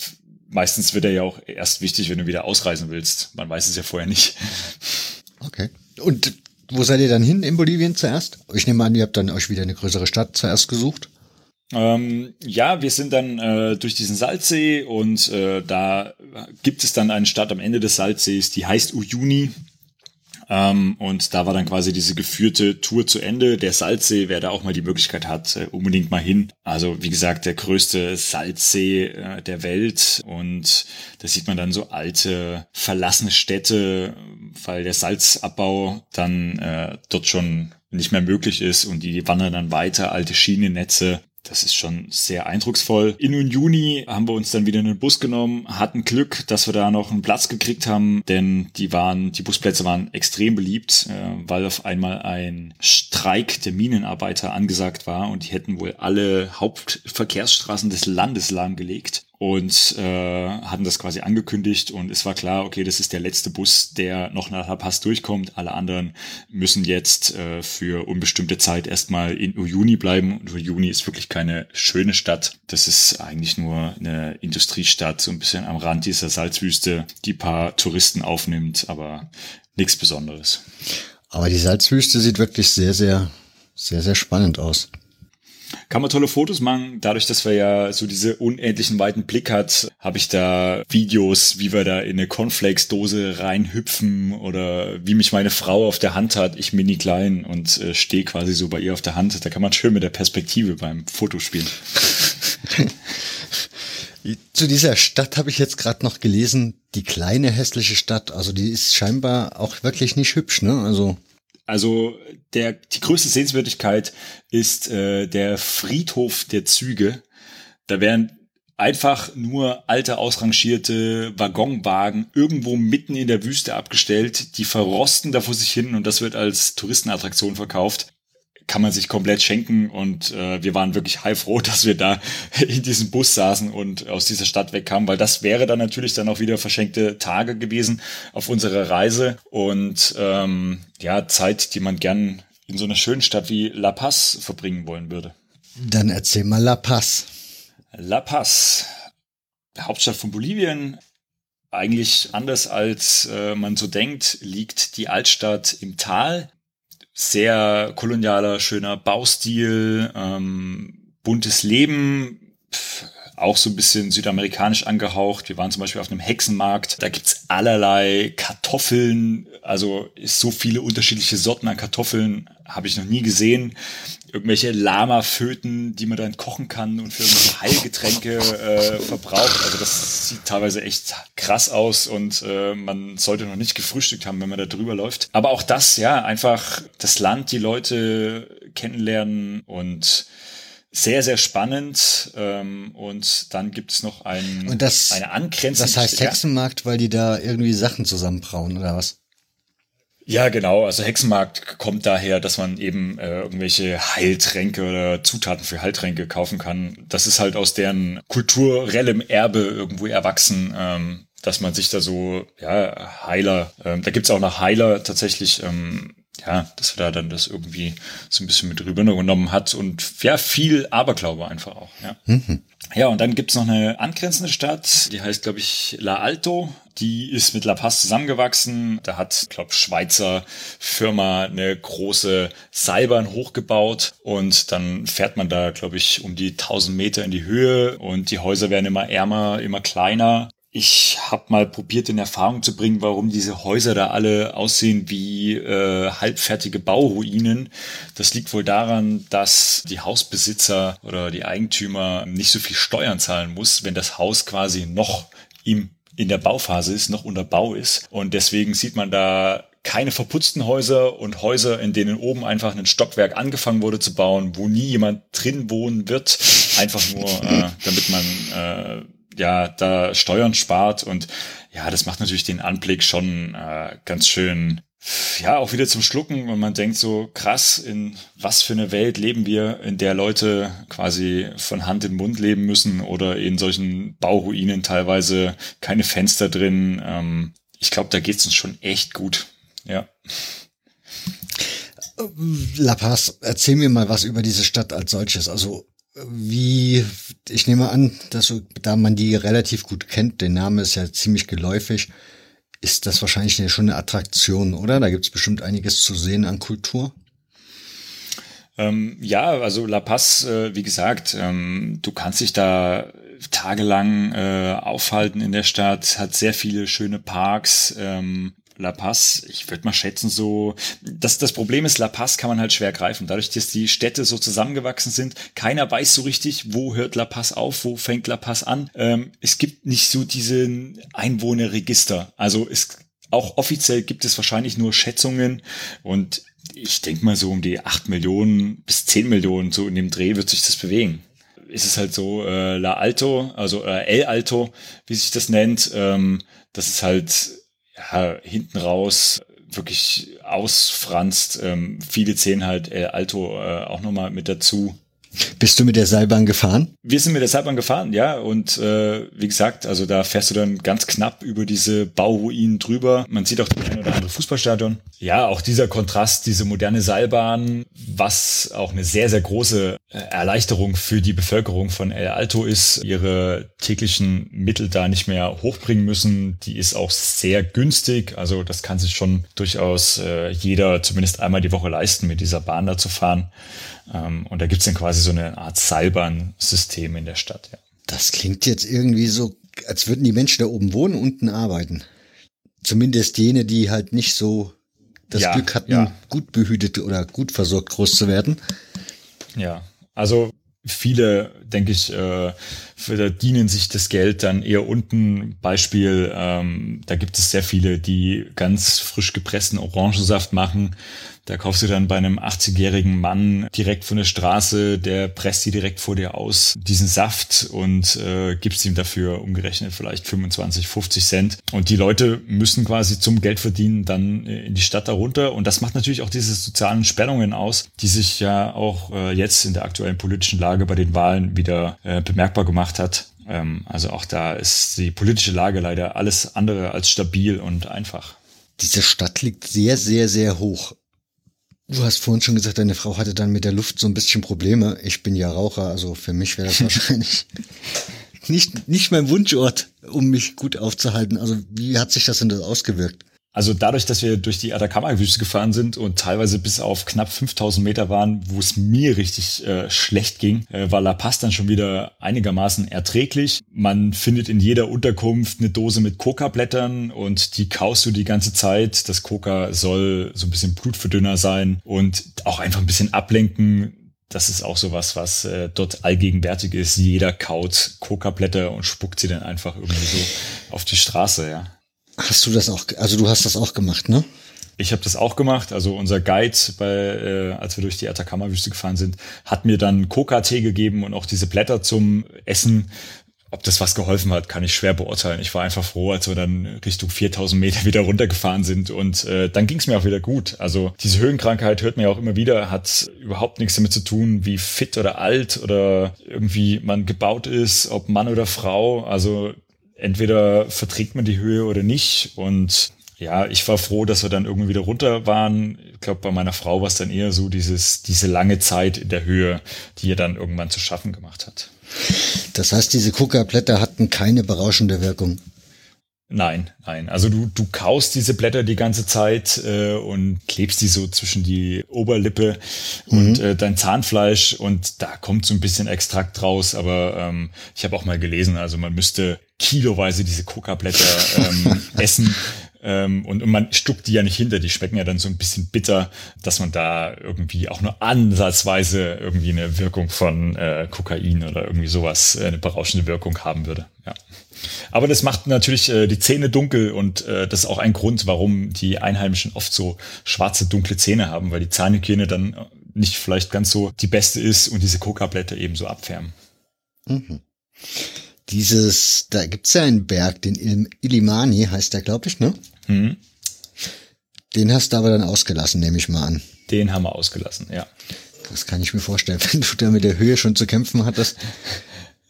Speaker 2: meistens wird er ja auch erst wichtig, wenn du wieder ausreisen willst. Man weiß es ja vorher nicht.
Speaker 1: Okay. Und wo seid ihr dann hin in Bolivien zuerst? Ich nehme an, ihr habt dann euch wieder eine größere Stadt zuerst gesucht.
Speaker 2: Ähm, ja, wir sind dann äh, durch diesen Salzsee und äh, da gibt es dann eine Stadt am Ende des Salzsees, die heißt Uyuni. Ähm, und da war dann quasi diese geführte Tour zu Ende. Der Salzsee, wer da auch mal die Möglichkeit hat, äh, unbedingt mal hin. Also wie gesagt, der größte Salzsee äh, der Welt. Und da sieht man dann so alte, verlassene Städte, weil der Salzabbau dann äh, dort schon nicht mehr möglich ist und die wandern dann weiter, alte Schienennetze das ist schon sehr eindrucksvoll. In Juni haben wir uns dann wieder einen Bus genommen, hatten Glück, dass wir da noch einen Platz gekriegt haben, denn die waren, die Busplätze waren extrem beliebt, äh, weil auf einmal ein Streik der Minenarbeiter angesagt war und die hätten wohl alle Hauptverkehrsstraßen des Landes lahmgelegt und äh, hatten das quasi angekündigt und es war klar, okay, das ist der letzte Bus, der noch nach La Paz durchkommt. Alle anderen müssen jetzt äh, für unbestimmte Zeit erstmal in Uyuni bleiben und Uyuni ist wirklich keine schöne Stadt. Das ist eigentlich nur eine Industriestadt, so ein bisschen am Rand dieser Salzwüste, die paar Touristen aufnimmt, aber nichts Besonderes.
Speaker 1: Aber die Salzwüste sieht wirklich sehr, sehr, sehr, sehr spannend aus
Speaker 2: kann man tolle Fotos machen. Dadurch, dass wir ja so diese unendlichen weiten Blick hat, habe ich da Videos, wie wir da in eine Cornflakes-Dose reinhüpfen oder wie mich meine Frau auf der Hand hat, ich mini klein und äh, stehe quasi so bei ihr auf der Hand. Da kann man schön mit der Perspektive beim Fotospielen.
Speaker 1: Zu dieser Stadt habe ich jetzt gerade noch gelesen, die kleine hässliche Stadt, also die ist scheinbar auch wirklich nicht hübsch, ne? Also
Speaker 2: Also der, die größte Sehenswürdigkeit ist äh, der Friedhof der Züge. Da werden einfach nur alte ausrangierte Waggonwagen irgendwo mitten in der Wüste abgestellt, die verrosten da vor sich hin und das wird als Touristenattraktion verkauft. Kann man sich komplett schenken und äh, wir waren wirklich heilfroh, dass wir da in diesem Bus saßen und aus dieser Stadt wegkamen, weil das wäre dann natürlich dann auch wieder verschenkte Tage gewesen auf unserer Reise und ähm, ja, Zeit, die man gern in so einer schönen Stadt wie La Paz verbringen wollen würde.
Speaker 1: Dann erzähl mal La Paz.
Speaker 2: La Paz, Hauptstadt von Bolivien. Eigentlich anders als äh, man so denkt, liegt die Altstadt im Tal. Sehr kolonialer, schöner Baustil, ähm, buntes Leben, pf, auch so ein bisschen südamerikanisch angehaucht. Wir waren zum Beispiel auf einem Hexenmarkt. Da gibt's allerlei Kartoffeln. Also so viele unterschiedliche Sorten an Kartoffeln habe ich noch nie gesehen irgendwelche Lama-Föten, die man dann kochen kann und für irgendwelche Heilgetränke äh, verbraucht. Also das sieht teilweise echt krass aus und äh, man sollte noch nicht gefrühstückt haben, wenn man da drüber läuft. Aber auch das, ja, einfach das Land, die Leute kennenlernen und sehr, sehr spannend. Ähm, und dann gibt es noch ein,
Speaker 1: und das,
Speaker 2: eine angrenzende...
Speaker 1: Das heißt Hexenmarkt, weil die da irgendwie Sachen zusammenbrauen oder was?
Speaker 2: Ja, genau. Also Hexenmarkt kommt daher, dass man eben äh, irgendwelche Heiltränke oder Zutaten für Heiltränke kaufen kann. Das ist halt aus deren kulturellem Erbe irgendwo erwachsen, ähm, dass man sich da so, ja, Heiler, ähm, da gibt's auch noch Heiler tatsächlich, ähm, ja, dass er da dann das irgendwie so ein bisschen mit rübergenommen hat und ja, viel Aberglaube einfach auch, ja. Mhm. Ja, und dann gibt's noch eine angrenzende Stadt, die heißt, glaube ich, La Alto. Die ist mit La Paz zusammengewachsen. Da hat, glaube Schweizer Firma eine große Seilbahn hochgebaut und dann fährt man da, glaube ich, um die 1000 Meter in die Höhe und die Häuser werden immer ärmer, immer kleiner ich habe mal probiert in Erfahrung zu bringen, warum diese Häuser da alle aussehen wie äh, halbfertige Bauruinen. Das liegt wohl daran, dass die Hausbesitzer oder die Eigentümer nicht so viel Steuern zahlen muss, wenn das Haus quasi noch im in der Bauphase ist, noch unter Bau ist. Und deswegen sieht man da keine verputzten Häuser und Häuser, in denen oben einfach ein Stockwerk angefangen wurde zu bauen, wo nie jemand drin wohnen wird, einfach nur, äh, damit man äh, ja da Steuern spart und ja, das macht natürlich den Anblick schon äh, ganz schön ja, auch wieder zum Schlucken und man denkt so, krass, in was für eine Welt leben wir, in der Leute quasi von Hand in Mund leben müssen oder in solchen Bauruinen teilweise keine Fenster drin. Ähm, ich glaube, da geht's uns schon echt gut. Ja.
Speaker 1: La Paz, erzähl mir mal was über diese Stadt als solches. Also wie, ich nehme an, dass da man die relativ gut kennt, der Name ist ja ziemlich geläufig, ist das wahrscheinlich schon eine Attraktion, oder? Da gibt's bestimmt einiges zu sehen an Kultur.
Speaker 2: Ähm, ja, also La Paz, äh, wie gesagt, ähm, du kannst dich da tagelang äh, aufhalten in der Stadt, hat sehr viele schöne Parks, ähm, La Paz, ich würde mal schätzen, so, das, das Problem ist, La Paz kann man halt schwer greifen. Dadurch, dass die Städte so zusammengewachsen sind, keiner weiß so richtig, wo hört La Paz auf, wo fängt La Paz an. Ähm, es gibt nicht so diesen Einwohnerregister. Also es, auch offiziell gibt es wahrscheinlich nur Schätzungen und ich denke mal so um die acht Millionen bis zehn Millionen, so in dem Dreh wird sich das bewegen ist es halt so, äh, La Alto, also äh, El Alto, wie sich das nennt, ähm, das ist halt ja, hinten raus wirklich ausfranst. Ähm, viele zählen halt El Alto äh, auch nochmal mit dazu.
Speaker 1: Bist du mit der Seilbahn gefahren?
Speaker 2: Wir sind mit der Seilbahn gefahren, ja. Und äh, wie gesagt, also da fährst du dann ganz knapp über diese Bauruinen drüber. Man sieht auch das ein oder andere Fußballstadion. Ja, auch dieser Kontrast, diese moderne Seilbahn, was auch eine sehr, sehr große äh, Erleichterung für die Bevölkerung von El Alto ist, ihre täglichen Mittel da nicht mehr hochbringen müssen. Die ist auch sehr günstig. Also das kann sich schon durchaus äh, jeder zumindest einmal die Woche leisten, mit dieser Bahn da zu fahren. Ähm, und da gibt's dann quasi so eine Art Seilbahnsystem in der Stadt. Ja.
Speaker 1: Das klingt jetzt irgendwie so, als würden die Menschen da oben wohnen, unten arbeiten. Zumindest jene, die halt nicht so das ja, Glück hatten, ja. gut behütet oder gut versorgt groß zu werden.
Speaker 2: Ja, also viele, denke ich, äh, verdienen sich das Geld dann eher unten. Beispiel, ähm, da gibt es sehr viele, die ganz frisch gepressten Orangensaft machen Da kaufst du dann bei einem 80-jährigen Mann direkt von der Straße, der presst die direkt vor dir aus, diesen Saft und äh, gibst ihm dafür umgerechnet vielleicht 25, 50 Cent. Und die Leute müssen quasi zum Geld verdienen dann äh, in die Stadt darunter. Und das macht natürlich auch diese sozialen Spannungen aus, die sich ja auch äh, jetzt in der aktuellen politischen Lage bei den Wahlen wieder äh, bemerkbar gemacht hat. Ähm, also auch da ist die politische Lage leider alles andere als stabil und einfach.
Speaker 1: Diese Stadt liegt sehr, sehr, sehr hoch. Du hast vorhin schon gesagt, deine Frau hatte dann mit der Luft so ein bisschen Probleme. Ich bin ja Raucher, also für mich wäre das wahrscheinlich nicht, nicht mein Wunschort, um mich gut aufzuhalten. Also wie hat sich das denn das ausgewirkt?
Speaker 2: Also dadurch, dass wir durch die Atacama-Wüste gefahren sind und teilweise bis auf knapp 5000 Meter waren, wo es mir richtig äh, schlecht ging, äh, war La Paz dann schon wieder einigermaßen erträglich. Man findet in jeder Unterkunft eine Dose mit Coca-Blättern und die kaust du die ganze Zeit. Das Coca soll so ein bisschen Blutverdünner sein und auch einfach ein bisschen ablenken. Das ist auch sowas, was äh, dort allgegenwärtig ist. Jeder kaut Coca-Blätter und spuckt sie dann einfach irgendwie so auf die Straße, ja.
Speaker 1: Hast du das auch, also du hast das auch gemacht, ne?
Speaker 2: Ich habe das auch gemacht. Also unser Guide, bei, äh, als wir durch die Atacama-Wüste gefahren sind, hat mir dann Coca-Tee gegeben und auch diese Blätter zum Essen. Ob das was geholfen hat, kann ich schwer beurteilen. Ich war einfach froh, als wir dann Richtung 4000 Meter wieder runtergefahren sind und äh, dann ging es mir auch wieder gut. Also diese Höhenkrankheit hört ja auch immer wieder, hat überhaupt nichts damit zu tun, wie fit oder alt oder irgendwie man gebaut ist, ob Mann oder Frau. Also entweder verträgt man die Höhe oder nicht. Und ja, ich war froh, dass wir dann irgendwie wieder runter waren. Ich glaube, bei meiner Frau war es dann eher so dieses, diese lange Zeit in der Höhe, die ihr dann irgendwann zu schaffen gemacht hat.
Speaker 1: Das heißt, diese Kuckerblätter hatten keine berauschende Wirkung.
Speaker 2: Nein, nein. Also du, du kaust diese Blätter die ganze Zeit äh, und klebst die so zwischen die Oberlippe mhm. und äh, dein Zahnfleisch und da kommt so ein bisschen Extrakt raus. Aber ähm, ich habe auch mal gelesen, also man müsste kiloweise diese Coca-Blätter ähm, essen. Ähm, und, und man stuckt die ja nicht hinter, die schmecken ja dann so ein bisschen bitter, dass man da irgendwie auch nur ansatzweise irgendwie eine Wirkung von äh, Kokain oder irgendwie sowas, äh, eine berauschende Wirkung haben würde. Ja. Aber das macht natürlich äh, die Zähne dunkel und äh, das ist auch ein Grund, warum die Einheimischen oft so schwarze, dunkle Zähne haben, weil die Zahnhygiene dann nicht vielleicht ganz so die beste ist und diese Coca-Blätter eben so abfärben.
Speaker 1: Mhm. Dieses, da gibt's ja einen Berg, den Il Illimani heißt der, glaube ich, ne? Mhm. Den hast du aber dann ausgelassen, nehme ich mal an.
Speaker 2: Den haben wir ausgelassen, ja.
Speaker 1: Das kann ich mir vorstellen, wenn du da mit der Höhe schon zu kämpfen hattest.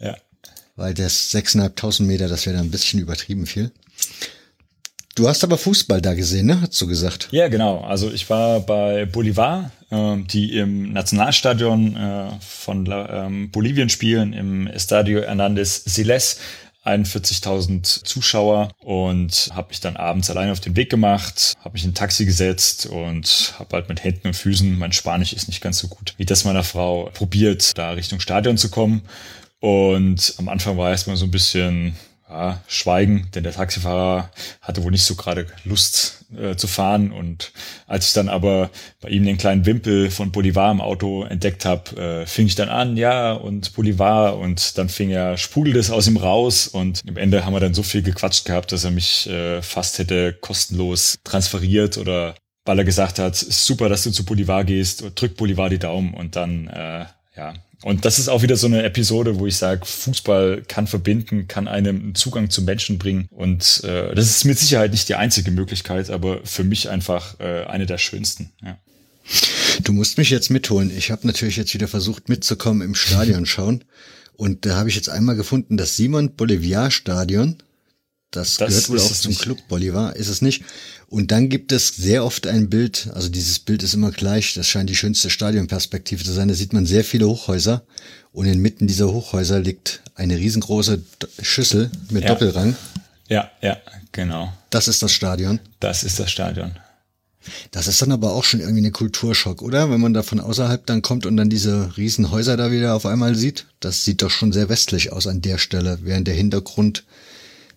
Speaker 2: ja.
Speaker 1: Weil das 6.500 Meter, das wäre dann ein bisschen übertrieben viel. Du hast aber Fußball da gesehen, ne? Hast du gesagt?
Speaker 2: Ja, genau. Also ich war bei Bolivar, äh, die im Nationalstadion äh, von ähm, Bolivien spielen, im Estadio Hernández Siles. 41.000 Zuschauer und habe mich dann abends allein auf den Weg gemacht, habe mich in ein Taxi gesetzt und habe halt mit Händen und Füßen, mein Spanisch ist nicht ganz so gut wie das meiner Frau, probiert, da Richtung Stadion zu kommen. Und am Anfang war erstmal so ein bisschen ja, Schweigen, denn der Taxifahrer hatte wohl nicht so gerade Lust äh, zu fahren. Und als ich dann aber bei ihm den kleinen Wimpel von Bolivar im Auto entdeckt habe, äh, fing ich dann an, ja, und Bolivar. Und dann fing er, sprudelte es aus ihm raus. Und im Ende haben wir dann so viel gequatscht gehabt, dass er mich äh, fast hätte kostenlos transferiert oder weil er gesagt hat, super, dass du zu Bolivar gehst, drück Bolivar die Daumen. Und dann, äh, ja, und das ist auch wieder so eine Episode, wo ich sage, Fußball kann verbinden, kann einem einen Zugang zu Menschen bringen. Und äh, das ist mit Sicherheit nicht die einzige Möglichkeit, aber für mich einfach äh, eine der schönsten. Ja.
Speaker 1: Du musst mich jetzt mitholen. Ich habe natürlich jetzt wieder versucht mitzukommen im Stadion schauen. Und da habe ich jetzt einmal gefunden, das Simon Bolivar Stadion. Das, das gehört wohl auch zum nicht. Club Bolivar, ist es nicht. Und dann gibt es sehr oft ein Bild, also dieses Bild ist immer gleich, das scheint die schönste Stadionperspektive zu sein. Da sieht man sehr viele Hochhäuser und inmitten dieser Hochhäuser liegt eine riesengroße Schüssel mit ja. Doppelrang.
Speaker 2: Ja, ja, genau.
Speaker 1: Das ist das Stadion.
Speaker 2: Das ist das Stadion.
Speaker 1: Das ist dann aber auch schon irgendwie eine Kulturschock, oder? Wenn man da von außerhalb dann kommt und dann diese riesen Häuser da wieder auf einmal sieht. Das sieht doch schon sehr westlich aus an der Stelle, während der Hintergrund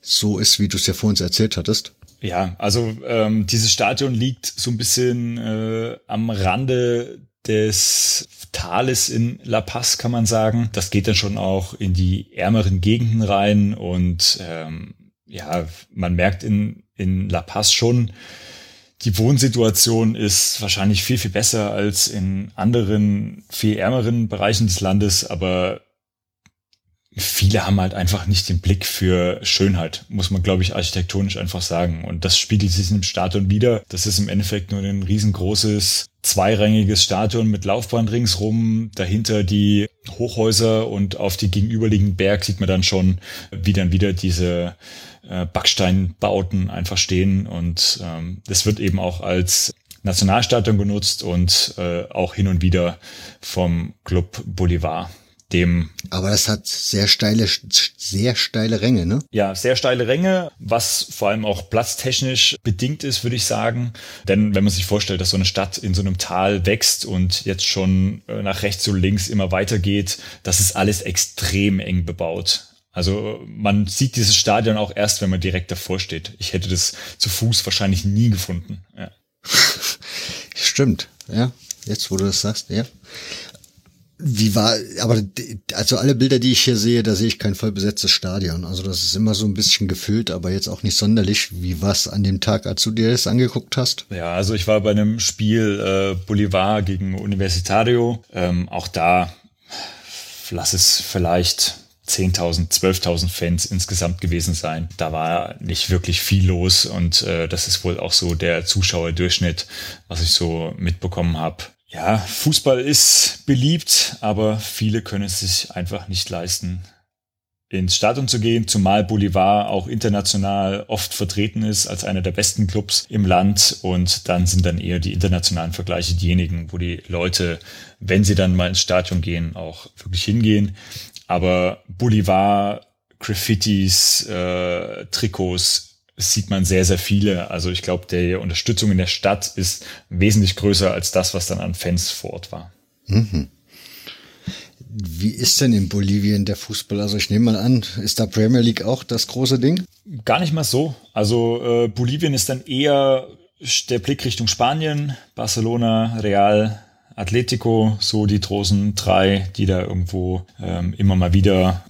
Speaker 1: so ist, wie du es ja vor uns erzählt hattest.
Speaker 2: Ja, also ähm, dieses Stadion liegt so ein bisschen äh, am Rande des Tales in La Paz, kann man sagen. Das geht dann schon auch in die ärmeren Gegenden rein und ähm, ja, man merkt in, in La Paz schon Die Wohnsituation ist wahrscheinlich viel, viel besser als in anderen, viel ärmeren Bereichen des Landes, aber viele haben halt einfach nicht den Blick für Schönheit, muss man, glaube ich, architektonisch einfach sagen. Und das spiegelt sich im Stadion wieder. Das ist im Endeffekt nur ein riesengroßes, zweirängiges Stadion mit Laufbahn ringsrum, dahinter die Hochhäuser und auf die gegenüberliegenden Berg sieht man dann schon, wie dann wieder diese äh, Backsteinbauten einfach stehen. Und ähm, das wird eben auch als Nationalstadion genutzt und äh, auch hin und wieder vom Club Bolivar dem.
Speaker 1: Aber das hat sehr steile, sehr steile Ränge, ne?
Speaker 2: Ja, sehr steile Ränge, was vor allem auch platztechnisch bedingt ist, würde ich sagen. Denn wenn man sich vorstellt, dass so eine Stadt in so einem Tal wächst und jetzt schon äh, nach rechts und links immer weiter geht, das ist alles extrem eng bebaut. Also man sieht dieses Stadion auch erst, wenn man direkt davor steht. Ich hätte das zu Fuß wahrscheinlich nie gefunden. Ja.
Speaker 1: Stimmt, ja. Jetzt, wo du das sagst, ja. Wie war, aber also alle Bilder, die ich hier sehe, da sehe ich kein voll besetztes Stadion. Also das ist immer so ein bisschen gefüllt, aber jetzt auch nicht sonderlich. Wie war an dem Tag, als du dir das angeguckt hast?
Speaker 2: Ja, also ich war bei einem Spiel äh, Bolivar gegen Universitario. Ähm, auch da lass es vielleicht 10.000, 12.000 Fans insgesamt gewesen sein. Da war nicht wirklich viel los und äh, das ist wohl auch so der Zuschauerdurchschnitt, was ich so mitbekommen habe. Ja, Fußball ist beliebt, aber viele können es sich einfach nicht leisten, ins Stadion zu gehen, zumal Bolivar auch international oft vertreten ist als einer der besten Clubs im Land und dann sind dann eher die internationalen Vergleiche diejenigen, wo die Leute, wenn sie dann mal ins Stadion gehen, auch wirklich hingehen. Aber Bolivar, Graffitis, äh, Trikots sieht man sehr, sehr viele. Also ich glaube, die Unterstützung in der Stadt ist wesentlich größer als das, was dann an Fans vor Ort war. Mhm.
Speaker 1: Wie ist denn in Bolivien der Fußball? Also ich nehme mal an, ist da Premier League auch das große Ding?
Speaker 2: Gar nicht mal so. Also äh, Bolivien ist dann eher der Blick Richtung Spanien, Barcelona, Real, Atletico, so die großen drei, die da irgendwo ähm, immer mal wieder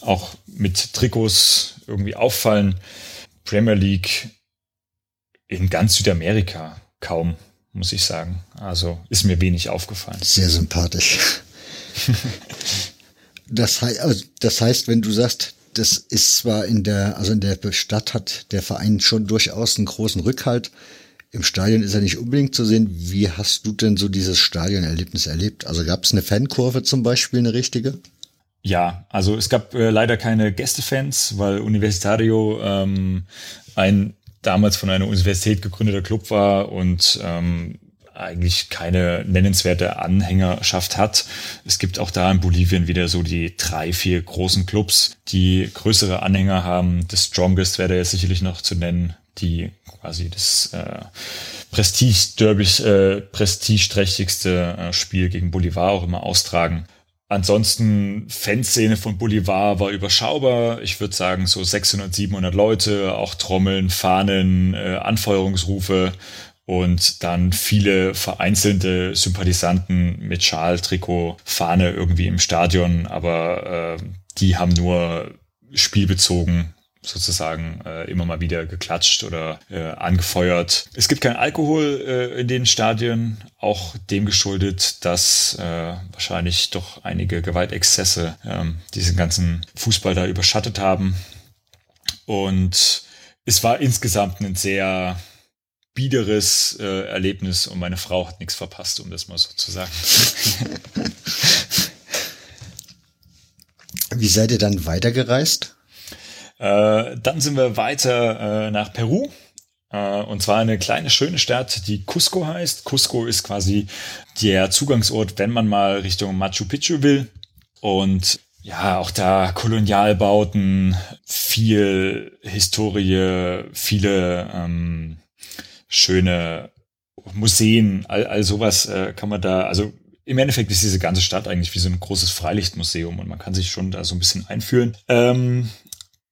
Speaker 2: auch mit Trikots irgendwie auffallen. Premier League in ganz Südamerika kaum, muss ich sagen. Also ist mir wenig aufgefallen.
Speaker 1: Sehr sympathisch. das, heißt, also das heißt, wenn du sagst, das ist zwar in der, also in der Stadt hat der Verein schon durchaus einen großen Rückhalt. Im Stadion ist er nicht unbedingt zu sehen. Wie hast du denn so dieses Stadionerlebnis erlebt? Also gab es eine Fankurve zum Beispiel, eine richtige?
Speaker 2: Ja, also es gab äh, leider keine Gästefans, weil Universitario ähm, ein damals von einer Universität gegründeter Club war und ähm, eigentlich keine nennenswerte Anhängerschaft hat. Es gibt auch da in Bolivien wieder so die drei, vier großen Clubs, die größere Anhänger haben. Das Strongest wäre da jetzt sicherlich noch zu nennen, die quasi das äh, Prestige-Derby, äh, prestigeträchtigste äh, Spiel gegen Bolivar auch immer austragen. Ansonsten Fanszene von Bolivar war überschaubar. Ich würde sagen so 600, 700 Leute, auch Trommeln, Fahnen, äh, Anfeuerungsrufe und dann viele vereinzelte Sympathisanten mit Schal, Trikot, Fahne irgendwie im Stadion, aber äh, die haben nur spielbezogen sozusagen äh, immer mal wieder geklatscht oder äh, angefeuert. Es gibt keinen Alkohol äh, in den Stadien, auch dem geschuldet, dass äh, wahrscheinlich doch einige Gewaltexzesse ähm, diesen ganzen Fußball da überschattet haben. Und es war insgesamt ein sehr biederes äh, Erlebnis und meine Frau hat nichts verpasst, um das mal so zu sagen.
Speaker 1: Wie seid ihr dann weitergereist?
Speaker 2: Äh, dann sind wir weiter äh, nach Peru. Äh, und zwar eine kleine, schöne Stadt, die Cusco heißt. Cusco ist quasi der Zugangsort, wenn man mal Richtung Machu Picchu will. Und ja, auch da Kolonialbauten, viel Historie, viele ähm, schöne Museen, all, all sowas äh, kann man da, also im Endeffekt ist diese ganze Stadt eigentlich wie so ein großes Freilichtmuseum und man kann sich schon da so ein bisschen einführen. Ähm,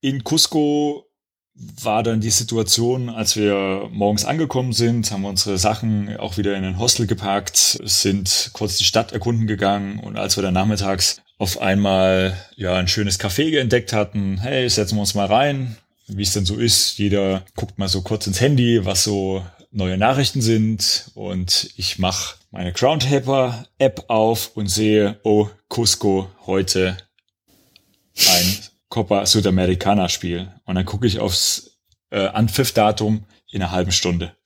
Speaker 2: in Cusco war dann die Situation, als wir morgens angekommen sind, haben wir unsere Sachen auch wieder in ein Hostel gepackt, sind kurz die Stadt erkunden gegangen und als wir dann nachmittags auf einmal ja ein schönes Café entdeckt hatten, hey, setzen wir uns mal rein, wie es denn so ist. Jeder guckt mal so kurz ins Handy, was so neue Nachrichten sind und ich mache meine Groundhopper App auf und sehe, oh, Cusco heute ein Copa Sudamericana Spiel. Und dann gucke ich aufs äh, Anpfiff-Datum in einer halben Stunde.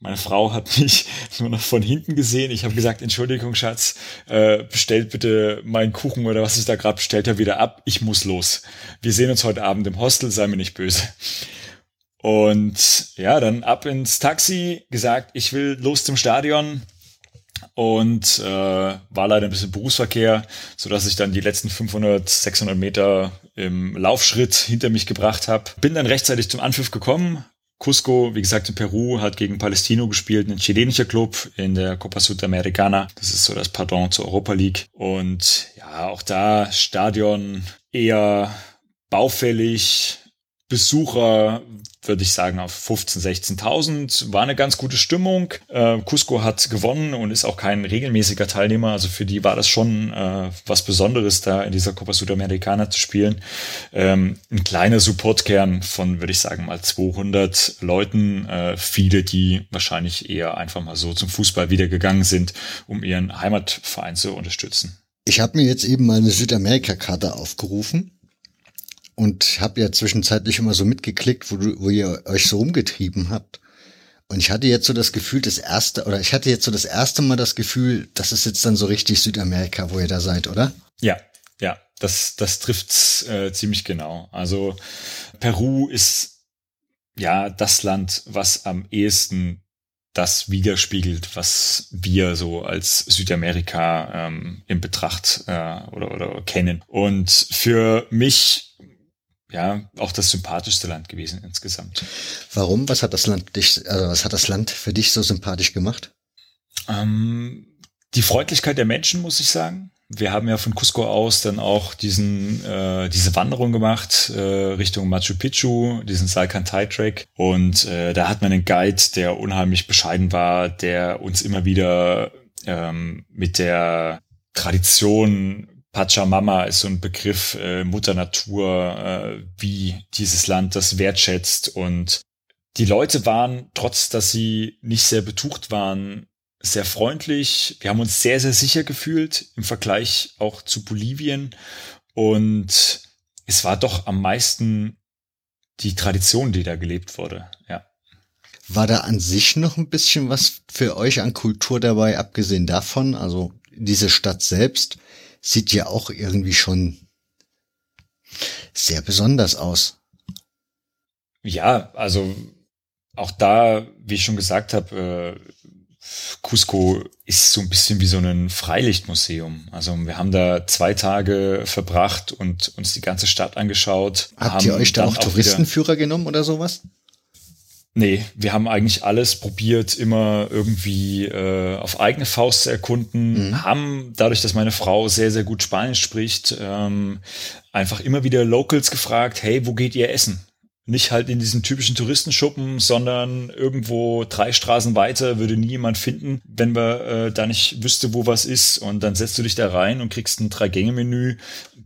Speaker 2: Meine Frau hat mich nur noch von hinten gesehen. Ich habe gesagt, Entschuldigung, Schatz, äh, bestellt bitte meinen Kuchen oder was ich da gerade bestellt habe wieder ab. Ich muss los. Wir sehen uns heute Abend im Hostel, sei mir nicht böse. Und ja, dann ab ins Taxi, gesagt, ich will los zum Stadion und äh, war leider ein bisschen Berufsverkehr, so dass ich dann die letzten 500, 600 Meter im Laufschritt hinter mich gebracht habe. Bin dann rechtzeitig zum Anpfiff gekommen. Cusco, wie gesagt, in Peru, hat gegen Palestino gespielt, ein chilenischer Club in der Copa Sudamericana. Das ist so das Pardon zur Europa League. Und ja, auch da Stadion eher baufällig, Besucher würde ich sagen, auf 15.000, 16.000. War eine ganz gute Stimmung. Äh, Cusco hat gewonnen und ist auch kein regelmäßiger Teilnehmer. Also für die war das schon äh, was Besonderes, da in dieser Copa Sudamericana zu spielen. Ähm, ein kleiner Supportkern von, würde ich sagen, mal 200 Leuten. Äh, viele, die wahrscheinlich eher einfach mal so zum Fußball wieder gegangen sind, um ihren Heimatverein zu unterstützen.
Speaker 1: Ich habe mir jetzt eben mal eine Südamerika-Karte aufgerufen und habe ja zwischenzeitlich immer so mitgeklickt, wo, du, wo ihr euch so rumgetrieben habt. Und ich hatte jetzt so das Gefühl, das erste, oder ich hatte jetzt so das erste Mal das Gefühl, das ist jetzt dann so richtig Südamerika, wo ihr da seid, oder?
Speaker 2: Ja, ja, das, das trifft's äh, ziemlich genau. Also Peru ist ja das Land, was am ehesten das widerspiegelt, was wir so als Südamerika ähm, in Betracht äh, oder, oder kennen. Und für mich ja, auch das sympathischste Land gewesen insgesamt.
Speaker 1: Warum? Was hat das Land dich, also was hat das Land für dich so sympathisch gemacht?
Speaker 2: Ähm, die Freundlichkeit der Menschen, muss ich sagen. Wir haben ja von Cusco aus dann auch diesen, äh, diese Wanderung gemacht äh, Richtung Machu Picchu, diesen Salcantay-Track. Und äh, da hat man einen Guide, der unheimlich bescheiden war, der uns immer wieder ähm, mit der Tradition Pachamama ist so ein Begriff, äh, Mutter Natur, äh, wie dieses Land das wertschätzt. Und die Leute waren, trotz dass sie nicht sehr betucht waren, sehr freundlich. Wir haben uns sehr, sehr sicher gefühlt im Vergleich auch zu Bolivien. Und es war doch am meisten die Tradition, die da gelebt wurde, ja.
Speaker 1: War da an sich noch ein bisschen was für euch an Kultur dabei, abgesehen davon? Also diese Stadt selbst, sieht ja auch irgendwie schon sehr besonders aus.
Speaker 2: Ja, also auch da, wie ich schon gesagt habe, äh, Cusco ist so ein bisschen wie so ein Freilichtmuseum. Also wir haben da zwei Tage verbracht und uns die ganze Stadt angeschaut.
Speaker 1: Habt ihr euch da auch Touristenführer genommen oder sowas?
Speaker 2: Nee, wir haben eigentlich alles probiert, immer irgendwie äh, auf eigene Faust zu erkunden, mhm. haben dadurch, dass meine Frau sehr, sehr gut Spanisch spricht, ähm, einfach immer wieder Locals gefragt, hey, wo geht ihr essen? Nicht halt in diesen typischen Touristenschuppen, sondern irgendwo drei Straßen weiter würde nie jemand finden, wenn man äh, da nicht wüsste, wo was ist. Und dann setzt du dich da rein und kriegst ein Drei-Gänge-Menü.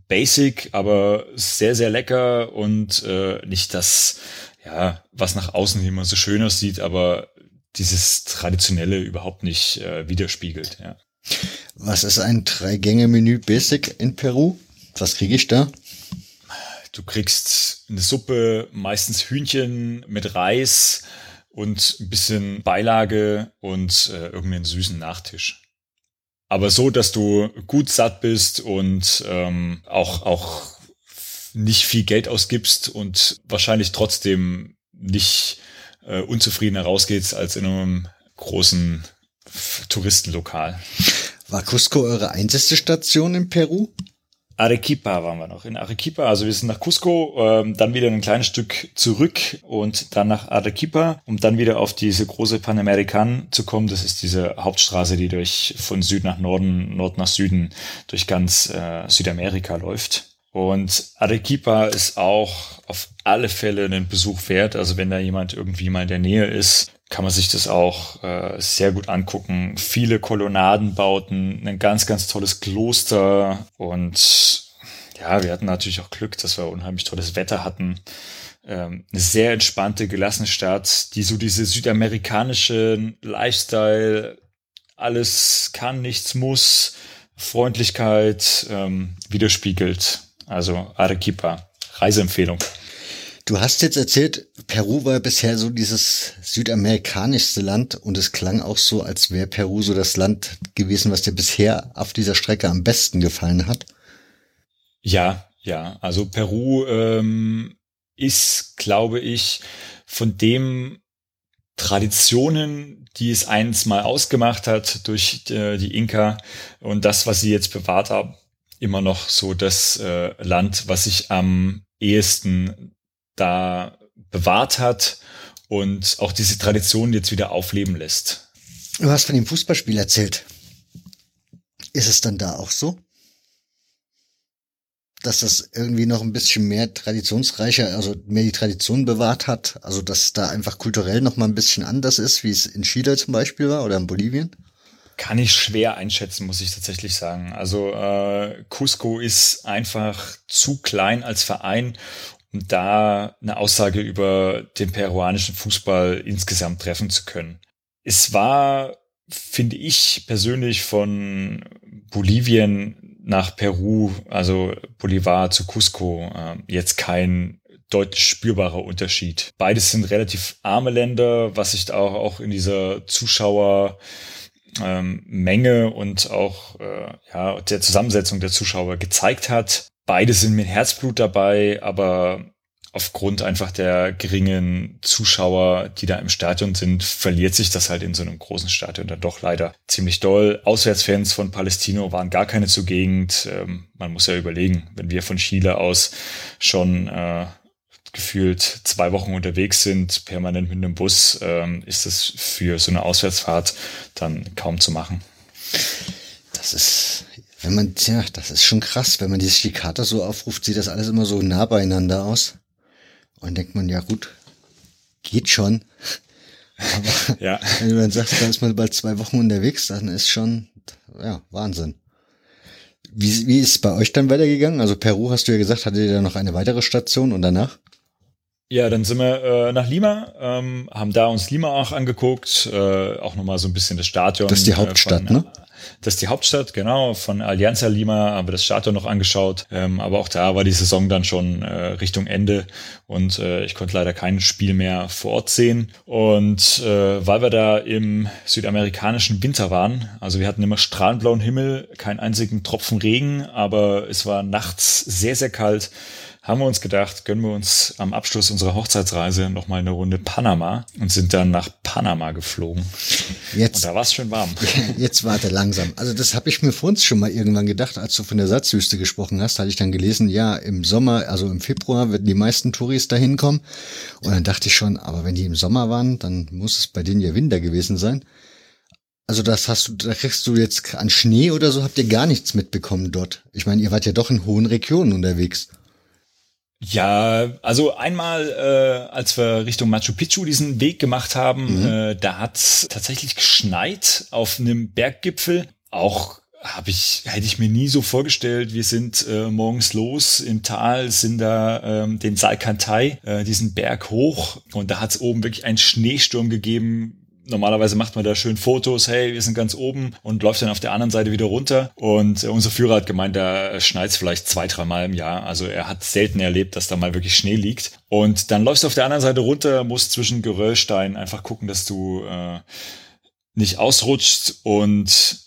Speaker 2: Basic, aber sehr, sehr lecker und äh, nicht das ja, was nach außen immer so schön aussieht, aber dieses Traditionelle überhaupt nicht äh, widerspiegelt, ja.
Speaker 1: Was ist ein Drei-Gänge-Menü Basic in Peru? Was kriege ich da?
Speaker 2: Du kriegst eine Suppe, meistens Hühnchen mit Reis und ein bisschen Beilage und äh, irgendeinen süßen Nachtisch. Aber so, dass du gut satt bist und ähm, auch, auch nicht viel Geld ausgibst und wahrscheinlich trotzdem nicht äh, unzufrieden herausgehst als in einem großen Touristenlokal.
Speaker 1: War Cusco eure einzige Station in Peru?
Speaker 2: Arequipa waren wir noch. In Arequipa, also wir sind nach Cusco, ähm, dann wieder ein kleines Stück zurück und dann nach Arequipa, um dann wieder auf diese große Panamerican zu kommen. Das ist diese Hauptstraße, die durch von Süd nach Norden, Nord nach Süden durch ganz äh, Südamerika läuft. Und Arequipa ist auch auf alle Fälle einen Besuch wert. Also wenn da jemand irgendwie mal in der Nähe ist, kann man sich das auch äh, sehr gut angucken. Viele Kolonnadenbauten, ein ganz, ganz tolles Kloster und ja, wir hatten natürlich auch Glück, dass wir unheimlich tolles Wetter hatten. Ähm, eine sehr entspannte, gelassene Stadt, die so diese südamerikanische Lifestyle, alles kann, nichts muss, Freundlichkeit ähm, widerspiegelt. Also Arequipa, Reiseempfehlung.
Speaker 1: Du hast jetzt erzählt, Peru war bisher so dieses südamerikanischste Land und es klang auch so, als wäre Peru so das Land gewesen, was dir bisher auf dieser Strecke am besten gefallen hat.
Speaker 2: Ja, ja. Also Peru ähm, ist, glaube ich, von dem Traditionen, die es eins mal ausgemacht hat durch äh, die Inka und das, was sie jetzt bewahrt haben, immer noch so das äh, Land, was sich am ehesten da bewahrt hat und auch diese Tradition jetzt wieder aufleben lässt.
Speaker 1: Du hast von dem Fußballspiel erzählt. Ist es dann da auch so? Dass das irgendwie noch ein bisschen mehr traditionsreicher, also mehr die Tradition bewahrt hat, also dass da einfach kulturell noch mal ein bisschen anders ist, wie es in Chile zum Beispiel war oder in Bolivien?
Speaker 2: Kann ich schwer einschätzen, muss ich tatsächlich sagen. Also äh, Cusco ist einfach zu klein als Verein, um da eine Aussage über den peruanischen Fußball insgesamt treffen zu können. Es war, finde ich persönlich, von Bolivien nach Peru, also Bolivar zu Cusco, äh, jetzt kein deutlich spürbarer Unterschied. Beides sind relativ arme Länder, was sich auch, auch in dieser Zuschauer ähm, Menge und auch äh, ja, der Zusammensetzung der Zuschauer gezeigt hat. Beide sind mit Herzblut dabei, aber aufgrund einfach der geringen Zuschauer, die da im Stadion sind, verliert sich das halt in so einem großen Stadion dann doch leider ziemlich doll. Auswärtsfans von Palestino waren gar keine zugegend. Ähm, man muss ja überlegen, wenn wir von Chile aus schon äh, gefühlt zwei Wochen unterwegs sind, permanent mit einem Bus, ähm, ist das für so eine Auswärtsfahrt dann kaum zu machen.
Speaker 1: Das ist, wenn man, tja, das ist schon krass, wenn man die, die Karte so aufruft, sieht das alles immer so nah beieinander aus. Und denkt man, ja gut, geht schon. Aber ja. wenn du dann sagst, da ist man bald zwei Wochen unterwegs, dann ist schon, ja, Wahnsinn. Wie, wie ist es bei euch dann weitergegangen? Also Peru hast du ja gesagt, hattet ihr da noch eine weitere Station und danach?
Speaker 2: Ja, dann sind wir äh, nach Lima, ähm, haben da uns Lima auch angeguckt, äh, auch nochmal so ein bisschen das Stadion.
Speaker 1: Das ist die Hauptstadt,
Speaker 2: äh, von,
Speaker 1: ne?
Speaker 2: Das ist die Hauptstadt, genau, von Alianza Lima haben wir das Stadion noch angeschaut. Ähm, aber auch da war die Saison dann schon äh, Richtung Ende und äh, ich konnte leider kein Spiel mehr vor Ort sehen. Und äh, weil wir da im südamerikanischen Winter waren, also wir hatten immer strahlenblauen Himmel, keinen einzigen Tropfen Regen, aber es war nachts sehr, sehr kalt haben wir uns gedacht, gönnen wir uns am Abschluss unserer Hochzeitsreise nochmal eine Runde Panama und sind dann nach Panama geflogen.
Speaker 1: Jetzt,
Speaker 2: und da war es schön warm.
Speaker 1: Jetzt warte langsam. Also das habe ich mir vor uns schon mal irgendwann gedacht, als du von der Satzwüste gesprochen hast, hatte ich dann gelesen, ja, im Sommer, also im Februar werden die meisten Touris da hinkommen. Und dann dachte ich schon, aber wenn die im Sommer waren, dann muss es bei denen ja Winter gewesen sein. Also das hast du, da kriegst du jetzt an Schnee oder so, habt ihr gar nichts mitbekommen dort. Ich meine, ihr wart ja doch in hohen Regionen unterwegs.
Speaker 2: Ja, also einmal, äh, als wir Richtung Machu Picchu diesen Weg gemacht haben, mhm. äh, da hat's tatsächlich geschneit auf einem Berggipfel. Auch habe ich, hätte ich mir nie so vorgestellt. Wir sind äh, morgens los im Tal, sind da ähm, den Salkantay, äh, diesen Berg hoch und da hat's oben wirklich einen Schneesturm gegeben, Normalerweise macht man da schön Fotos, hey, wir sind ganz oben und läuft dann auf der anderen Seite wieder runter. Und unser Führer hat gemeint, da schneit vielleicht zwei, dreimal im Jahr. Also er hat selten erlebt, dass da mal wirklich Schnee liegt. Und dann läufst du auf der anderen Seite runter, musst zwischen Geröllsteinen einfach gucken, dass du äh, nicht ausrutschst und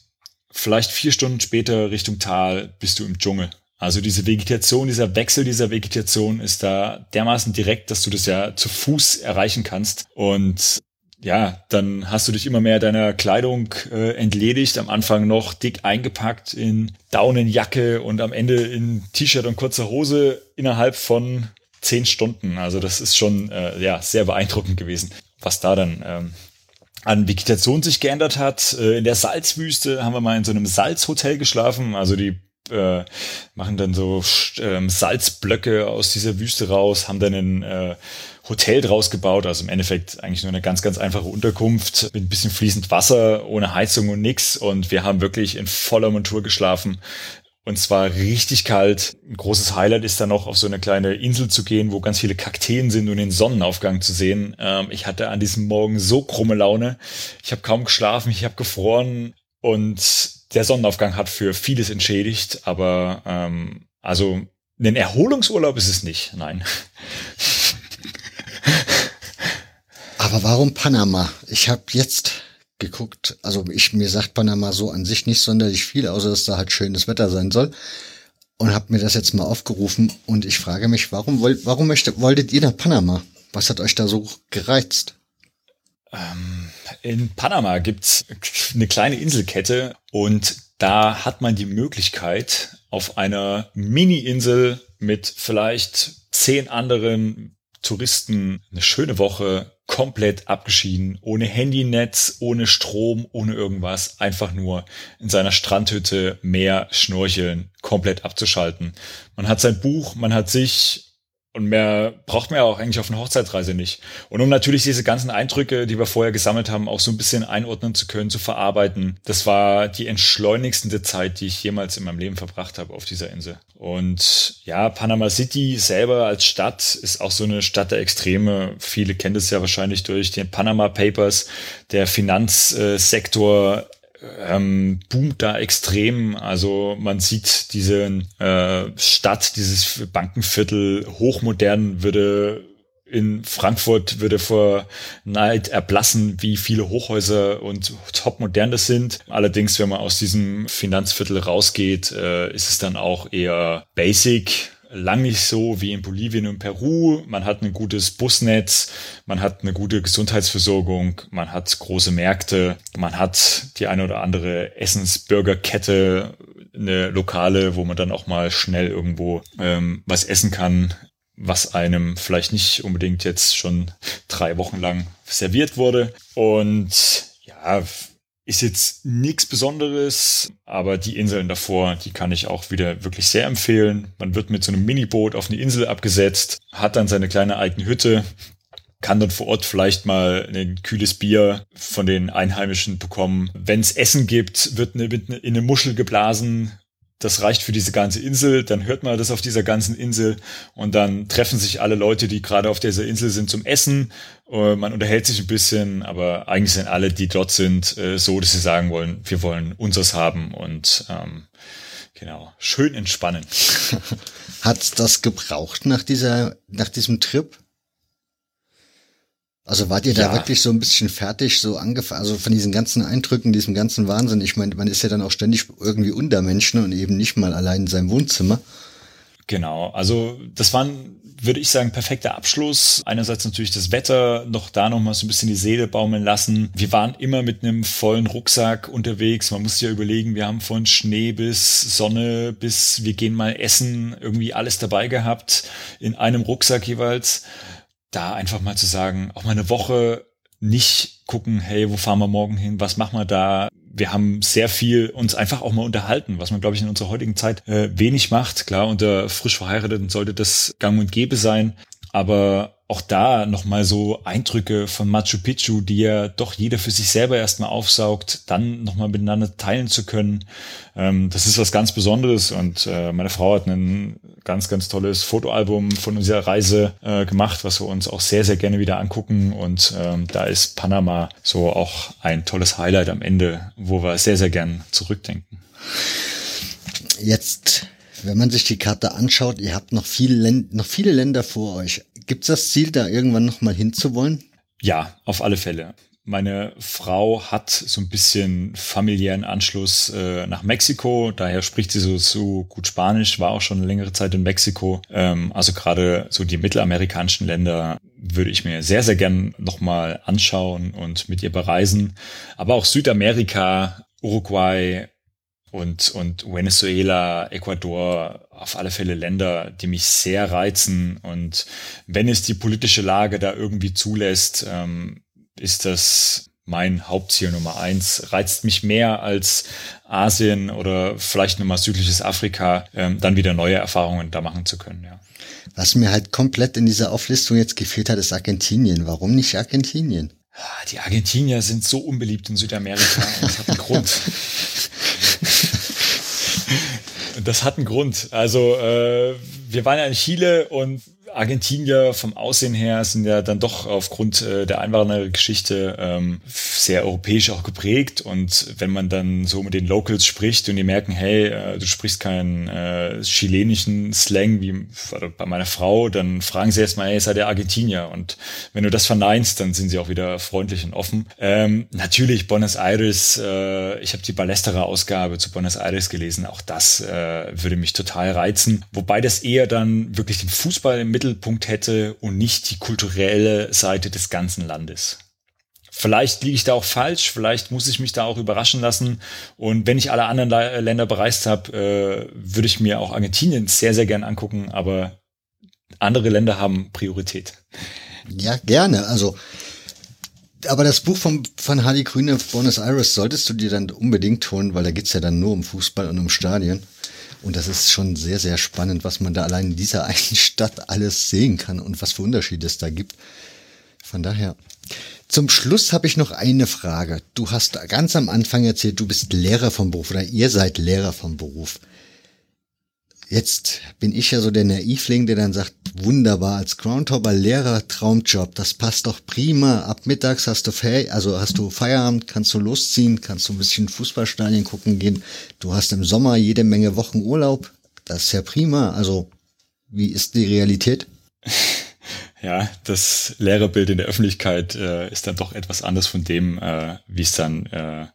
Speaker 2: vielleicht vier Stunden später Richtung Tal bist du im Dschungel. Also diese Vegetation, dieser Wechsel dieser Vegetation ist da dermaßen direkt, dass du das ja zu Fuß erreichen kannst. Und ja, dann hast du dich immer mehr deiner Kleidung äh, entledigt, am Anfang noch dick eingepackt in Daunenjacke und am Ende in T-Shirt und kurzer Hose innerhalb von zehn Stunden. Also das ist schon äh, ja sehr beeindruckend gewesen, was da dann ähm, an Vegetation sich geändert hat. Äh, in der Salzwüste haben wir mal in so einem Salzhotel geschlafen. Also die äh, machen dann so ähm, Salzblöcke aus dieser Wüste raus, haben dann ein äh, Hotel draus gebaut, also im Endeffekt eigentlich nur eine ganz, ganz einfache Unterkunft mit ein bisschen fließend Wasser, ohne Heizung und nix. Und wir haben wirklich in voller Montur geschlafen Und zwar richtig kalt. Ein großes Highlight ist dann noch auf so eine kleine Insel zu gehen, wo ganz viele Kakteen sind und den Sonnenaufgang zu sehen. Ähm, ich hatte an diesem Morgen so krumme Laune. Ich habe kaum geschlafen, ich habe gefroren und der Sonnenaufgang hat für vieles entschädigt. Aber ähm, also ein Erholungsurlaub ist es nicht, nein.
Speaker 1: Aber warum Panama? Ich habe jetzt geguckt. Also ich mir sagt Panama so an sich nicht sonderlich viel, außer dass da halt schönes Wetter sein soll. Und habe mir das jetzt mal aufgerufen und ich frage mich, warum wollt, warum möchte, wolltet ihr nach Panama? Was hat euch da so gereizt?
Speaker 2: Ähm, in Panama gibt's eine kleine Inselkette und da hat man die Möglichkeit, auf einer Mini-Insel mit vielleicht zehn anderen Touristen eine schöne Woche komplett abgeschieden, ohne Handynetz, ohne Strom, ohne irgendwas, einfach nur in seiner Strandhütte mehr schnorcheln, komplett abzuschalten. Man hat sein Buch, man hat sich und mehr braucht man ja auch eigentlich auf einer Hochzeitreise nicht. Und um natürlich diese ganzen Eindrücke, die wir vorher gesammelt haben, auch so ein bisschen einordnen zu können, zu verarbeiten, das war die entschleunigste Zeit, die ich jemals in meinem Leben verbracht habe auf dieser Insel. Und ja, Panama City selber als Stadt ist auch so eine Stadt der Extreme. Viele kennen das ja wahrscheinlich durch den Panama Papers. Der Finanzsektor ähm, boomt da extrem. Also man sieht diese äh, Stadt, dieses Bankenviertel hochmodern würde in Frankfurt würde vor Neid erblassen, wie viele Hochhäuser und topmodern das sind. Allerdings, wenn man aus diesem Finanzviertel rausgeht, äh, ist es dann auch eher basic lang nicht so wie in Bolivien und Peru. Man hat ein gutes Busnetz, man hat eine gute Gesundheitsversorgung, man hat große Märkte, man hat die eine oder andere Essensburgerkette, eine lokale, wo man dann auch mal schnell irgendwo ähm, was essen kann, was einem vielleicht nicht unbedingt jetzt schon drei Wochen lang serviert wurde. Und ja, ist jetzt nichts Besonderes, aber die Inseln davor, die kann ich auch wieder wirklich sehr empfehlen. Man wird mit so einem Miniboot auf eine Insel abgesetzt, hat dann seine kleine eigene Hütte, kann dann vor Ort vielleicht mal ein kühles Bier von den Einheimischen bekommen. Wenn es Essen gibt, wird in eine Muschel geblasen das reicht für diese ganze Insel, dann hört man das auf dieser ganzen Insel und dann treffen sich alle Leute, die gerade auf dieser Insel sind, zum Essen. Äh, man unterhält sich ein bisschen, aber eigentlich sind alle, die dort sind, äh, so, dass sie sagen wollen, wir wollen unseres haben und ähm, genau, schön entspannen.
Speaker 1: Hat das gebraucht nach dieser, nach diesem Trip? Also wart ihr ja. da wirklich so ein bisschen fertig, so angefangen, also von diesen ganzen Eindrücken, diesem ganzen Wahnsinn? Ich meine, man ist ja dann auch ständig irgendwie unter Menschen und eben nicht mal allein in seinem Wohnzimmer.
Speaker 2: Genau, also das war ein, würde ich sagen, perfekter Abschluss. Einerseits natürlich das Wetter, noch da noch mal so ein bisschen die Seele baumeln lassen. Wir waren immer mit einem vollen Rucksack unterwegs. Man muss sich ja überlegen, wir haben von Schnee bis Sonne bis wir gehen mal essen, irgendwie alles dabei gehabt, in einem Rucksack jeweils da einfach mal zu sagen, auch mal eine Woche nicht gucken, hey, wo fahren wir morgen hin, was machen wir da? Wir haben sehr viel uns einfach auch mal unterhalten, was man, glaube ich, in unserer heutigen Zeit äh, wenig macht. Klar, unter frisch Verheirateten sollte das gang und gäbe sein. Aber auch da nochmal so Eindrücke von Machu Picchu, die ja doch jeder für sich selber erstmal aufsaugt, dann nochmal miteinander teilen zu können. Ähm, das ist was ganz Besonderes und äh, meine Frau hat ein ganz, ganz tolles Fotoalbum von unserer Reise äh, gemacht, was wir uns auch sehr, sehr gerne wieder angucken und ähm, da ist Panama so auch ein tolles Highlight am Ende, wo wir sehr, sehr gern zurückdenken.
Speaker 1: Jetzt wenn man sich die Karte anschaut, ihr habt noch viele, noch viele Länder vor euch. Gibt es das Ziel, da irgendwann noch mal hinzuwollen?
Speaker 2: Ja, auf alle Fälle. Meine Frau hat so ein bisschen familiären Anschluss äh, nach Mexiko, daher spricht sie so, so gut Spanisch, war auch schon eine längere Zeit in Mexiko. Ähm, also gerade so die mittelamerikanischen Länder würde ich mir sehr, sehr gern nochmal anschauen und mit ihr bereisen. Aber auch Südamerika, Uruguay, und, und Venezuela, Ecuador, auf alle Fälle Länder, die mich sehr reizen. Und wenn es die politische Lage da irgendwie zulässt, ähm, ist das mein Hauptziel Nummer eins. Reizt mich mehr als Asien oder vielleicht nochmal südliches Afrika, ähm, dann wieder neue Erfahrungen da machen zu können, ja.
Speaker 1: Was mir halt komplett in dieser Auflistung jetzt gefehlt hat, ist Argentinien. Warum nicht Argentinien?
Speaker 2: Ah, die Argentinier sind so unbeliebt in Südamerika und das hat einen Grund. das hat einen Grund. Also äh, wir waren ja in Chile und Argentinier vom Aussehen her sind ja dann doch aufgrund äh, der Einwanderergeschichte ähm, sehr europäisch auch geprägt. Und wenn man dann so mit den Locals spricht und die merken, hey, äh, du sprichst keinen äh, chilenischen Slang wie bei meiner Frau, dann fragen sie erstmal, hey, seid ihr Argentinier? Und wenn du das verneinst, dann sind sie auch wieder freundlich und offen. Ähm, natürlich Buenos Aires, äh, ich habe die Ballesterer-Ausgabe zu Buenos Aires gelesen, auch das äh, würde mich total reizen. Wobei das eher dann wirklich den Fußball im Mittelpunkt hätte und nicht die kulturelle Seite des ganzen Landes. Vielleicht liege ich da auch falsch, vielleicht muss ich mich da auch überraschen lassen. Und wenn ich alle anderen Länder bereist habe, äh, würde ich mir auch Argentinien sehr, sehr gern angucken, aber andere Länder haben Priorität.
Speaker 1: Ja, gerne. Also, aber das Buch von, von Hardy Grüne, Buenos Aires, solltest du dir dann unbedingt holen, weil da geht's ja dann nur um Fußball und um Stadien. Und das ist schon sehr, sehr spannend, was man da allein in dieser einen Stadt alles sehen kann und was für Unterschiede es da gibt. Von daher. Zum Schluss habe ich noch eine Frage. Du hast ganz am Anfang erzählt, du bist Lehrer vom Beruf oder ihr seid Lehrer vom Beruf. Jetzt bin ich ja so der Naivling, der dann sagt, wunderbar, als Groundhopper Lehrer, Traumjob, das passt doch prima. Ab mittags hast du, Fe also hast du Feierabend, kannst du losziehen, kannst du ein bisschen Fußballstadien gucken gehen. Du hast im Sommer jede Menge Wochen Urlaub. Das ist ja prima. Also, wie ist die Realität?
Speaker 2: ja, das Lehrerbild in der Öffentlichkeit äh, ist dann doch etwas anders von dem, äh, wie es dann äh,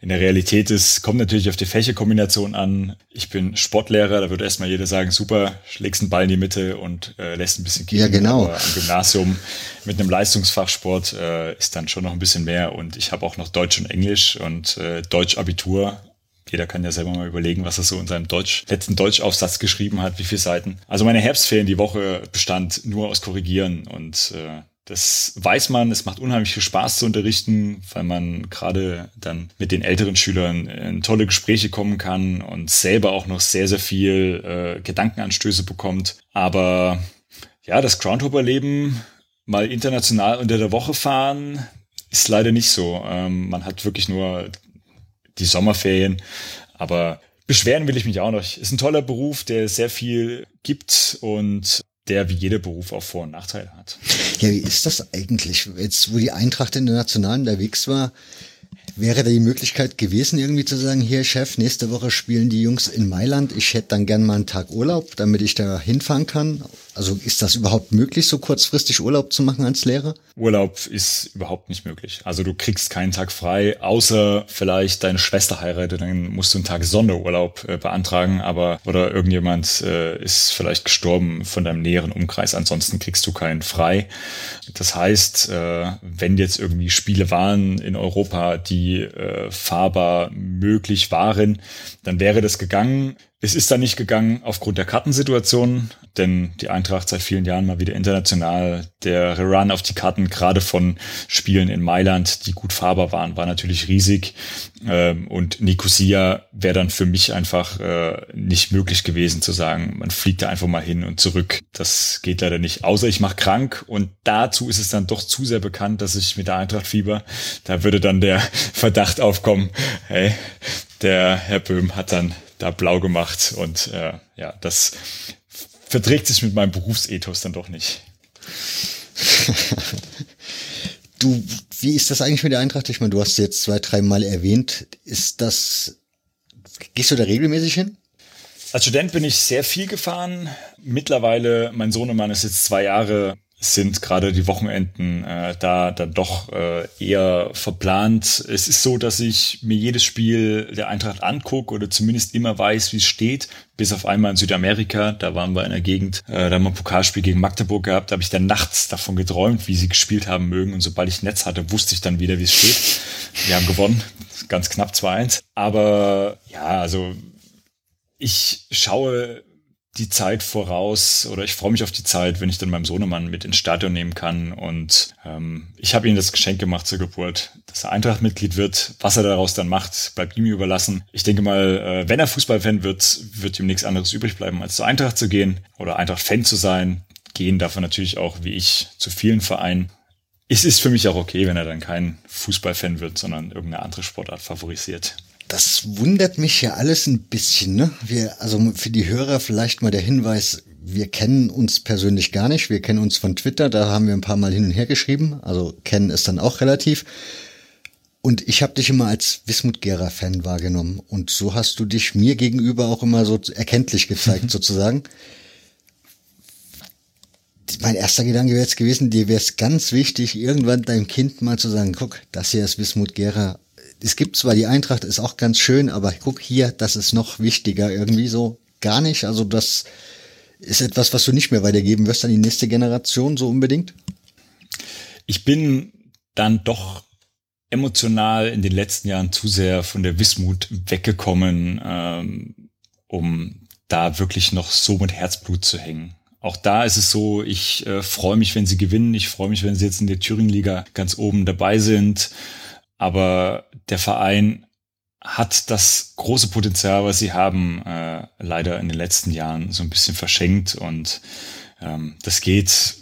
Speaker 2: in der Realität ist. Kommt natürlich auf die Fächerkombination an. Ich bin Sportlehrer, da würde erstmal jeder sagen, super, schlägst einen Ball in die Mitte und äh, lässt ein bisschen
Speaker 1: kicken. Ja, genau.
Speaker 2: Aber am Gymnasium mit einem Leistungsfachsport äh, ist dann schon noch ein bisschen mehr. Und ich habe auch noch Deutsch und Englisch und äh, Deutsch-Abitur jeder kann ja selber mal überlegen, was er so in seinem Deutsch, letzten Deutschaufsatz geschrieben hat, wie viele Seiten. Also meine Herbstferien die Woche bestand nur aus Korrigieren und äh, das weiß man, es macht unheimlich viel Spaß zu unterrichten, weil man gerade dann mit den älteren Schülern in tolle Gespräche kommen kann und selber auch noch sehr, sehr viel äh, Gedankenanstöße bekommt. Aber ja, das Groundhopper-Leben mal international unter der Woche fahren, ist leider nicht so. Ähm, man hat wirklich nur die Sommerferien. Aber beschweren will ich mich auch noch. Ist ein toller Beruf, der sehr viel gibt und der wie jeder Beruf auch Vor- und Nachteile hat.
Speaker 1: Ja, wie ist das eigentlich? Jetzt, wo die Eintracht international unterwegs war, Wäre da die Möglichkeit gewesen, irgendwie zu sagen, hier Chef, nächste Woche spielen die Jungs in Mailand, ich hätte dann gern mal einen Tag Urlaub, damit ich da hinfahren kann? Also ist das überhaupt möglich, so kurzfristig Urlaub zu machen als Lehrer?
Speaker 2: Urlaub ist überhaupt nicht möglich. Also du kriegst keinen Tag frei, außer vielleicht deine Schwester heiratet, dann musst du einen Tag Sonderurlaub äh, beantragen, aber oder irgendjemand äh, ist vielleicht gestorben von deinem näheren Umkreis, ansonsten kriegst du keinen frei. Das heißt, äh, wenn jetzt irgendwie Spiele waren in Europa, die äh, fahrbar möglich waren, dann wäre das gegangen. Es ist dann nicht gegangen aufgrund der Kartensituation, denn die Eintracht seit vielen Jahren mal wieder international. Der Run auf die Karten, gerade von Spielen in Mailand, die gut fahrbar waren, war natürlich riesig. Ähm, und Nicosia wäre dann für mich einfach äh, nicht möglich gewesen zu sagen, man fliegt da einfach mal hin und zurück. Das geht leider nicht. Außer ich mache krank und dazu ist es dann doch zu sehr bekannt, dass ich mit der Eintracht fieber, da würde dann der Verdacht aufkommen, hey, der Herr Böhm hat dann da blau gemacht und äh, ja, das verträgt sich mit meinem Berufsethos dann doch nicht.
Speaker 1: du, wie ist das eigentlich mit der Eintracht? Ich meine, du hast jetzt zwei, dreimal erwähnt. Ist das, gehst du da regelmäßig hin?
Speaker 2: Als Student bin ich sehr viel gefahren. Mittlerweile, mein Sohnemann ist jetzt zwei Jahre sind gerade die Wochenenden äh, da dann doch äh, eher verplant. Es ist so, dass ich mir jedes Spiel der Eintracht angucke oder zumindest immer weiß, wie es steht. Bis auf einmal in Südamerika, da waren wir in der Gegend, äh, da haben wir ein Pokalspiel gegen Magdeburg gehabt, da habe ich dann nachts davon geträumt, wie sie gespielt haben mögen. Und sobald ich Netz hatte, wusste ich dann wieder, wie es steht. Wir haben gewonnen, ganz knapp 2-1. Aber ja, also ich schaue die Zeit voraus oder ich freue mich auf die Zeit, wenn ich dann meinem Sohnemann mit ins Stadion nehmen kann. Und ähm, ich habe ihm das Geschenk gemacht zur Geburt, dass er Eintracht-Mitglied wird. Was er daraus dann macht, bleibt ihm überlassen. Ich denke mal, äh, wenn er Fußballfan wird, wird ihm nichts anderes übrig bleiben, als zur Eintracht zu gehen oder Eintracht-Fan zu sein. Gehen darf er natürlich auch, wie ich, zu vielen Vereinen. Es ist für mich auch okay, wenn er dann kein Fußballfan wird, sondern irgendeine andere Sportart favorisiert.
Speaker 1: Das wundert mich ja alles ein bisschen, ne? Wir, also für die Hörer vielleicht mal der Hinweis, wir kennen uns persönlich gar nicht. Wir kennen uns von Twitter, da haben wir ein paar Mal hin und her geschrieben. Also kennen ist dann auch relativ. Und ich habe dich immer als Wismut Gera Fan wahrgenommen. Und so hast du dich mir gegenüber auch immer so erkenntlich gezeigt, sozusagen. Mein erster Gedanke wäre jetzt gewesen, dir wäre es ganz wichtig, irgendwann deinem Kind mal zu sagen, guck, das hier ist Wismut Gera. Es gibt zwar die Eintracht, ist auch ganz schön, aber guck hier, das ist noch wichtiger irgendwie so. Gar nicht. Also das ist etwas, was du nicht mehr weitergeben wirst an die nächste Generation so unbedingt.
Speaker 2: Ich bin dann doch emotional in den letzten Jahren zu sehr von der Wismut weggekommen, ähm, um da wirklich noch so mit Herzblut zu hängen. Auch da ist es so, ich äh, freue mich, wenn sie gewinnen. Ich freue mich, wenn sie jetzt in der Thüringen-Liga ganz oben dabei sind. Aber der Verein hat das große Potenzial, was sie haben, äh, leider in den letzten Jahren so ein bisschen verschenkt. Und ähm, das geht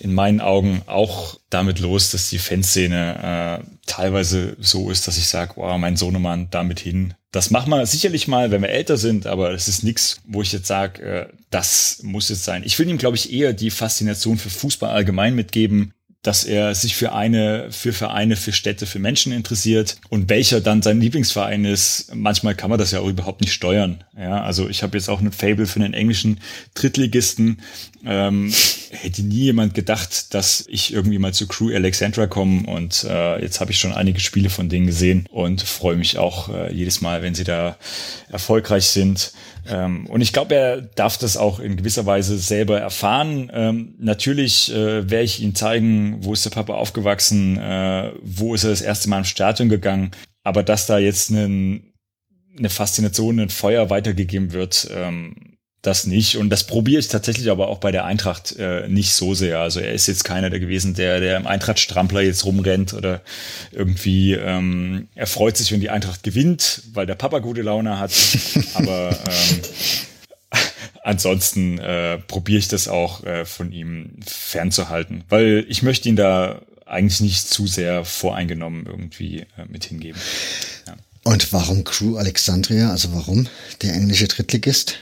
Speaker 2: in meinen Augen auch damit los, dass die Fanszene äh, teilweise so ist, dass ich sage, wow, mein Sohnemann damit hin. Das machen wir sicherlich mal, wenn wir älter sind, aber es ist nichts, wo ich jetzt sage, äh, das muss jetzt sein. Ich will ihm, glaube ich, eher die Faszination für Fußball allgemein mitgeben, dass er sich für eine, für Vereine, für Städte, für Menschen interessiert und welcher dann sein Lieblingsverein ist. Manchmal kann man das ja auch überhaupt nicht steuern. Ja, also ich habe jetzt auch ein Fable für einen englischen Drittligisten. Ähm, hätte nie jemand gedacht, dass ich irgendwie mal zu Crew Alexandra komme und äh, jetzt habe ich schon einige Spiele von denen gesehen und freue mich auch äh, jedes Mal, wenn sie da erfolgreich sind. Ähm, und ich glaube, er darf das auch in gewisser Weise selber erfahren. Ähm, natürlich äh, werde ich ihm zeigen, wo ist der Papa aufgewachsen, äh, wo ist er das erste Mal im Stadion gegangen. Aber dass da jetzt einen, eine Faszination, ein Feuer weitergegeben wird, ähm, das nicht. Und das probiere ich tatsächlich aber auch bei der Eintracht äh, nicht so sehr. Also er ist jetzt keiner der gewesen, der, der im Eintracht-Strampler jetzt rumrennt oder irgendwie ähm, er freut sich, wenn die Eintracht gewinnt, weil der Papa gute Laune hat. aber ähm, ansonsten äh, probiere ich das auch äh, von ihm fernzuhalten, weil ich möchte ihn da eigentlich nicht zu sehr voreingenommen irgendwie äh, mit hingeben.
Speaker 1: Ja. Und warum Crew Alexandria? Also warum der englische Drittligist?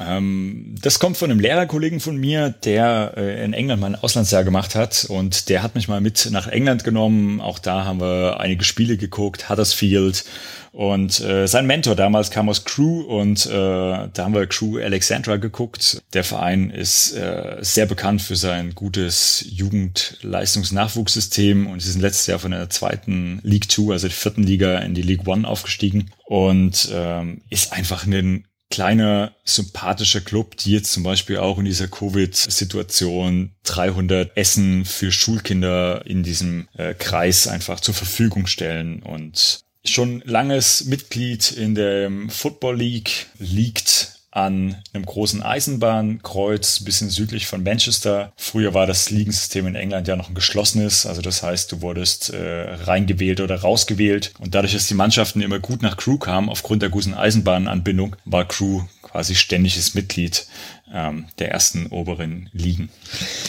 Speaker 2: Ähm, das kommt von einem Lehrerkollegen von mir, der äh, in England mal ein Auslandsjahr gemacht hat. Und der hat mich mal mit nach England genommen. Auch da haben wir einige Spiele geguckt, Huddersfield. Und äh, sein Mentor damals kam aus Crew und äh, da haben wir Crew Alexandra geguckt. Der Verein ist äh, sehr bekannt für sein gutes Jugendleistungsnachwuchssystem. Und sie sind letztes Jahr von der zweiten League Two, also der vierten Liga, in die League One aufgestiegen. Und ähm, ist einfach ein kleiner, sympathischer Club, die jetzt zum Beispiel auch in dieser Covid-Situation 300 Essen für Schulkinder in diesem äh, Kreis einfach zur Verfügung stellen und schon langes Mitglied in der Football League liegt an einem großen Eisenbahnkreuz, bisschen südlich von Manchester. Früher war das Ligensystem in England ja noch ein geschlossenes, also das heißt, du wurdest äh, reingewählt oder rausgewählt. Und dadurch, dass die Mannschaften immer gut nach Crew kamen, aufgrund der guten Eisenbahnanbindung, war Crew quasi ständiges Mitglied ähm, der ersten oberen Ligen.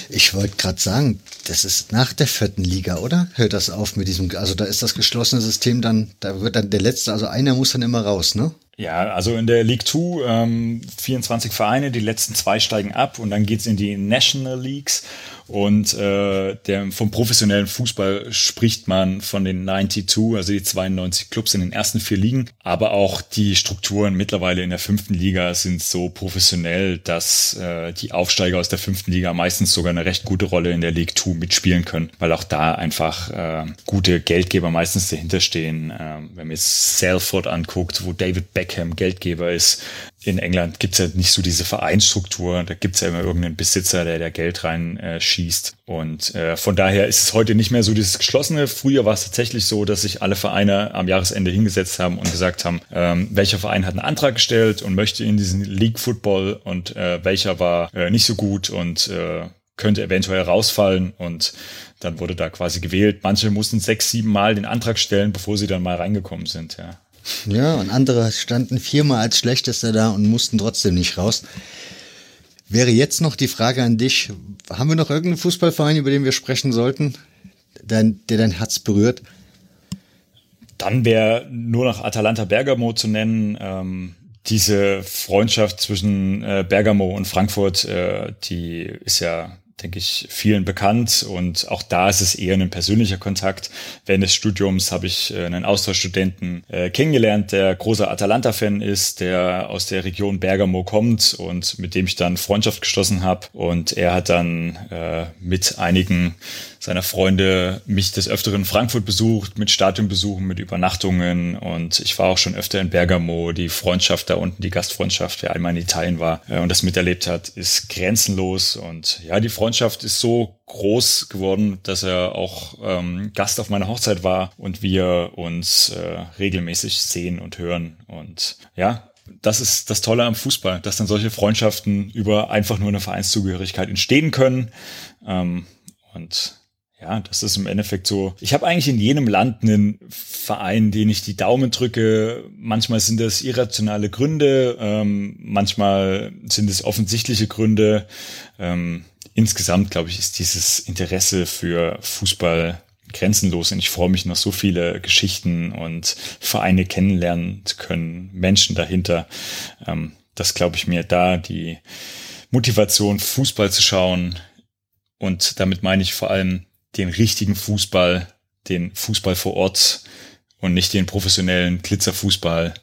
Speaker 1: Ich wollte gerade sagen, das ist nach der vierten Liga, oder? Hört das auf mit diesem, also da ist das geschlossene System dann, da wird dann der letzte, also einer muss dann immer raus, ne?
Speaker 2: Ja, also in der League 2 ähm, 24 Vereine, die letzten zwei steigen ab und dann geht's in die National Leagues und äh, der, vom professionellen Fußball spricht man von den 92, also die 92 Clubs in den ersten vier Ligen. Aber auch die Strukturen mittlerweile in der fünften Liga sind so professionell, dass äh, die Aufsteiger aus der fünften Liga meistens sogar eine recht gute Rolle in der League 2 mitspielen können, weil auch da einfach äh, gute Geldgeber meistens dahinter stehen. Äh, wenn man jetzt Salford anguckt, wo David Beckham Geldgeber ist, in England gibt's ja nicht so diese Vereinsstruktur. Da gibt's ja immer irgendeinen Besitzer, der da Geld rein äh. Und äh, von daher ist es heute nicht mehr so dieses Geschlossene. Früher war es tatsächlich so, dass sich alle Vereine am Jahresende hingesetzt haben und gesagt haben, ähm, welcher Verein hat einen Antrag gestellt und möchte in diesen League Football und äh, welcher war äh, nicht so gut und äh, könnte eventuell rausfallen und dann wurde da quasi gewählt. Manche mussten sechs, sieben Mal den Antrag stellen, bevor sie dann mal reingekommen sind, ja.
Speaker 1: Ja, und andere standen viermal als schlechtester da und mussten trotzdem nicht raus. Wäre jetzt noch die Frage an dich, haben wir noch irgendeinen Fußballverein, über den wir sprechen sollten, der, der dein Herz berührt?
Speaker 2: dann wäre nur noch Atalanta Bergamo zu nennen. Ähm, diese Freundschaft zwischen äh, Bergamo und Frankfurt, äh, die ist ja denke ich, vielen bekannt. Und auch da ist es eher ein persönlicher Kontakt. Während des Studiums habe ich äh, einen Austauschstudenten äh, kennengelernt, der großer Atalanta-Fan ist, der aus der Region Bergamo kommt und mit dem ich dann Freundschaft geschlossen habe. Und er hat dann äh, mit einigen seiner Freunde mich des Öfteren Frankfurt besucht, mit Stadionbesuchen, mit Übernachtungen und ich war auch schon öfter in Bergamo. Die Freundschaft da unten, die Gastfreundschaft, wer einmal in Italien war äh, und das miterlebt hat, ist grenzenlos und ja, die Freundschaft ist so groß geworden, dass er auch ähm, Gast auf meiner Hochzeit war und wir uns äh, regelmäßig sehen und hören und ja, das ist das Tolle am Fußball, dass dann solche Freundschaften über einfach nur eine Vereinszugehörigkeit entstehen können. Ähm, und ja, das ist im Endeffekt so. Ich habe eigentlich in jedem Land einen Verein, den ich die Daumen drücke. Manchmal sind das irrationale Gründe, ähm, manchmal sind es offensichtliche Gründe. Ähm, insgesamt, glaube ich, ist dieses Interesse für Fußball grenzenlos und ich freue mich noch so viele Geschichten und Vereine kennenlernen zu können, Menschen dahinter. Ähm, das glaube ich mir da die Motivation, Fußball zu schauen. Und damit meine ich vor allem den richtigen Fußball, den Fußball vor Ort und nicht den professionellen Glitzerfußball,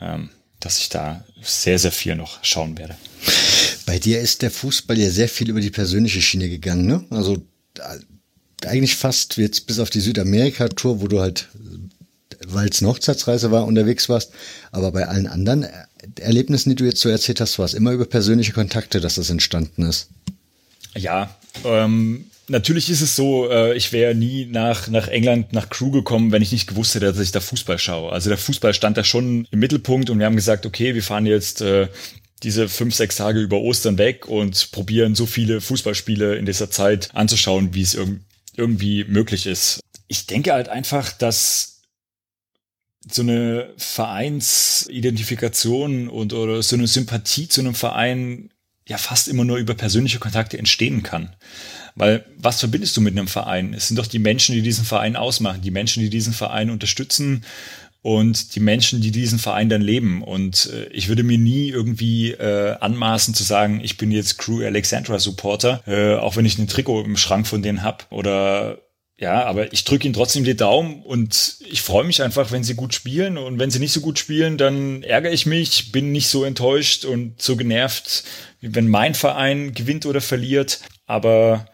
Speaker 2: ähm, dass ich da sehr, sehr viel noch schauen werde.
Speaker 1: Bei dir ist der Fußball ja sehr viel über die persönliche Schiene gegangen, ne? Also eigentlich fast jetzt bis auf die Südamerika-Tour, wo du halt, weil es eine Hochzeitsreise war, unterwegs warst. Aber bei allen anderen Erlebnissen, die du jetzt so erzählt hast, war es immer über persönliche Kontakte, dass das entstanden ist.
Speaker 2: Ja, ähm, natürlich ist es so, äh, ich wäre nie nach, nach England, nach Crew gekommen, wenn ich nicht gewusst hätte, dass ich da Fußball schaue. Also der Fußball stand da schon im Mittelpunkt und wir haben gesagt, okay, wir fahren jetzt äh, diese fünf, sechs Tage über Ostern weg und probieren so viele Fußballspiele in dieser Zeit anzuschauen, wie es irg irgendwie möglich ist. Ich denke halt einfach, dass so eine Vereinsidentifikation und oder so eine Sympathie zu einem Verein ja fast immer nur über persönliche Kontakte entstehen kann. Weil was verbindest du mit einem Verein? Es sind doch die Menschen, die diesen Verein ausmachen, die Menschen, die diesen Verein unterstützen und die Menschen, die diesen Verein dann leben. Und äh, ich würde mir nie irgendwie äh, anmaßen zu sagen, ich bin jetzt Crew Alexandra Supporter, äh, auch wenn ich ein Trikot im Schrank von denen hab oder ja, aber ich drücke ihnen trotzdem die Daumen und ich freue mich einfach, wenn sie gut spielen. Und wenn sie nicht so gut spielen, dann ärgere ich mich, bin nicht so enttäuscht und so genervt, wie wenn mein Verein gewinnt oder verliert. Aber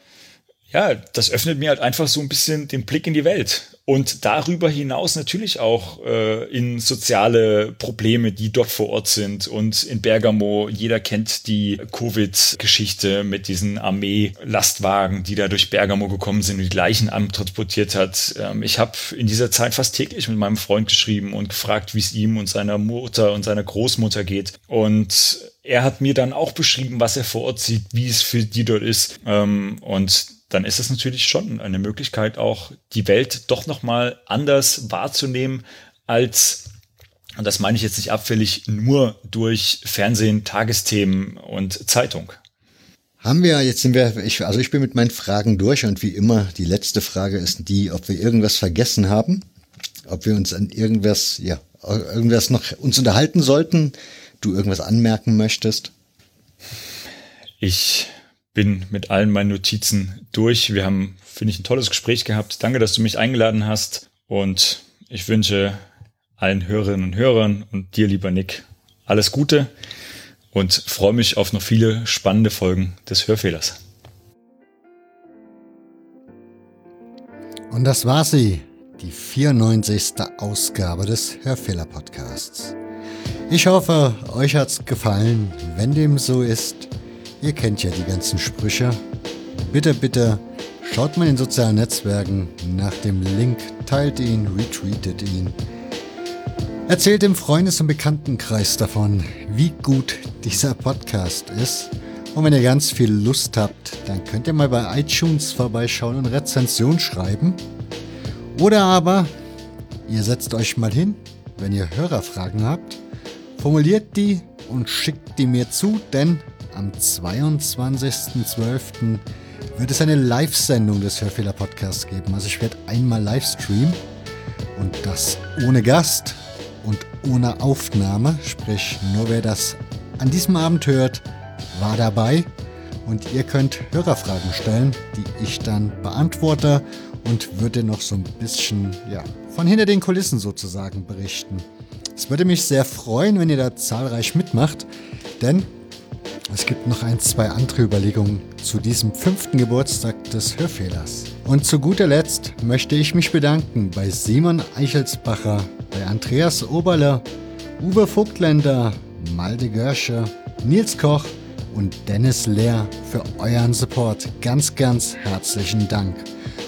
Speaker 2: ja, das öffnet mir halt einfach so ein bisschen den Blick in die Welt. Und darüber hinaus natürlich auch äh, in soziale Probleme, die dort vor Ort sind. Und in Bergamo, jeder kennt die Covid-Geschichte mit diesen Armee-Lastwagen, die da durch Bergamo gekommen sind und die Leichen antransportiert hat. Ähm, ich habe in dieser Zeit fast täglich mit meinem Freund geschrieben und gefragt, wie es ihm und seiner Mutter und seiner Großmutter geht. Und er hat mir dann auch beschrieben, was er vor Ort sieht, wie es für die dort ist. Ähm, und dann ist es natürlich schon eine Möglichkeit, auch die Welt doch nochmal anders wahrzunehmen als und das meine ich jetzt nicht abfällig, nur durch Fernsehen, Tagesthemen und Zeitung.
Speaker 1: Haben wir, jetzt sind wir, ich, also ich bin mit meinen Fragen durch und wie immer, die letzte Frage ist die, ob wir irgendwas vergessen haben, ob wir uns an irgendwas, ja, irgendwas noch uns unterhalten sollten, du irgendwas anmerken möchtest.
Speaker 2: Ich bin mit allen meinen Notizen durch. Wir haben, finde ich, ein tolles Gespräch gehabt. Danke, dass du mich eingeladen hast. Und ich wünsche allen Hörerinnen und Hörern und dir, lieber Nick, alles Gute und freue mich auf noch viele spannende Folgen des Hörfehlers.
Speaker 1: Und das war sie, die 94. Ausgabe des Hörfehler-Podcasts. Ich hoffe, euch hat's gefallen. Wenn dem so ist, Ihr kennt ja die ganzen Sprüche. Bitte, bitte schaut mal in sozialen Netzwerken nach dem Link, teilt ihn, retweetet ihn. Erzählt im Freundes- und Bekanntenkreis davon, wie gut dieser Podcast ist. Und wenn ihr ganz viel Lust habt, dann könnt ihr mal bei iTunes vorbeischauen und Rezension schreiben. Oder aber ihr setzt euch mal hin, wenn ihr Hörerfragen habt, formuliert die und schickt die mir zu, denn am 22.12. wird es eine Live-Sendung des Hörfehler-Podcasts geben. Also ich werde einmal live streamen Und das ohne Gast und ohne Aufnahme, sprich nur wer das an diesem Abend hört, war dabei und ihr könnt Hörerfragen stellen, die ich dann beantworte und würde noch so ein bisschen ja, von hinter den Kulissen sozusagen berichten. Es würde mich sehr freuen, wenn ihr da zahlreich mitmacht, denn es gibt noch ein, zwei andere Überlegungen zu diesem fünften Geburtstag des Hörfehlers. Und zu guter Letzt möchte ich mich bedanken bei Simon Eichelsbacher, bei Andreas Oberle, Uwe Vogtländer, Malde Görsche, Nils Koch und Dennis Lehr für euren Support. Ganz, ganz herzlichen Dank.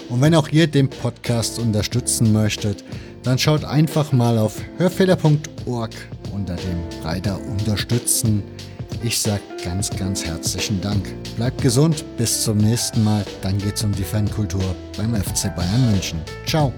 Speaker 1: Und wenn auch ihr den Podcast unterstützen möchtet, dann schaut einfach mal auf hörfehler.org unter dem Reiter Unterstützen. Ich sage ganz, ganz herzlichen Dank. Bleibt gesund, bis zum nächsten Mal. Dann geht's um die Fankultur beim FC Bayern München. Ciao.